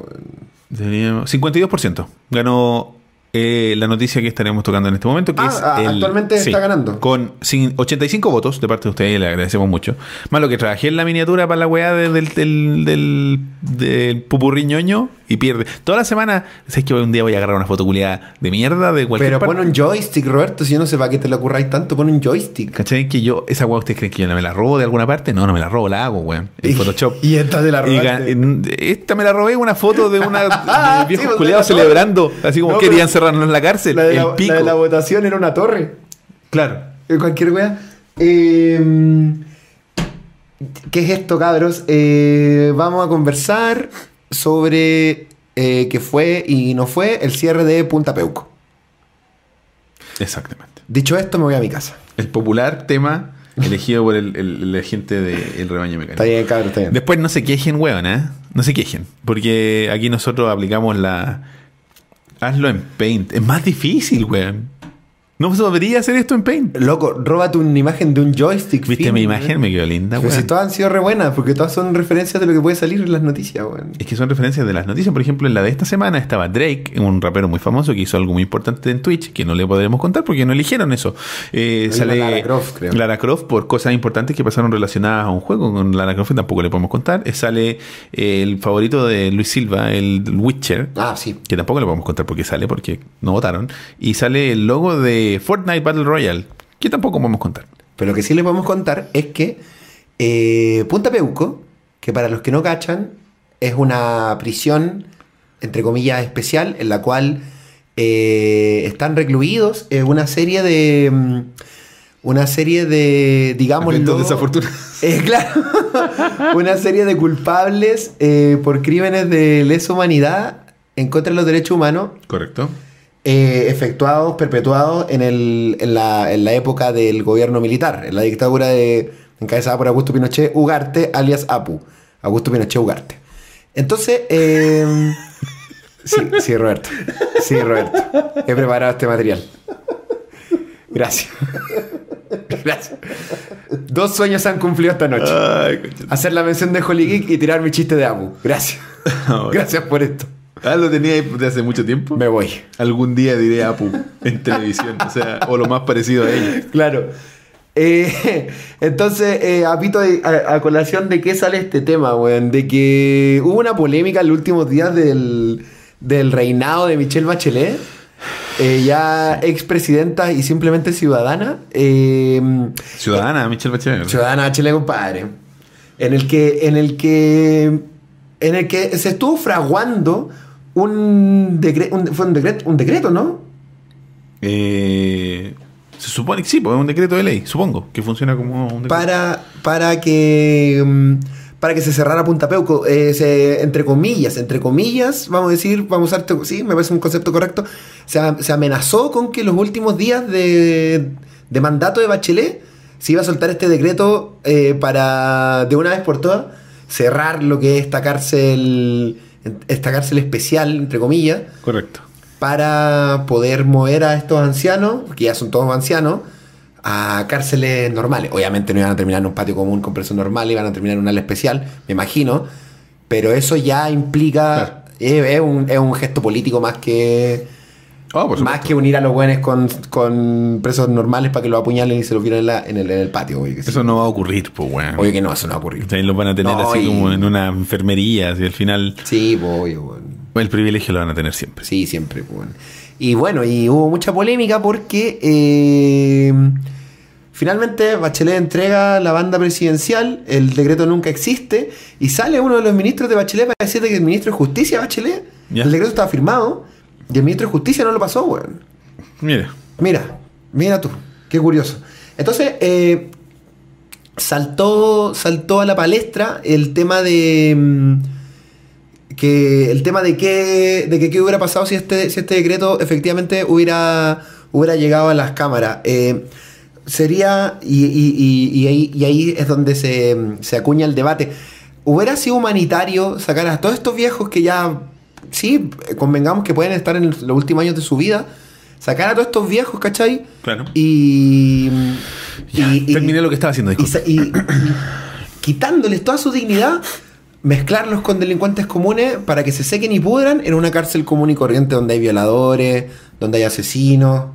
Deberíamos- 52%. Ganó eh, la noticia que estaremos tocando en este momento, que Ah, es ah, actualmente está ganando. Con cin- 85 votos de parte de ustedes, le agradecemos mucho. Más lo que trabajé en la miniatura para la weá de- del, del, del, del pupurrí ñoño y pierde. Toda la semana, sé que un día voy a agarrar una foto culiada de mierda de cualquier Pero pon un joystick, Roberto, si yo no sé para qué te lo ocurráis tanto, pon un joystick. ¿Cachai? Que yo, esa weá, ¿ustedes creen que yo me la robo de alguna parte? No, no me la robo, la hago, weón. En Photoshop. y esta te la robaste. esta me la robé una foto de una Ah, de viejos sí, pues, culiados celebrando, así como No, querían cerrarnos en la cárcel. La de, el la, pico. la de la votación era una torre. Claro. Eh, Cualquier wea. Eh, ¿Qué es esto, cabros? Eh, vamos a conversar sobre eh, qué fue y no fue el cierre de Punta Peuco. Exactamente. Dicho esto, me voy a mi casa. El popular tema elegido por el, el- la gente del rebaño mecánico. Está bien, cabros, está bien. Después no se quejen, weón, ¿eh? No se quejen. Porque aquí nosotros aplicamos la. Hazlo en Paint. Es más difícil, weón. No debería hacer esto en Paint. Loco, róbate una imagen de un joystick. ¿Viste mi imagen? Me quedó linda, Pero weón. si todas han sido re buenas, porque todas son referencias de lo que puede salir en las noticias, weón. Es que son referencias de las noticias. Por ejemplo, en la de esta semana estaba Drake, un rapero muy famoso que hizo algo muy importante en Twitch, que no le podremos contar porque no eligieron eso. Eh, sale Lara Croft, creo. Lara Croft por cosas importantes que pasaron relacionadas a un juego con Lara Croft, tampoco le podemos contar. Eh, sale el favorito de Luis Silva, el Witcher. Ah, sí. Que tampoco le podemos contar porque sale, porque no votaron. Y sale el logo de Fortnite Battle Royale, que tampoco podemos contar. Pero lo que sí les podemos contar es que eh, Punta Peuco, que para los que no cachan, es una prisión, entre comillas, especial, en la cual eh, están recluidos eh, una serie de. mm, Una serie de, digamos, desafortunados. Eh, claro, una serie de culpables eh, por crímenes de lesa humanidad en contra de los derechos humanos Correcto. Eh, efectuados, perpetuados en, el, en, la, en la época del gobierno militar, en la dictadura de, encabezada por Augusto Pinochet Ugarte, alias Apu. Augusto Pinochet Ugarte. Entonces, eh, sí, sí, Roberto. Sí, Roberto. He preparado este material. Gracias. Gracias. Dos sueños se han cumplido esta noche. Hacer la mención de Holy Geek y tirar mi chiste de Apu. Gracias. Gracias por esto. Ah, lo tenía ahí de hace mucho tiempo. Me voy. Algún día diré Apu en televisión, o sea, o lo más parecido a ella. Claro. Eh, entonces, eh, apito a, a colación de qué sale este tema, weón. De que hubo una polémica en los últimos días del, del reinado de Michelle Bachelet. eh, ya expresidenta y simplemente ciudadana. eh, Ciudadana, Michelle Bachelet. ciudadana Bachelet, compadre. En el que. En el que. En el que se estuvo fraguando un, decre- un- fue un decreto, un decreto, ¿no? Eh, se supone que sí, porque es un decreto de ley, supongo, que funciona como un decreto. Para, para que mm, para que se cerrara Punta Peuco, eh, se- entre comillas, entre comillas, vamos a decir, vamos a usar, sí, me parece un concepto correcto, se amenazó con que los últimos días de, de mandato de Bachelet se iba a soltar este decreto eh, para, de una vez por todas, cerrar lo que es esta cárcel, esta cárcel especial, entre comillas, Correcto. para poder mover a estos ancianos, que ya son todos ancianos, a cárceles normales. Obviamente no iban a terminar en un patio común con presos normales, iban a terminar en un ala especial, me imagino. Pero eso ya implica. Es, un, es un gesto político más que. Oh, por más que unir a los buenos con, con presos normales para que los apuñalen y se los vieran en, la- en el, en el patio. Que, sí. Eso no va a ocurrir, pues, weón. Obvio que no, eso no va a ocurrir. También los van a tener No, así y- como en una enfermería, y al final Sí, pues, obvio, weón. el privilegio lo van a tener siempre. Sí, siempre. pues. Y bueno, y hubo mucha polémica porque eh, finalmente Bachelet entrega la banda presidencial, el decreto nunca existe, y sale uno de los ministros de Bachelet para decirte que el ministro de Justicia, Bachelet, Ya. el decreto estaba firmado, y el ministro de Justicia no lo pasó, weón. Mira, Mira, mira tú, qué curioso. Entonces, eh, saltó, saltó a la palestra el tema de. mm, que el tema de qué, de que qué hubiera pasado si este, si este decreto efectivamente hubiera, hubiera llegado a las cámaras. Eh, sería, y, y- y- y ahí, y ahí es donde se, se acuña el debate, ¿hubiera sido humanitario sacar a todos estos viejos que ya, sí, convengamos que pueden estar en los últimos años de su vida, sacar a todos estos viejos, ¿cachai? claro. Y... Ya, y- y- terminé lo que estaba haciendo, y- y quitándoles toda su dignidad, mezclarlos con delincuentes comunes para que se sequen y pudran en una cárcel común y corriente donde hay violadores, donde hay asesinos,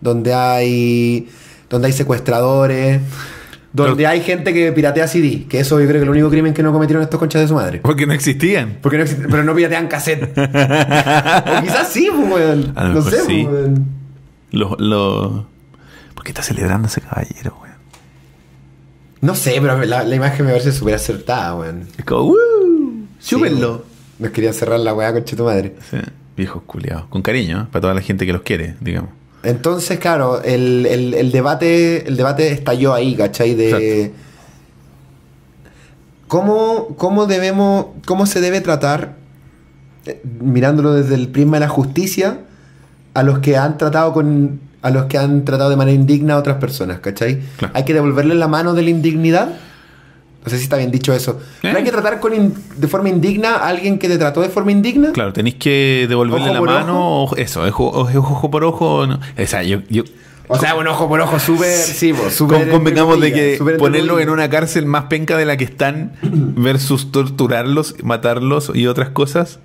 donde hay donde hay secuestradores, donde Pero- hay gente que piratea CD, que eso yo creo que es el único crimen que no cometieron estos conchas de su madre. Porque no existían. Porque no existe- pero no piratean cassette. o quizás sí, pues, weón. A lo No mejor sé, sí. pues, weón. Los, los... ¿Por qué está celebrando ese caballero, weón? No sé, pero la, la imagen me parece súper acertada, weón. Es como, ¡Woo! Weón. Nos querían cerrar la weá, concha de tu madre. Sí, viejos culiados. Con cariño, ¿eh? para toda la gente que los quiere, digamos. Entonces, claro, el, el- el debate, el debate estalló ahí, ¿cachai? De cómo, cómo debemos, cómo se debe tratar, eh, mirándolo desde el prisma de la justicia, a los que han tratado con. a los que han tratado de manera indigna a otras personas, ¿cachai? Claro. Hay que devolverle la mano de la indignidad. No sé si está bien dicho eso. Pero Eh. hay que tratar con de forma indigna a alguien que te trató de forma indigna. Claro, tenéis que devolverle Ojo la mano. ojo- eso, ojo, ojo, ojo por ojo. no. O sea, yo, yo O sea, un ojo por ojo, súper. Sí, Con- súper. entre convengamos de que ponerlo en una cárcel más penca de la que están versus torturarlos, matarlos y otras cosas,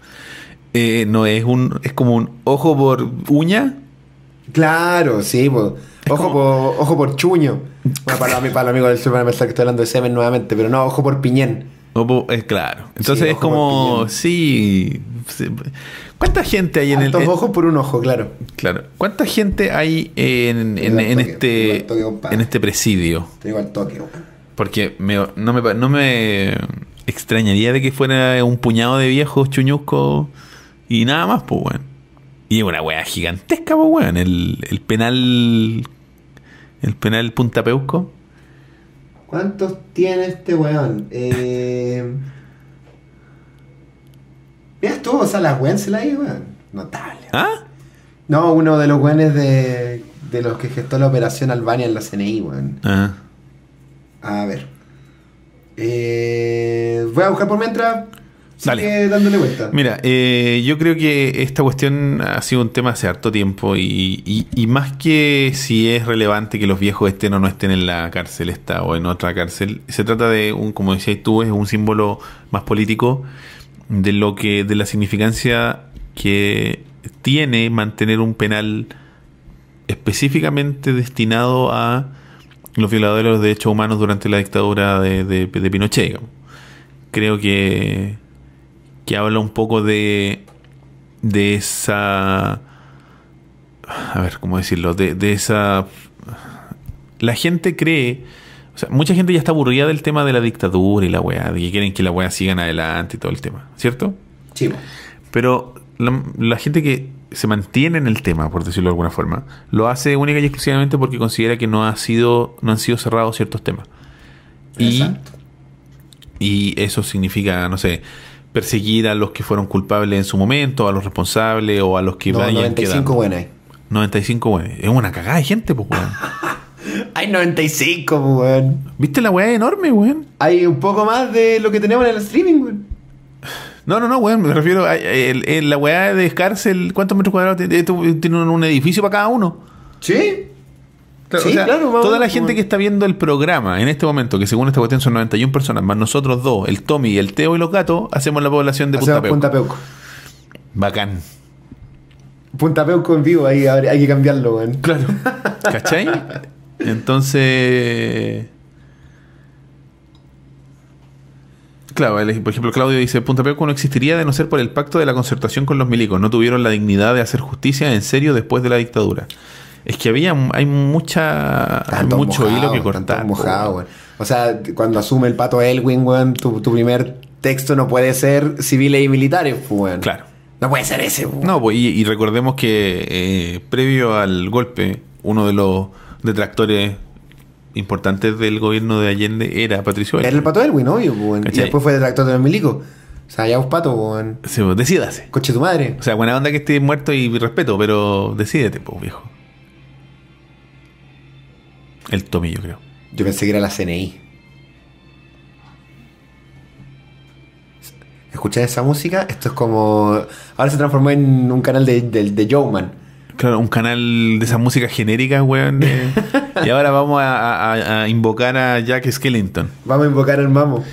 eh, no es un es como un ojo por uña. Claro, sí. Ojo, como- por, ojo por chuño. Bueno, para, para los amigos del sur van a pensar que estoy hablando de semen nuevamente, pero no, ojo por piñén. o po- es claro. Entonces Sí, es como sí, sí. ¿Cuánta gente hay en el en- ojos por un ojo, claro. claro? ¿Cuánta gente hay en, en- Igual en toque, este toque, en este presidio? Te digo al toque. Porque me- no, me, no me extrañaría de que fuera un puñado de viejos chuñuscos y nada más, pues, weón. Y una weá gigantesca, pues, weón. El, el penal. El penal Punta Peuco. ¿Cuántos tiene este weón? Eh... Mira tú, o sea, las ahí, weón. Notable. ¿Ah? No, uno de los weones de, de los que gestó la operación Albania en la CNI, weón. Ah. A ver. Eh, voy a buscar por mientras. Dale. Sigue dándole vuelta. Mira, eh, yo creo que esta cuestión ha sido un tema hace harto tiempo y, y- y más que si es relevante que los viejos estén o no estén en la cárcel esta o en otra cárcel, se trata de un, como decías tú, es un símbolo más político de lo que, de la significancia que tiene mantener un penal específicamente destinado a los violadores de los derechos humanos durante la dictadura de, de- de Pinochet. Creo que que habla un poco de de esa a ver cómo decirlo de, de esa la gente cree o sea mucha gente ya está aburrida del tema de la dictadura y la weá de que quieren que la weá sigan adelante y todo el tema ¿cierto? Chivo. pero la, la gente que se mantiene en el tema, por decirlo de alguna forma, lo hace única y exclusivamente porque considera que no ha sido, no han sido cerrados ciertos temas. Y, Exacto. y eso significa, no sé, perseguir a los que fueron culpables en su momento, a los responsables o a los que No, vayan 95 quedando. buenas hay. 95, weón. Es una cagada de gente, pues, weón. Hay 95, pues, weón. ¿Viste la weá enorme, weón? Hay un poco más de lo que tenemos en el streaming, weón. No, no, no, weón. Me refiero a el- el- la weá de cárcel. ¿Cuántos metros cuadrados tiene? Tiene un edificio para cada uno. ¿Sí? Claro, Sí, o sea, claro, más o toda la gente que está viendo el programa en este momento, que según esta cuestión son 91 personas, más nosotros dos, el Tommy, el Teo y los gatos, hacemos la población de Punta Peuco. Punta Peuco. Bacán. Punta Peuco en vivo, ahí hay que cambiarlo, weón. Claro. ¿Cachai? Entonces. Claro, por ejemplo, Claudio dice: Punta Peuco no existiría de no ser por el pacto de la concertación con los milicos. No tuvieron la dignidad de hacer justicia en serio después de la dictadura. Es que había, hay mucha, Tanto mucho mojado, hilo que cortar. mojado. O sea, cuando asume el pato Elwin, tu, tu primer texto no puede ser civiles y militares, pues, weón. Claro. No puede ser ese. No, pues, y, y recordemos que eh, previo al golpe, uno de los detractores importantes del gobierno de Allende era Patricio Era el pato Elwin, obvio. Y después fue detractor de los milicos. O sea, ya vos pato, weón. Sí, decídase. Coche tu madre. O sea, buena onda que esté muerto y respeto, pero decídete, pues, viejo. El Tommy, yo creo. Yo pensé que era la CNI. ¿Escuchas esa música? Esto es como. Ahora se transformó en un canal de, de, de Showman. Claro, un canal de esas músicas genéricas, weón. de- y ahora vamos a, a- a invocar a Jack Skellington. Vamos a invocar al mamo.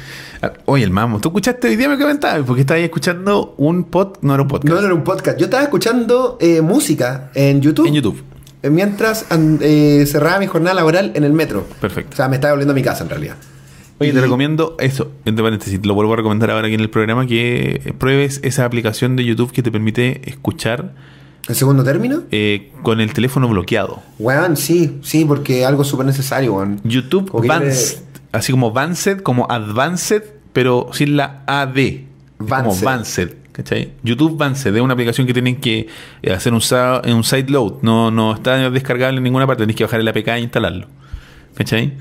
Ah, Oye, el mamo. ¿Tú escuchaste hoy día me comentabas? Porque estabas escuchando un pod... No era un podcast. No, no era un podcast. Yo estaba escuchando eh, música en YouTube. En YouTube. Eh, Mientras eh, cerraba mi jornada laboral en el metro. Perfecto. O sea, me estaba volviendo a mi casa en realidad. Oye, te recomiendo eso, entre paréntesis, lo vuelvo a recomendar ahora aquí en el programa, que pruebes esa aplicación de YouTube que te permite escuchar ¿El segundo término? eh, con el teléfono bloqueado. Weón, sí, sí, porque algo súper necesario, weón. YouTube Vanced, así como Vanced, como Advanced, pero sin la AD. Es Como Vanced. ¿Cachai? YouTube Vanced es una aplicación que tienen que eh, hacer un, sa- un side load, no, no está descargable en ninguna parte, tenés que bajar el APK e instalarlo. ¿Cachai?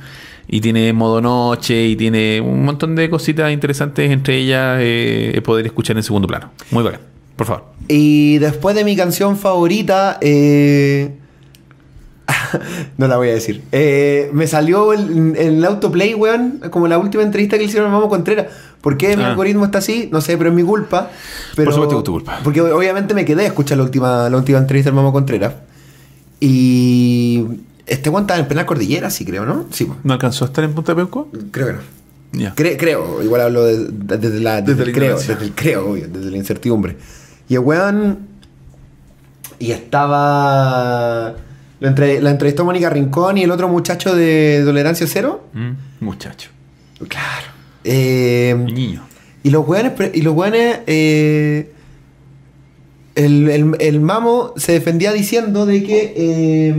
Y tiene modo noche y tiene un montón de cositas interesantes, entre ellas eh, poder escuchar en segundo plano. Muy bacán, por favor. Y después de mi canción favorita, eh... no la voy a decir. Eh, me salió el, el autoplay, weón, como la última entrevista que le hicieron a Mamo Contreras. ¿Por qué mi Ah. algoritmo está así? No sé, pero es mi culpa. Pero, supuesto que es tu culpa. Porque obviamente me quedé a escuchar la última, la última entrevista del Mamo Contreras. Y este weón estaba en Penal Cordillera, sí creo, ¿no? Sí. ¿No alcanzó a estar en Punta Peuco? creo que no. Cre- creo, igual hablo de- de- desde, la, desde, Desde el creo, desde el creo, obvio, desde la incertidumbre. Y el weón. Y estaba. Lo entre- la entrevistó Mónica Rincón y el otro muchacho de Tolerancia Cero. Mm, muchacho. Claro. Eh, Niño. y los weones. Y los weones. eh, el, el- el mamo se defendía diciendo de que. eh,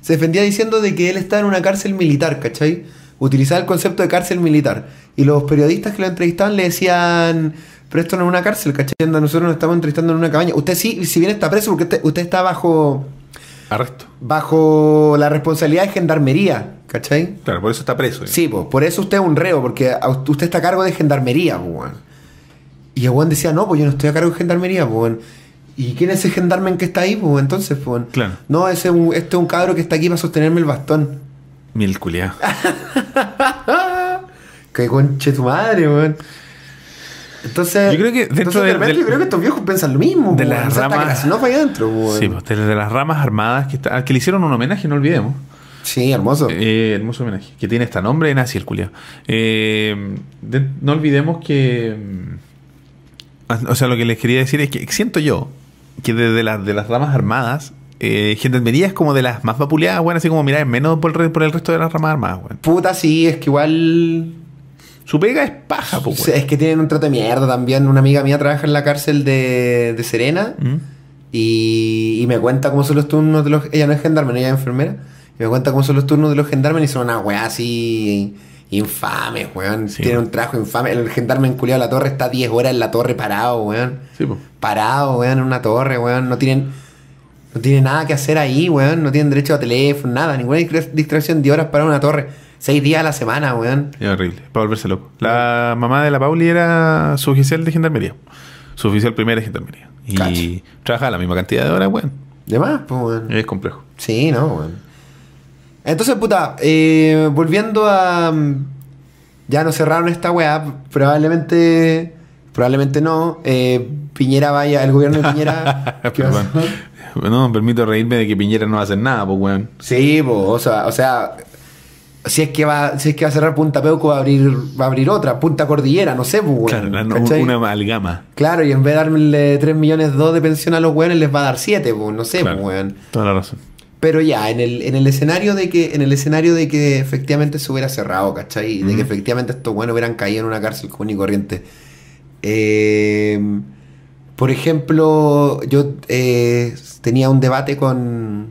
se defendía diciendo de que él está en una cárcel militar, ¿cachai? Utilizaba el concepto de cárcel militar. Y los periodistas que lo entrevistaban le decían. Pero esto no es una cárcel, ¿cachai? Nosotros nos estamos entrevistando en una cabaña. Usted sí, si bien está preso, porque usted, usted está bajo. Arresto. bajo la responsabilidad de gendarmería, ¿cachai? Claro, por eso está preso. Sí, por eso usted es un reo, porque usted está a cargo de gendarmería, weón. Y el weón decía, no, pues yo no estoy a cargo de gendarmería, weón. ¿Y quién es ese gendarme que está ahí, pues, entonces, pues, weón? Claro. No, ese es un, este es un cabro que está aquí para sostenerme el bastón. Mil culiao. ¡Qué conche tu madre, weón! Entonces, Yo creo que dentro entonces, de- de repente del- yo creo que estos viejos piensan lo mismo, de las ramas- no adentro. Sí, pues, de, de las ramas armadas que, está, que le hicieron un homenaje, no olvidemos. Sí, hermoso. Eh, hermoso homenaje. Que tiene este nombre, nazi el culiao. Eh, de- no olvidemos que. mm, O sea, lo que les quería decir es que siento yo que desde las de las ramas armadas, eh, Gendarmería es como de las más vapuleadas, bueno, así como mirar menos por, el por el resto de las ramas armadas, weón. Puta, sí, es que igual Su pega es paja, Sí, Es que tienen un trato de mierda también. Una amiga mía trabaja en la cárcel de, de Serena ¿Mm? y, y me cuenta cómo son los turnos de los... Ella no es gendarme, no, ella es enfermera. Y me cuenta cómo son los turnos de los gendarmes y son una weá así Infame, weón. Sí, Tiene un trabajo infame. El gendarme enculiado a la torre está 10 horas en la torre parado, weón. Sí, po. Parado, weón, en una torre, weón. No tienen, no tienen nada que hacer ahí, weón. No tienen derecho a teléfono, nada. Ninguna distra- distracción de horas para una torre. Seis días a la semana, weón. Es horrible, para volverse loco. La mamá de la Pauli era su oficial de gendarmería. Su oficial primera de gendarmería. Y Cacha. trabajaba la misma cantidad de horas, weón. De más, pues, weón. Es complejo. Sí, no, weón. Entonces, puta, eh, volviendo a. mm, Ya no cerraron esta weá, probablemente. Probablemente no. eh, Piñera vaya, el gobierno de Piñera. No, permito reírme de que Piñera no va a hacer nada, pues, weón. Sí, po, o sea, o sea. Si es que va, si es que va a cerrar Punta Peuco, va a abrir, va a abrir otra, Punta Cordillera, no sé, pues. Claro, la- ¿cachai? una amalgama. Claro, y en vez de darle 3 millones 2 de pensión a los weones, les va a dar 7, pues, no sé, Claro, pues. Toda la razón. Pero ya, en el, en el escenario de que, en el escenario de que efectivamente se hubiera cerrado, ¿cachai? Y De que efectivamente estos buenos hubieran caído en una cárcel común y corriente. Eh, por ejemplo, yo eh, tenía un debate con,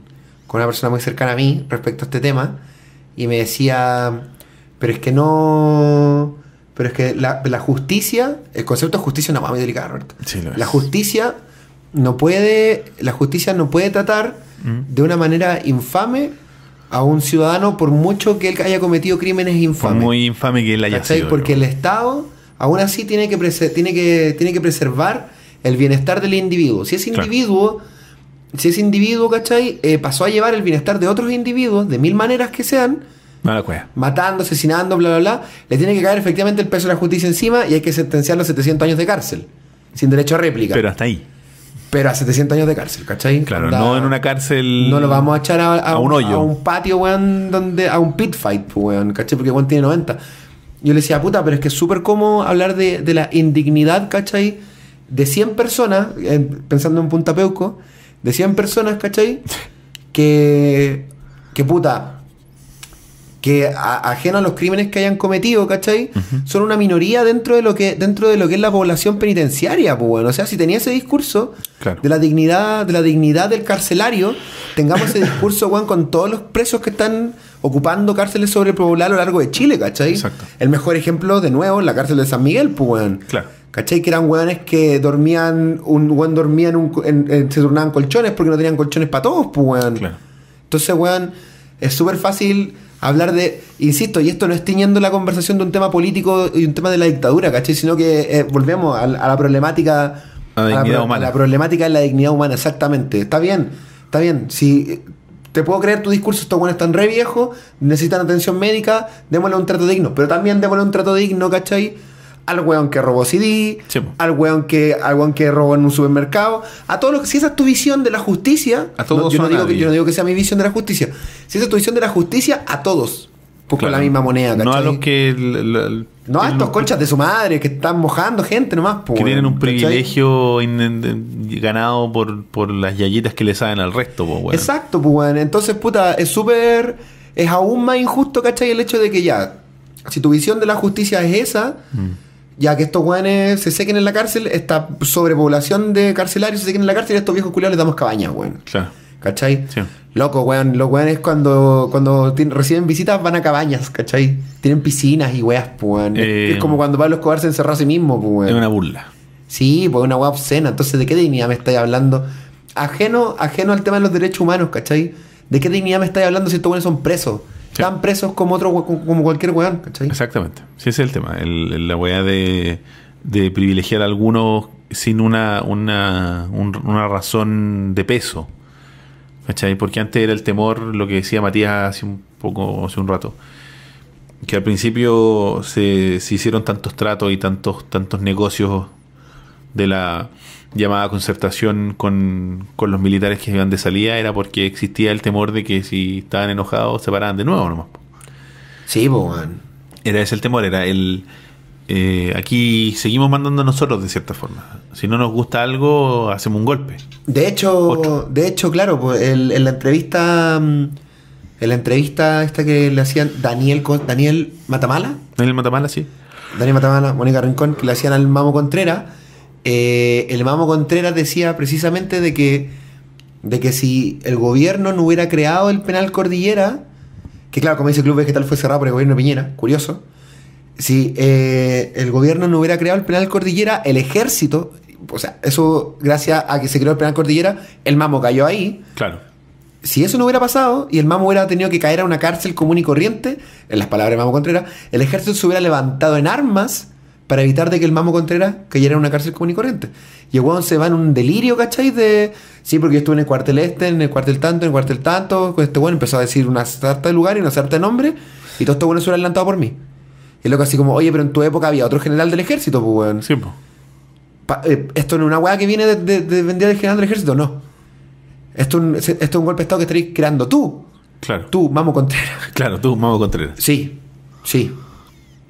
con una persona muy cercana a mí respecto a este tema. Y me decía, pero es que no. Pero es que la, la justicia, el concepto de justicia es una muy delicada, Roberto. Sí. La justicia no puede, la justicia no puede tratar Mm. de una manera infame a un ciudadano por mucho que él haya cometido crímenes Por infames. muy infame que él haya ¿cachai? sido. Porque el. Estado aún así tiene que, tiene que, tiene que preservar el bienestar del individuo. Si ese Claro. Si ese individuo, ¿cachai? Eh, pasó a llevar el bienestar de otros individuos, de mil maneras que sean, Mala cueva. matando, asesinando, bla, bla, bla, le tiene que caer efectivamente el peso de la justicia encima y hay que sentenciarlo a 700 años de cárcel, sin derecho a réplica. Pero hasta ahí. Pero a 700 años de cárcel, ¿cachai? Claro, no en una cárcel. No lo vamos a echar a, a un hoyo. a un patio, weón, donde, a un pit fight, pues, weón, ¿cachai? Porque weón tiene 90. Yo le decía, puta, pero es que es súper cómodo hablar de, de la indignidad, ¿cachai? De 100 personas, eh, pensando en Punta Peuco, de 100 personas, ¿cachai? Que, que puta, que a- ajeno a los crímenes que hayan cometido, ¿cachai? Son una minoría dentro de lo que dentro de lo que es la población penitenciaria, pues bueno. O sea, si tenía ese discurso Claro. de la dignidad, de la dignidad del carcelario, tengamos ese discurso, weón, con todos los presos que están ocupando cárceles sobrepobladas a lo largo de Chile, ¿cachai? Exacto. El mejor ejemplo, de nuevo, la cárcel de San Miguel, pues. Claro. ¿Cachai? Que eran weones que dormían, un weón dormía en un, en- en- se turnaban colchones porque no tenían colchones para todos, pues weón. Claro. Entonces, weón, es súper fácil hablar de, insisto, y esto no es tiñendo la conversación de un tema político y un tema de la dictadura, ¿cachai? Sino que eh, volvemos a, a la problemática. A la pro- humana. la problemática de la dignidad humana, exactamente. Está bien, está bien. Si te puedo creer tu discurso, estos weones están re viejos, necesitan atención médica, démosle un trato digno. Pero también démosle un trato digno, ¿cachai? Al weón que robó CD, Sí, al weón que, al weón que robó en un supermercado, a todos los que, si esa es tu visión de la justicia, A todos no, yo, no digo que, yo no digo que sea mi visión de la justicia. Si esa es tu visión de la justicia, a todos. Pues con Claro. la misma moneda, No a ¿cachai? los que. No a estos conchas de su madre que están mojando gente nomás, po, Que tienen un ¿cachai? privilegio in- in- ganado por, por las yayitas que le saben al resto, po, weón. Exacto, pues, weón. Entonces, puta, es súper. Es aún más injusto, ¿cachai? El hecho de que ya, si tu visión de la justicia es esa, ya que estos weones se sequen en la cárcel, esta sobrepoblación de carcelarios se sequen en la cárcel y a estos viejos culiados les damos cabañas, weón. Claro. ¿Cachai? Sí. Loco, weón. Los weones cuando, cuando reciben visitas van a cabañas, ¿cachai? Tienen piscinas y weas, pues, weón. Es- Eh, es como cuando Pablo Escobar se encerró a sí mismo, pues, weón. Es una burla. Sí, pues una wea obscena. Entonces, ¿de qué dignidad me estáis hablando? Ajeno, ajeno al tema de los derechos humanos, ¿cachai? ¿De qué dignidad me estáis hablando si estos weones son presos? Sí. Están presos como otro como cualquier weón, ¿cachai? Exactamente. Sí, ese es el tema. El- el- la weá de, de privilegiar a algunos sin una, una, un- una razón de peso. ¿Cachai? Porque antes era el temor, lo que decía Matías hace un poco, hace un rato. Que al principio se, se hicieron tantos tratos y tantos, tantos negocios de la llamada concertación con, con los militares que iban de salida, era porque existía el temor de que si estaban enojados se paraban de nuevo nomás. Sí, weón. Era ese el temor, era el... eh, aquí seguimos mandando nosotros de cierta forma. Si no nos gusta algo, hacemos un golpe. De hecho, Otro. de hecho, claro, pues, el- en la entrevista, mm, en la entrevista esta que le hacían Daniel, Daniel Matamala, ¿Daniel Matamala, sí? Daniel Matamala, Mónica Rincón, que le hacían al Mamo Contreras, eh, el Mamo Contreras decía precisamente de que, de que si el gobierno no hubiera creado el penal Cordillera, que claro, como dice Club Vegetal fue cerrado por el gobierno de Piñera, curioso. Si eh, el gobierno no hubiera creado el penal Cordillera, el ejército, o sea, eso gracias a que se creó el penal Cordillera, el mamo cayó ahí. Claro. Si eso no hubiera pasado y el mamo hubiera tenido que caer a una cárcel común y corriente, en las palabras de Mamo Contreras, el ejército se hubiera levantado en armas para evitar de que el Mamo Contreras cayera en una cárcel común y corriente. Y el weón se va en un delirio, ¿cachai? De, sí, porque yo estuve en el cuartel este, en el cuartel tanto, en el cuartel tanto, con este weón empezó a decir una sarta de lugar y una sarta de nombre, y todo esto bueno se adelantado por mí. Y es loco así como, oye, pero en tu época había otro general del ejército, pues weón. Sí, eh, esto no es una weá que viene de, de, de vender el general del ejército, no. Esto, es un- esto es un golpe de estado que estaréis creando tú. Claro. Tú, Mamo Contreras. Claro, tú, Mamo Contreras. Sí, sí.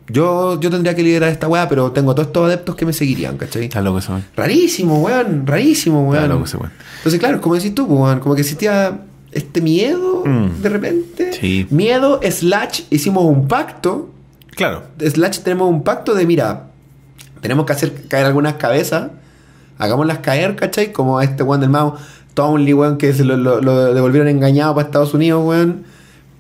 Yo, yo tendría que liderar esta weá, pero tengo todos estos adeptos que me seguirían, ¿cachai? Está loco ese weón. Rarísimo, weón, rarísimo, Está weón. loco ese weón. Entonces, claro, como decís tú, pues, weón, como que existía este miedo Mm. de repente. Sí. Miedo, slash, hicimos un pacto. Claro. Slash, tenemos un pacto de, mira, tenemos que hacer caer algunas cabezas, hagámoslas caer, ¿cachai? Como a este weón del Mao, Townley, weón, que se lo, lo- lo devolvieron engañado para Estados Unidos, weón.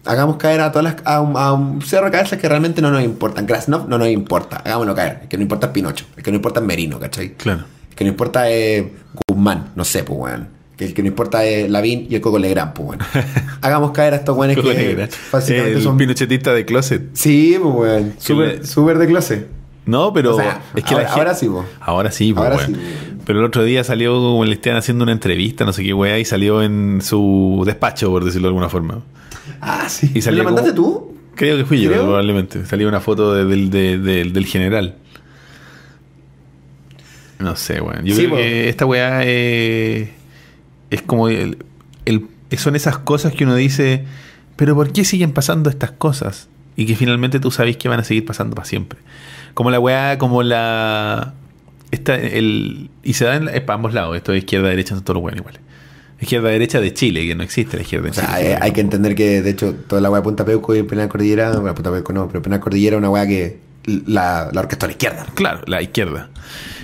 Hagamos caer a todas las, a, un, a un cerro de cabezas que realmente no nos importan. Krasnov no nos importa, hagámoslo caer. El que no importa es Pinocho, el que no importa es Merino, ¿cachai? Claro. El que no importa es Guzmán, no sé, pues, weón. Que el que no importa es Lavín y el Coco Legrand, pues, weón. Hagamos caer a estos weones que básicamente El son... pinochetista de closet. Sí, pues, weón. Súper súper de clase. No, pero O sea, es que ahora- la gente- ahora sí, po. Ahora sí, po, Ahora weón. sí. Pero el otro día salió como le estaban haciendo una entrevista, no sé qué weá, y salió en su despacho, por decirlo de alguna forma. Ah, sí. Y ¿Me salió lo mandaste como- tú? Creo que fui yo, Creo. probablemente. Salió una foto de- del, de- del- del general. No sé, weón. Yo Sí, creo po. que esta weá eh, es como el, el- son esas cosas que uno dice, pero ¿por qué siguen pasando estas cosas? Y que finalmente tú sabes que van a seguir pasando para siempre. Como la weá, como la... Esta, el, y se da en, es para ambos lados, esto de izquierda derecha son todos los buenos iguales. Izquierda derecha de Chile, que no existe la izquierda O sea, hay que entender que, de hecho, toda la weá de Punta Peuco y Penal Cordillera, bueno, Punta Peuco no, pero Penal Cordillera es una weá que la, la orquestó a la izquierda. Claro, la izquierda.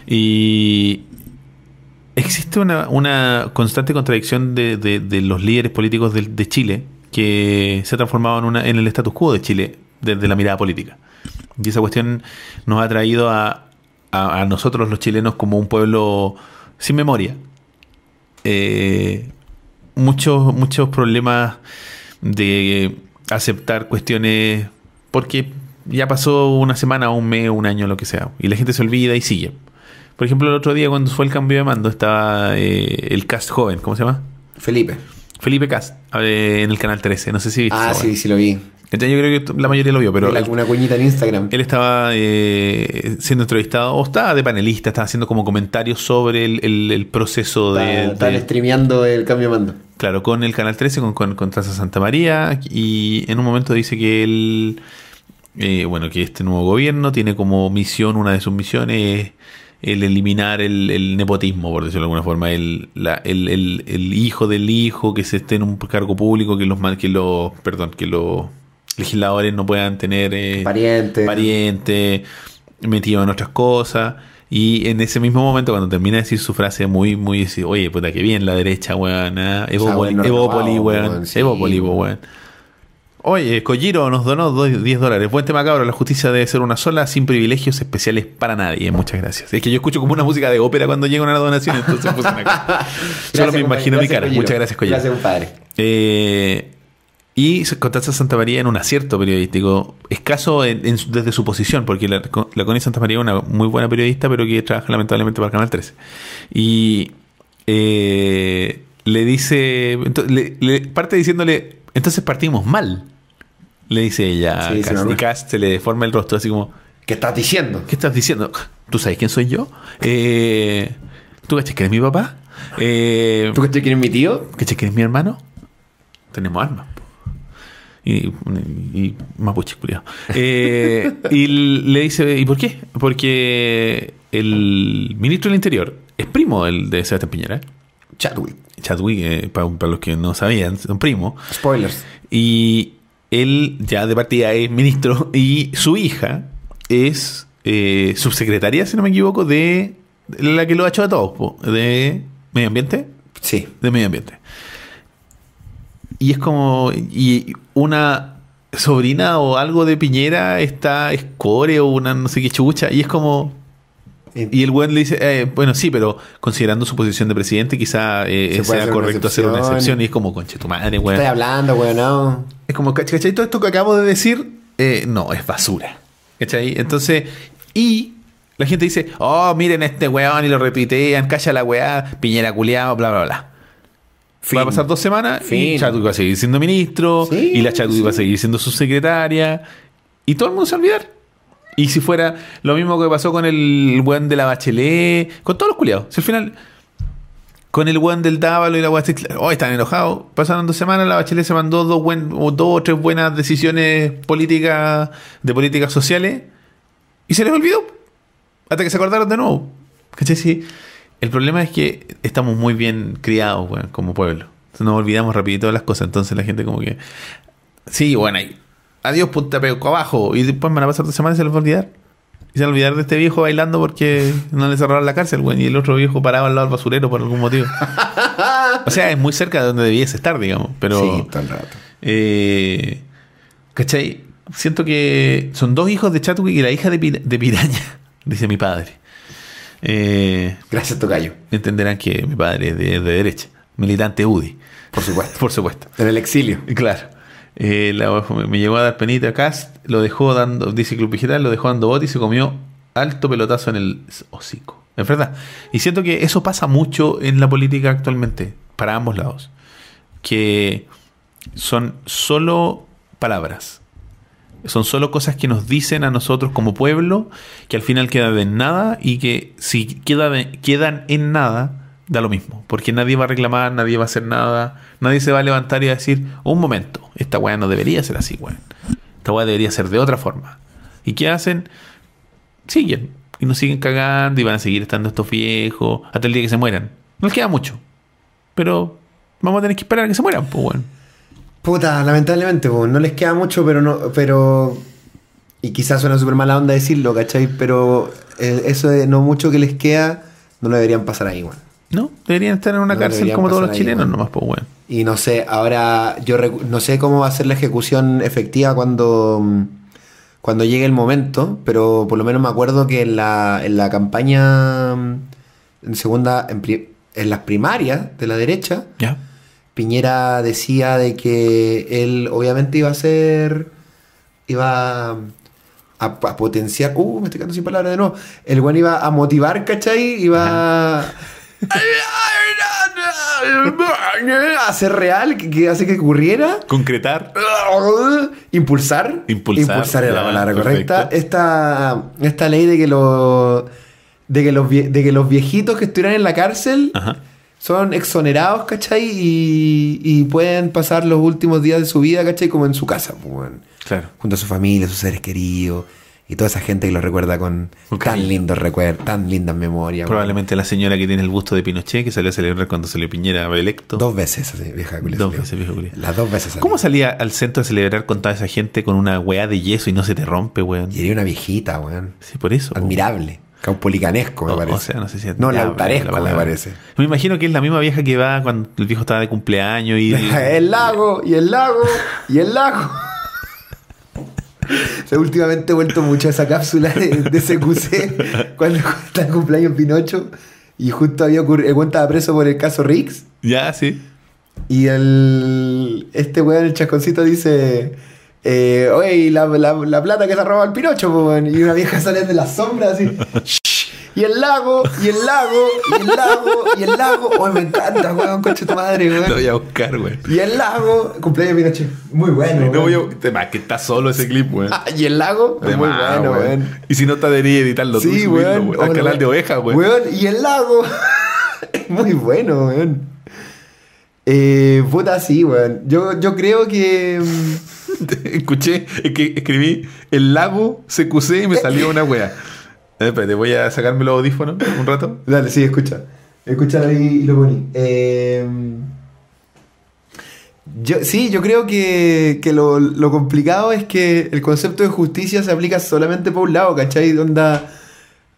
Y existe una, una constante contradicción de, de- de los líderes políticos de, de Chile que se ha transformado en, una, en el status quo de Chile desde la mirada política. Y esa cuestión nos ha traído a, a- a nosotros los chilenos como un pueblo sin memoria. Eh, muchos, muchos problemas de aceptar cuestiones porque ya pasó una semana, un mes, un año, lo que sea, y la gente se olvida y sigue. Por ejemplo, el otro día cuando fue el cambio de mando estaba eh, el cast joven, ¿cómo se llama? Felipe. Felipe Cast, eh, en el canal 13, no sé si viste Ah, sí, sí lo vi. Yo creo que la mayoría lo vio, pero La- él, una cuñita en Instagram. él estaba eh, siendo entrevistado, o estaba de panelista, estaba haciendo como comentarios sobre el, el- el proceso de, Está- Están de- streameando el cambio de mando. Claro, con el Canal 13, con, con, con Traza Santa María, y en un momento dice que él, eh, bueno, que este nuevo gobierno tiene como misión, una de sus misiones es el eliminar el, el nepotismo, por decirlo de alguna forma, el, la- el, el- hijo del hijo que se esté en un cargo público, que los, que los, perdón, que los legisladores no puedan tener eh, Pariente. pariente, metido en otras cosas. Y en ese mismo momento, cuando termina de decir su frase muy, muy, oye, puta, que bien la derecha, weón, Evópoli, renovado, weón, Evópoli, weón. Oye, Kojiro nos donó do- 10 dólares. Buen tema, cabrón. La justicia debe ser una sola, sin privilegios especiales para nadie. Muchas gracias. Es que yo escucho como una música de ópera cuando llega una donación, entonces puse una cara. Solo me imagino mi cara. Colliro. Muchas gracias, Kojiro. Gracias, compadre. Eh, y Constanza Santa María en un acierto periodístico, escaso en- en su- desde su posición, porque la, la Connie Santa María es una muy buena periodista, pero que trabaja lamentablemente para el Canal 13. Y eh, le dice, ento- le- le parte diciéndole, entonces partimos mal, le dice ella. a Sí, y se le deforma el rostro así como, ¿Qué estás diciendo? ¿qué estás diciendo? ¿Tú sabes quién soy yo? Eh, ¿Tú cachas que eres mi papá? Eh, ¿Tú que quién es mi tío? ¿Cachai que eres mi hermano? Tenemos armas. Y, y mapuche, culiao. Eh, y le dice, ¿y por qué? Porque el ministro del Interior es primo del de Sebastián Piñera. Chadwick. Chadwick, eh, para, para los que no sabían, son primos. Spoilers. Y él ya de partida es ministro y su hija es eh, subsecretaria, si no me equivoco, de la que lo ha hecho a todos, po, de medio ambiente Sí. de medio ambiente. Y es como. Y una sobrina o algo de Piñera está escore o una no sé qué chucha. Y es como. Y el weón le dice, eh, bueno, sí, pero considerando su posición de presidente, quizá eh, sea hacer correcto hacer una excepción. Y es como, conche tu madre, weón. Estoy hablando, weón, no. Es como, ¿cach- ¿cachai? Todo esto que acabo de decir, eh, no, es basura. ¿Cachai? Entonces, y la gente dice, oh, miren a este weón y lo repitean, calla la weá, piñera culiado, bla, bla, bla. Fin. Va a pasar dos semanas y Fin. Chadwick va a seguir siendo ministro Sí, y la Chadwick sí. va a seguir siendo subsecretaria y todo el mundo se va a olvidar. Y si fuera lo mismo que pasó con el weón de la Bachelet, con todos los culiados. Si al final, con el weón del Dávalo y la weá, hoy están enojados. Pasaron dos semanas, la Bachelet se mandó dos, buen, o dos o tres buenas decisiones políticas, de políticas sociales, y se les olvidó. Hasta que se acordaron de nuevo. ¿Cachai? Sí. El problema es que estamos muy bien criados, weón, como pueblo. Nos olvidamos rapidito de las cosas. Entonces la gente como que... Sí, bueno, ahí. Adiós, punta pego abajo. Y después van a pasar dos semanas y se les va a olvidar. Y se van a olvidar de este viejo bailando porque no le cerraron la cárcel, weón. Y el otro viejo parado al lado del basurero por algún motivo. o sea, es muy cerca de donde debiese estar, digamos. Pero... Sí, el rato. Eh, ¿Cachai? Siento que son dos hijos de Chadwick y la hija de, de Piraña, dice mi padre. Eh, Gracias, Tocayo. entenderán que mi padre es de, de derecha, militante UDI, Por supuesto. por supuesto. En el exilio. Claro. Eh, la- me llegó a dar penita Cast, lo dejó dando, dice Club Digital, lo dejó dando bote y se comió alto pelotazo en el hocico. Es verdad. Y siento que eso pasa mucho en la política actualmente, para ambos lados. Que son solo palabras. Son solo cosas que nos dicen a nosotros como pueblo, que al final quedan en nada y que si queda de- quedan en nada, da lo mismo. Porque nadie va a reclamar, nadie va a hacer nada, nadie se va a levantar y a decir, un momento, esta weá no debería ser así, weón. Esta weá debería ser de otra forma. ¿Y qué hacen? Siguen. Y nos siguen cagando y van a seguir estando estos viejos hasta el día que se mueran. No les queda mucho. Pero vamos a tener que esperar a que se mueran, pues, weón. Puta, lamentablemente, pues, no les queda mucho, pero no, pero. Y quizás suena súper mala onda decirlo, ¿cachai? Pero eh, eso de no mucho que les queda, no lo deberían pasar ahí, weón. No, deberían estar en una No cárcel como todos los ahí, chilenos, nomás, pues, weón. Y no sé, ahora yo no sé cómo va a ser la ejecución efectiva cuando, mm, cuando llegue el momento, pero por lo menos me acuerdo que en la, en la campaña, mm, en segunda, en, pri- en las primarias de la derecha, Ya. Piñera decía de que él obviamente iba a ser, iba a, a potenciar, uh, me estoy quedando sin palabras de nuevo, el buen iba a motivar, ¿cachai? Iba a... a hacer real, que, hace que ocurriera. Concretar. Impulsar. Impulsar, Impulsar era la palabra perfecto. correcta. Esta, esta ley de que los de que los vie- de que los viejitos que estuvieran en la cárcel Ajá. Son exonerados, ¿cachai? Y, y pueden pasar los últimos días de su vida, ¿cachai? Como en su casa, pues, weón. Claro. junto a su familia, sus seres queridos y toda esa gente que lo recuerda con tan lindos recuerdos, tan lindas memorias. Probablemente la señora que tiene el busto de Pinochet que salió a celebrar cuando salió Piñera electo. Dos veces, así, vieja culia, Dos salió. veces, vieja culia. Las dos veces. salió. ¿Cómo salía al centro a celebrar con toda esa gente con una weá de yeso y no se te rompe, weón? Y era una viejita, weón. Sí, por eso. Admirable. Caupolicanesco, me O- parece. O sea, no sé si No, admirable lautaresco, la me palabra. parece. Me imagino que es la misma vieja que va cuando el viejo estaba de cumpleaños y. el lago, y el lago, y el lago. Se últimamente he vuelto mucho a esa cápsula de, de CQC cuando está el cumpleaños Pinocho y justo había ocurrido, estaba preso por el caso Riggs Ya, sí. y el este weón, el chasconcito dice eh, oye, la, la- la plata que se ha robado el Pinocho, po, weón?" y una vieja sale de las sombras así y el lago, y el lago, y el lago, y el lago, oye me encanta, weón, coche tu madre, weón. Lo voy a buscar, weón. Y el lago, cumpleaños Pinochet. Muy bueno. No weón. a. Además, que está solo ese clip, weón. Ah, y el lago, De muy más, bueno, weón. weón. Y si no te debería editarlo tú y Sí, subirlo, weón. weón, Al Hola, canal de weón. oveja, weón. Weón, y el lago. muy bueno, weón. Eh, puta, sí, weón. Yo, yo creo que. Escuché, es que escribí el lago CQC y me salió una wea. Eh, Espérate, voy a sacarme los audífonos un rato. Dale, sí, escucha. Escucha ahí y lo poní. Eh, yo, sí, yo creo que, que lo, lo complicado es que el concepto de justicia se aplica solamente por un lado, ¿cachai? Onda,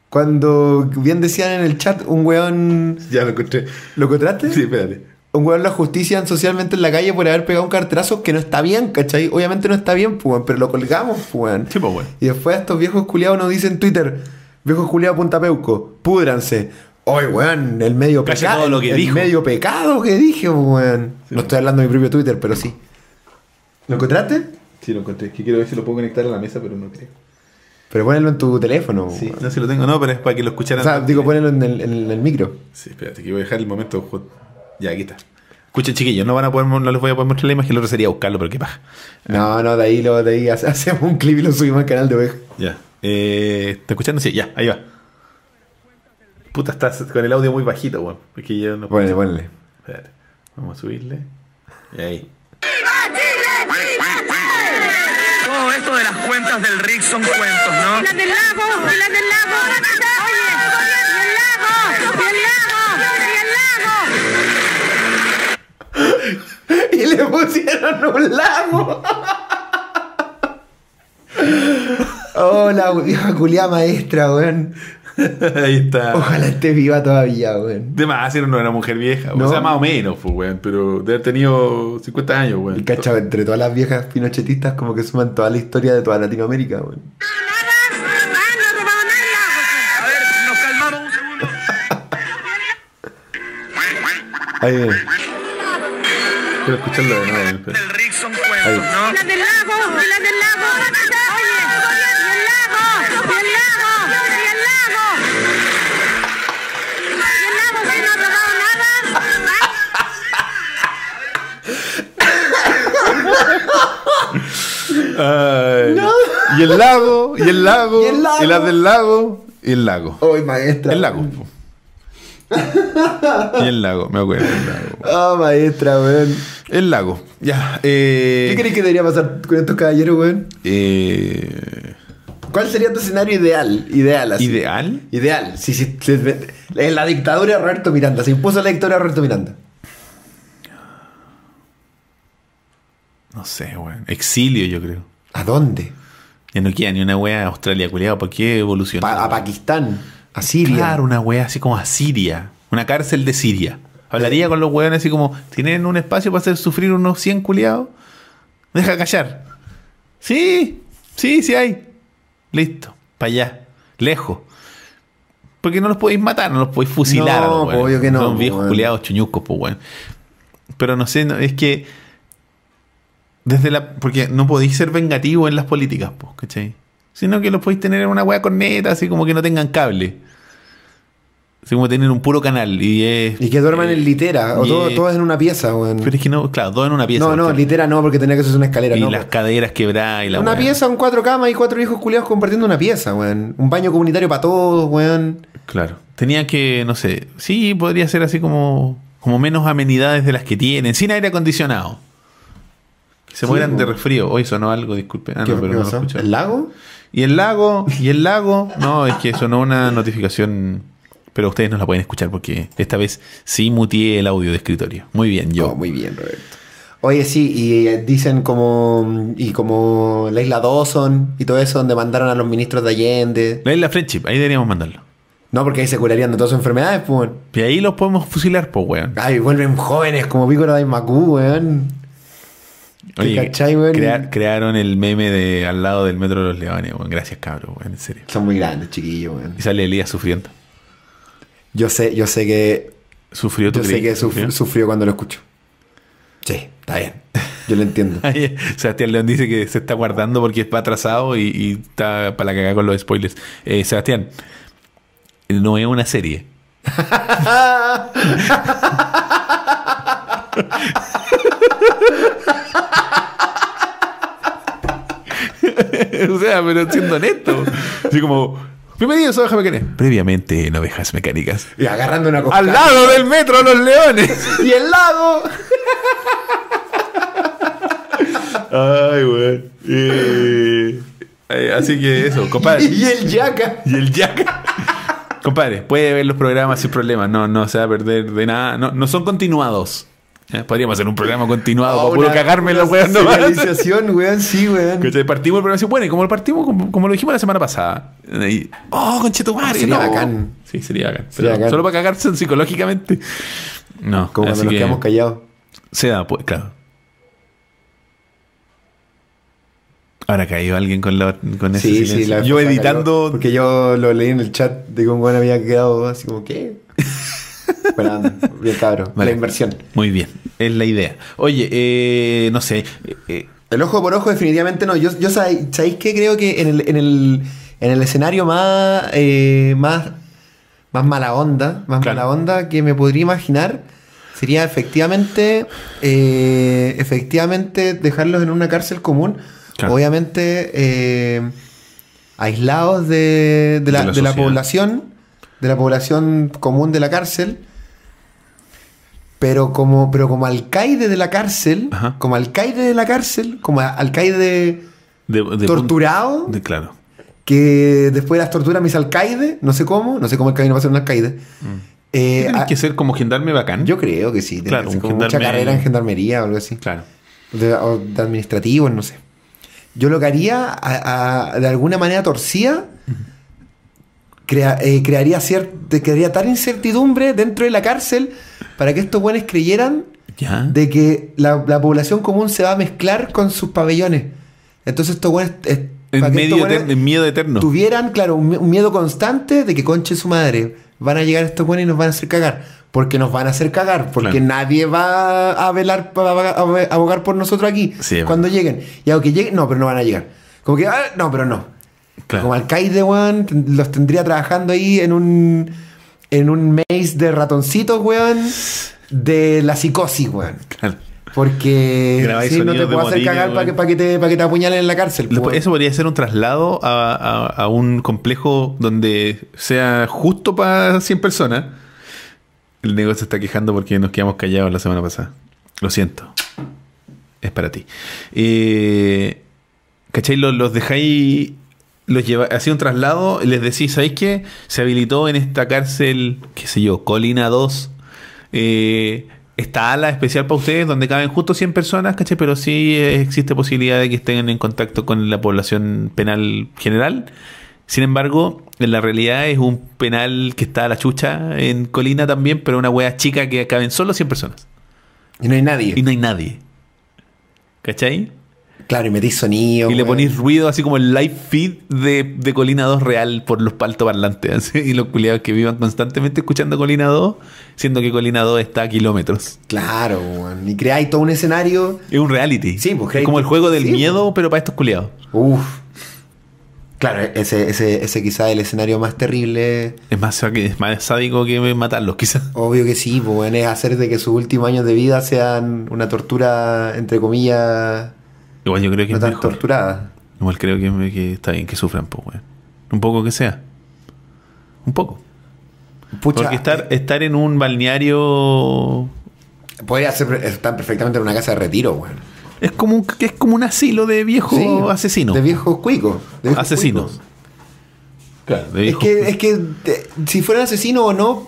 cuando bien decían en el chat, un weón... Ya lo encontré. ¿Lo encontraste? Sí, espérate. Un weón lo justician socialmente en la calle por haber pegado un carterazo que no está bien, ¿cachai? Obviamente no está bien, pues, pero lo colgamos, pues, weón. Sí, pues, weón. Y después estos viejos culiados nos dicen en Twitter, viejos culiados Punta Peuco, púdranse. Oye, weón, el medio Casi pecado. todo lo que el dijo. medio pecado que dije, weón. no estoy hablando de mi propio Twitter, pero sí. ¿Lo encontraste? Sí, lo encontré. Que quiero ver si lo puedo conectar a la mesa, pero no creo. Pero ponelo en tu teléfono. Sí, weón. no sé si lo tengo, no, pero es para que lo escucharan. O sea, digo, ponelo en el, en el micro. Sí, espérate, que voy a dejar el momento. Ya, aquí está. Escuchen, chiquillos, no van a poder, no les voy a poder mostrar la imagen, lo otro sería buscarlo, pero qué paja. No, no, de ahí, lo, de ahí hace- hacemos un clip y lo subimos al canal de oveja. Ya. Eh, ¿Está escuchando? Sí, ya, ahí va. Puta, estás con el audio muy bajito, weón. Porque yo no Ponle, ponle. Espérate. Vamos a subirle. Y ahí. Todo esto de las cuentas del Rick son cuentos, ¿no? las del lago, las del lago. Oye, y el lago, y el lago, y el lago. Y le pusieron un lago. Oh, la vieja culiada maestra, weón. ahí está. Ojalá esté viva todavía, weón. De más, era una mujer vieja. No. O sea, más o menos, pues, weón. Pero de haber tenido 50 años, Y weón. cacha, entre todas las viejas pinochetistas, como que suman toda la historia de toda Latinoamérica, weón. A ver, nos calmamos un segundo. Ahí viene. Quiero escucharlo de nuevo. Del Rick son Ahí. cuentos, ¿no? Las del lago, y las del lago. Oye, y el lago, y el lago, y el lago. Y el lago, no nada. Y el lago, y el lago, Y el lago. y las del lago, y el lago. Hoy, maestra. El lago. y el lago, me acuerdo. El lago. Ah, maestra, weón. El lago. Ya. Eh, ¿Qué crees que debería pasar con estos caballeros, weón? eh, ¿Cuál sería tu escenario ideal? Ideal, así. ¿Ideal? Ideal. Si, si- en la dictadura de Roberto Miranda. Se impuso la dictadura de Roberto Miranda. No sé, weón. Exilio, yo creo. ¿A dónde? Ya no queda ni una wea a Australia, culiado. ¿Por qué evolucionó? Pa- a Pakistán. Claro, una wea así como a Siria. Una cárcel de Siria. Hablaría con los weones así como, ¿tienen un espacio para hacer sufrir unos 100 culiados? Deja callar. Sí, sí, sí hay. Listo, para allá, lejos. Porque no los podéis matar, no los podéis fusilar. No, pues, obvio que no, Son viejos culiados chuñucos, pues, weón. Pero no sé, no- es que. Desde la. Porque no podéis ser vengativo en las políticas, pues, ¿cachai? Sino que los podéis tener en una wea corneta, así como que no tengan cable. Así como tener un puro canal. Y es. Y que duerman eh, en litera. O todo- es- todos en una pieza, weón. Pero es que no, claro, dos en una pieza. no, no, litera no, porque tenía que ser una escalera. Y no, las weón. caderas quebradas y la Una pieza, un cuatro camas y cuatro hijos culiados compartiendo una pieza, weón. Un baño comunitario para todos, weón. Claro. Tenía que, no sé, sí, podría ser así como, como menos amenidades de las que tienen, sin aire acondicionado. Que se Sí, mueran de resfrío. Hoy sonó algo, disculpe. Ah, ¿Qué- no, pero qué no lo pasó? escuché. ¿El lago? Y el lago, y el lago, no, es que sonó una notificación, pero ustedes no la pueden escuchar porque esta vez sí mutié el audio de escritorio. Muy bien, yo. Oh, muy bien, Roberto. Oye, sí, y eh, dicen como. Y como la isla Dawson y todo eso, donde mandaron a los ministros de Allende. La isla Friendship, ahí deberíamos mandarlo. No, porque ahí se curarían de todas sus enfermedades, pues. Y ahí los podemos fusilar, pues, weón. Ay, vuelven jóvenes como Pícoro de Macu, weón. Oye, cachai, weón? crea- crearon el meme de al lado del metro de los leones, weón. Gracias, cabrón, weón, en serio. Son muy grandes, chiquillos, weón. Y sale Elías sufriendo. Yo sé, yo sé que. Sufrió tu Yo sé que suf- sufrió cuando lo escucho. Sí, está bien. Yo lo entiendo. Sebastián León dice que se está guardando porque va atrasado y, y está para la cagada con los spoilers. Eh, Sebastián, no es una serie. o sea, pero siendo honesto. Así como, bienvenidos a Ovejas Mecánicas. Previamente en Ovejas Mecánicas. Y agarrando una cosa. Al lado del metro Los Leones. ¡Y el lago! Ay, güey. Eh, eh, así que eso, compadre. Y el yaca. Y el Jack. Compadre, puede ver los programas sin problema. No, no se va a perder de nada. No, no son continuados. Eh, Podríamos hacer un programa continuado para puro Una- cagarme en los weón serialización, weón, sí, weón. Partimos el programa así, bueno, y como lo partimos, como, como lo dijimos la semana pasada. Y, oh, conchetumare. Sería no. bacán. Sí, sería bacán. Sería Pero bacán. Solo para cagarse psicológicamente. No, Como cuando nos que quedamos callados. Se da, pues, claro. Ahora cayó alguien con, la, con ese Sí, sí, silencio. la vez Yo editando. cayó, porque yo lo leí en el chat de que un buen había quedado así como, ¿qué? Bueno, bien cabro. Vale. La inversión. Muy bien, es la idea. Oye, eh, no sé. eh, eh, El ojo por ojo definitivamente no. Yo, yo sabéis, ¿sabéis qué? Creo que en el, en el, en el escenario más, eh, más, más mala onda, más Claro. mala onda que me podría imaginar sería efectivamente, eh, efectivamente dejarlos en una cárcel común. Claro. Obviamente eh, aislados de, de la, De la de la sociedad. población, de la población común de la cárcel. Pero como, pero como alcaide de la cárcel, Ajá. como alcaide de la cárcel, como alcaide de, de- torturado, de- claro. que después de las torturas me hice alcaide, no sé cómo, no sé cómo el camino va a ser un alcaide. Eh, Tienes a- que ser como gendarme bacán. yo creo que sí, tiene Claro, que ser un como mucha carrera en gendarmería o algo así. Claro. De, o de administrativos, no sé. Yo lo que haría, a- a- de alguna manera torcida, crea- eh, crearía, cier- de- crearía tal incertidumbre dentro de la cárcel para que estos buenos creyeran Ya. de que la, la población común se va a mezclar con sus pabellones. Entonces estos buenos... eh, en medio en miedo eterno. tuvieran, claro, un, un miedo constante de que conche su madre. Van a llegar estos buenos y nos van a hacer cagar. Porque nos van a hacer cagar. Porque Claro. nadie va a velar, a abogar por nosotros aquí. Sí, cuando lleguen. Y aunque lleguen, no, pero no van a llegar. Como que, ah, no, pero no. Claro. Como alcaide, weón, los tendría trabajando ahí en un, en un maze de ratoncitos, weón, de la psicosis, weón. Claro. Porque si no te puedo hacer motines, cagar para que, pa' que, te, pa' que te apuñalen en la cárcel. Después. Eso podría ser un traslado a, a- a un complejo donde sea justo para 100 personas. El negocio está quejando porque nos quedamos callados la semana pasada. Lo siento. Es para ti. Eh, ¿Cachai? Los, los dejáis. Los lleva, hacía un traslado y les decís, ¿sabéis qué? Se habilitó en esta cárcel, qué sé yo, Colina 2. eh, esta ala especial para ustedes donde caben justo 100 personas, ¿cachai? Pero sí eh, existe posibilidad de que estén en contacto con la población penal general. Sin embargo, en la realidad es un penal que está a la chucha en Colina también, pero una wea chica que caben solo 100 personas. Y no hay nadie. Y no hay nadie. ¿Cachai? Claro, y metís sonido. Y le ponís ruido así como el live feed de, de Colina 2 real por los altoparlantes. así, Y los culiados que vivan constantemente escuchando Colina 2, siendo que Colina 2 está a kilómetros. Claro. Y creáis todo un escenario. Es un reality. Sí, pues, es como el juego del sí, miedo, pero para estos culiados. Uf. Claro, ese, ese, ese quizá el escenario más terrible. Es más, es más sádico que matarlos, quizás. Obvio que sí, pues es hacer de que sus últimos años de vida sean una tortura, entre comillas, Igual yo creo que no es tan mejor. torturada. Igual creo que, que está bien que sufran, pues, weón. Un poco que sea. Un poco. Pucha, Porque estar, estar en un balneario podría ser, estar perfectamente en una casa de retiro, weón. es como un, es como un asilo de viejos Sí, asesinos. De viejos cuicos. de viejos asesinos. cuicos. Claro, de Es que, es que si fueran asesinos o no,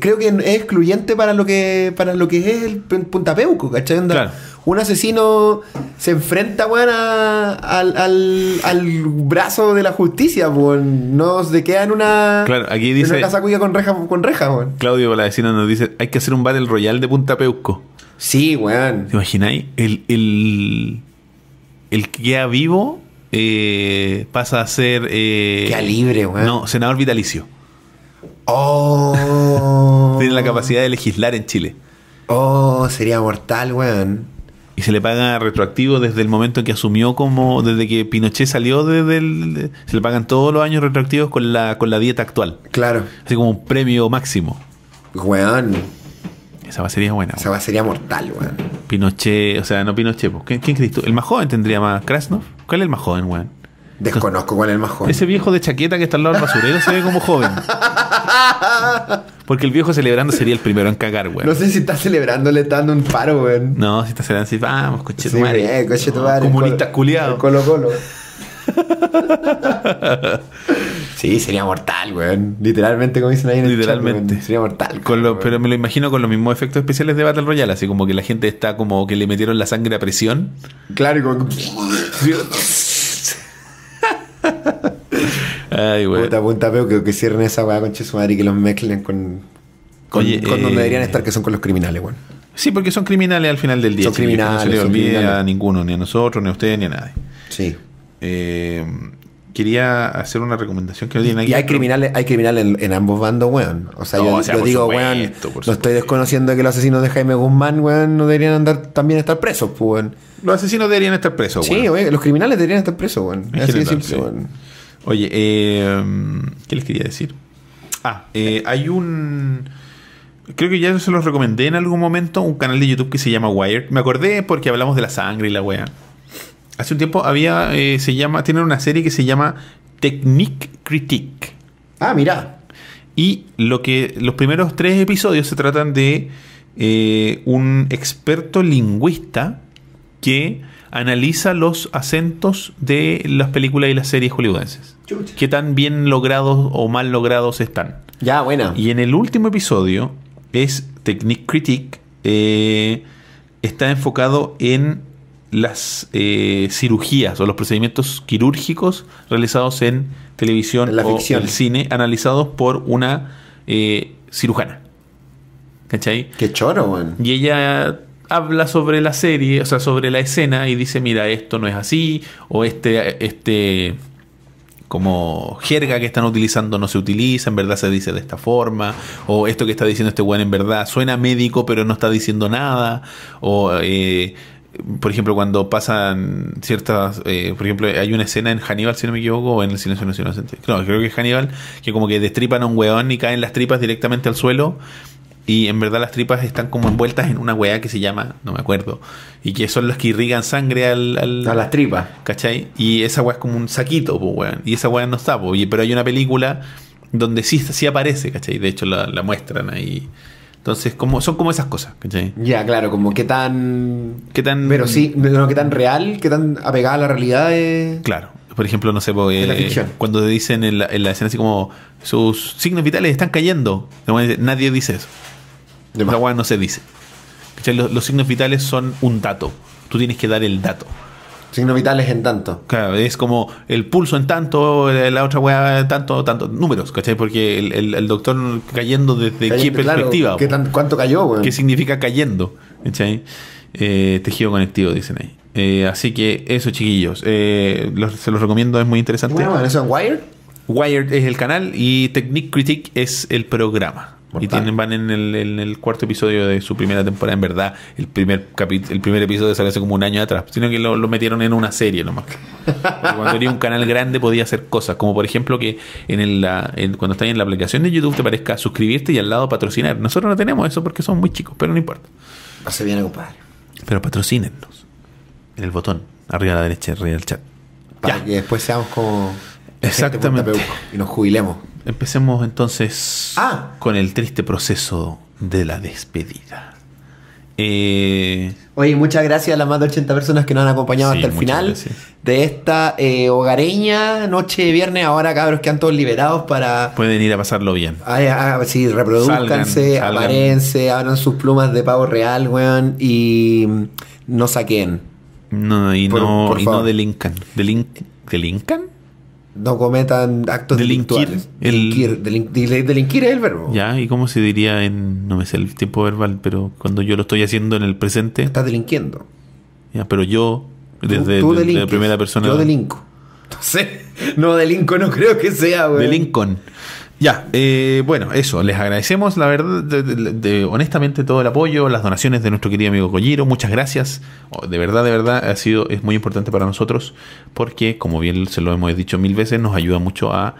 creo que es excluyente para lo que para lo que es el Punta Peuco, ¿cachai? Claro. Un asesino se enfrenta, weón, a- al, al, al brazo de la justicia, weón. No se queda en una, Claro, aquí en dice- una casa cuya con reja, con reja, weón. Claudio, la vecina, nos dice: hay que hacer un Battle Royal de Punta Peuco. Sí, weón. ¿Te imagináis? El, el, el que queda vivo eh, pasa a ser. Eh, Queda libre, weón. No, senador vitalicio. Oh. Tiene la capacidad de legislar en Chile. Oh, sería mortal, weón. Y se le paga retroactivo desde el momento en que asumió como. Desde que Pinochet salió desde el. se le pagan todos los años retroactivos con la, con la dieta actual. Claro. Así como un premio máximo. Weón. Esa va sería buena. Esa weá sería mortal, weón. Pinochet, o sea, no Pinochet. pues, ¿Quién, quién crees tú? ¿El más joven tendría más? ¿Krasnov? ¿Cuál es el más joven, weón? Desconozco cuál es el más joven. Ese viejo de chaqueta que está al lado del basurero se ve como joven. Porque el viejo celebrando sería el primero en cagar, weón. No sé si está celebrando, le está dando un paro, weón. No, si está celebrando así, vamos, coche tu Sí, madre. eh, coche tu No, madre, Comunista colo- culiado. Colo Colo. sí, sería mortal, weón. Literalmente, como dicen ahí en el Literalmente. chat. Sería mortal. Con lo- weón. pero me lo imagino con los mismos efectos especiales de Battle Royale, así como que la gente está como que le metieron la sangre a presión. Claro, y con... Ay, weón. Puta punta peo que, que cierren esa weá con su madre y que los mezclen con... Con, Oye, con eh, donde deberían estar, que son con los criminales, weón. Sí, porque son criminales al final del día. Son que criminales, No se le criminales. a ninguno, ni a nosotros, ni a ustedes, ni a nadie. Sí. Eh, quería hacer una recomendación que no tiene Y hay criminales, hay criminales en, en ambos bandos, weón. O sea, No, yo, o sea, yo por digo, supuesto, weón, no estoy desconociendo que los asesinos de Jaime Guzmán, weón, no deberían andar también estar presos, pues, weón. Los asesinos deberían estar presos. Sí, bueno. weón, los criminales deberían estar presos, weón. Es así de simple, sí. weón. Oye, eh, ¿qué les quería decir? Ah, eh, hay un... Creo que ya se los recomendé en algún momento, un canal de YouTube que se llama Wired. Me acordé porque hablamos de la sangre y la wea. Hace un tiempo había, eh, se llama, tienen una serie que se llama Technique Critique. Ah, mira. Y lo que los primeros tres episodios se tratan de eh, un experto lingüista que analiza los acentos de las películas y las series hollywoodenses. Chucha. Qué tan bien logrados o mal logrados están. Ya, buena. Y en el último episodio es Technique Critique. eh, está enfocado en las eh, cirugías o los procedimientos quirúrgicos realizados en televisión En la o ficción. el cine, analizados por una eh, cirujana. ¿Cachai? Qué choro, weón. Y ella habla sobre la serie, o sea, sobre la escena y dice, mira, esto no es así, o este, este, como jerga que están utilizando no se utiliza, en verdad se dice de esta forma, o esto que está diciendo este weón en verdad suena médico pero no está diciendo nada, o... eh, por ejemplo, cuando pasan ciertas. eh, por ejemplo, hay una escena en Hannibal, si no me equivoco, o en El Silencio de los Inocentes. No, creo que es Hannibal, que como que destripan a un weón y caen las tripas directamente al suelo. Y en verdad las tripas están como envueltas en una weá que se llama, no me acuerdo, y que son las que irrigan sangre al. al- A las tripas. ¿Cachai? Y esa weá es como un saquito, pues weón. Y esa weá no está, Pero hay una película donde sí, sí aparece, ¿cachai? De hecho la, la muestran ahí. Entonces, como, son como esas cosas, ¿cachai? Ya, claro, como qué tan. ¿Qué tan. Pero sí, no, qué tan real, qué tan apegada a la realidad es. Claro. Por ejemplo, no sé, po, De la eh, cuando te dicen en la, en la escena así como sus signos vitales están cayendo. Nadie dice eso. De La no se dice. ¿Cachai? Los, los signos vitales son un dato. Tú tienes que dar el dato. Signos vitales en tanto. Claro, es como el pulso en tanto, la otra weá en tanto, tanto, números, ¿cachai? Porque el, el- el doctor cayendo desde qué claro, perspectiva. ¿qué tan- ¿Cuánto cayó, weón? ¿Qué significa cayendo? ¿Cachai? Eh, tejido conectivo, dicen ahí. Eh, así que eso, chiquillos. Eh, los- se los recomiendo, es muy interesante. Bueno, bueno, eso en Wired. Wired es el canal y Technique Critique es el programa. Y tienen, van en el, en el cuarto episodio de su primera temporada. En verdad, el primer el primer episodio salió hace como un año atrás. Sino que lo, lo metieron en una serie nomás. Porque cuando tenía un canal grande podía hacer cosas. Como por ejemplo que en el, la- en- cuando estás en la aplicación de YouTube te parezca suscribirte y al lado patrocinar. Nosotros no tenemos eso porque somos muy chicos, pero no importa. Hace bien, compadre. Pero patrocínennos. En el botón, arriba a la derecha, arriba del chat. Para Ya. que después seamos como. Exactamente. Y nos jubilemos. Empecemos entonces Ah. con el triste proceso de la despedida. Eh, Oye, muchas gracias a las más de 80 personas que nos han acompañado Sí, hasta el final gracias. de esta eh, hogareña noche de viernes. Ahora, cabros, que han todos liberados para. pueden ir a pasarlo bien. Ah, sí, reproduzcanse, aparense, abran sus plumas de pavo real, weón, y no saquen. No, y Por- no, por y no delincan. Delin- ¿Delincan? No cometan actos Delinquir, delictuales. el- Delinquir, delin- delinquir es el verbo. Ya, ¿y cómo se diría en, no me sé el tiempo verbal, pero cuando yo lo estoy haciendo en el presente, Estás delinquiendo. ya, pero yo, Tú- desde, tú desde la primera persona, Yo delinco. No sé. No delinco, no creo que sea, weón. de Lincoln. Ya, eh, bueno, eso, les agradecemos, la verdad, de, honestamente todo el apoyo, las donaciones de nuestro querido amigo Colliro, muchas gracias, Oh, de verdad, de verdad, ha sido, es muy importante para nosotros, porque, como bien se lo hemos dicho mil veces, nos ayuda mucho a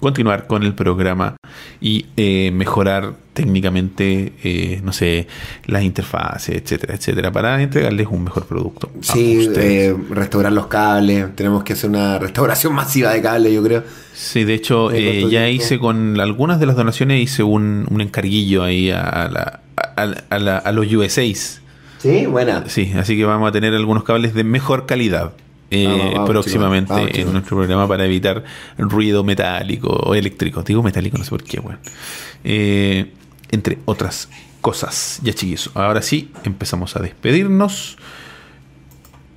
continuar con el programa y eh, mejorar técnicamente, eh, no sé, las interfaces, etcétera, etcétera, para entregarles un mejor producto. Sí, eh, restaurar los cables. Tenemos que hacer una restauración masiva de cables, yo creo. Sí, de hecho, ¿En eh, ya hice con algunas de las donaciones, hice un, un encarguillo ahí a, la- a, a la- a los USAs. Sí, buena. Sí, así que vamos a tener algunos cables de mejor calidad eh, Vamos, vamos, próximamente vamos, en nuestro programa para evitar ruido metálico o eléctrico. Digo metálico, no sé por qué, bueno. Eh, entre otras cosas. Ya chiquillos, ahora sí, empezamos a despedirnos.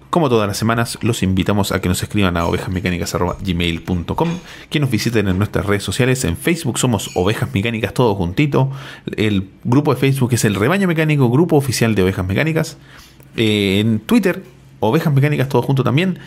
Como todas las semanas, los invitamos a que nos escriban a ovejasmecánicas.gmail.com, que nos visiten en nuestras redes sociales. En Facebook somos Ovejas Mecánicas, todo juntito. El grupo de Facebook es el Rebaño Mecánico, grupo oficial de Ovejas Mecánicas. Eh, en Twitter Ovejas Mecánicas, todo junto también,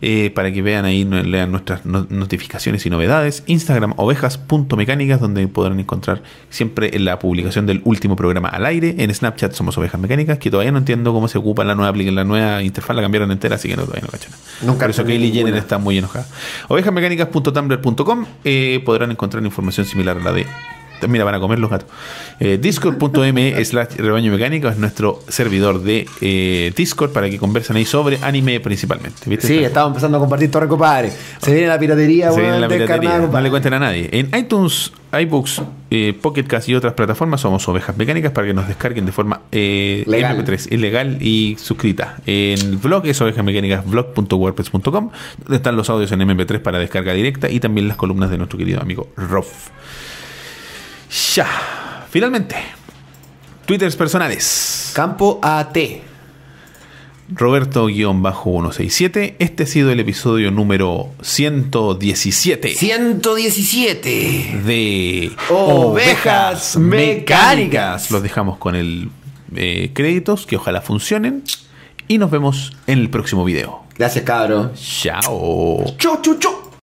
eh, para que vean ahí, lean nuestras no- notificaciones y novedades. Instagram, ovejas.mecánicas, donde podrán encontrar siempre la publicación del último programa al aire. En Snapchat somos Ovejas Mecánicas, que todavía no entiendo cómo se ocupa la nueva, la nueva interfaz, la cambiaron entera, así que no, todavía no cacho nada. Nunca Por eso Kylie Jenner está muy enojada. Ovejasmecánicas.tumblr.com eh, podrán encontrar información similar a la de Mira, van a comer los gatos. Eh, Discord.m slash rebaño mecánico es nuestro servidor de eh, Discord para que conversen ahí sobre anime principalmente. ¿viste? Sí, estamos empezando a compartir torre, compadre. Se viene la piratería, Se viene la piratería. No le cuenten a nadie. En iTunes, iBooks, eh, Pocket Cast y otras plataformas somos ovejas mecánicas para que nos descarguen de forma eh, Legal. MP3, ilegal y suscrita. En el blog es ovejasmecánicasblog.wordpress.com, donde están los audios en MP3 para descarga directa y también las columnas de nuestro querido amigo Rof. Ya. Finalmente, Twitters personales. Campo AT. Roberto-167. Este ha sido el episodio número 117 117. de Ovejas Mecánicas. Los dejamos con el eh, créditos que ojalá funcionen y nos vemos en el próximo video. Gracias, cabro. Chao. Chau, chau, chau.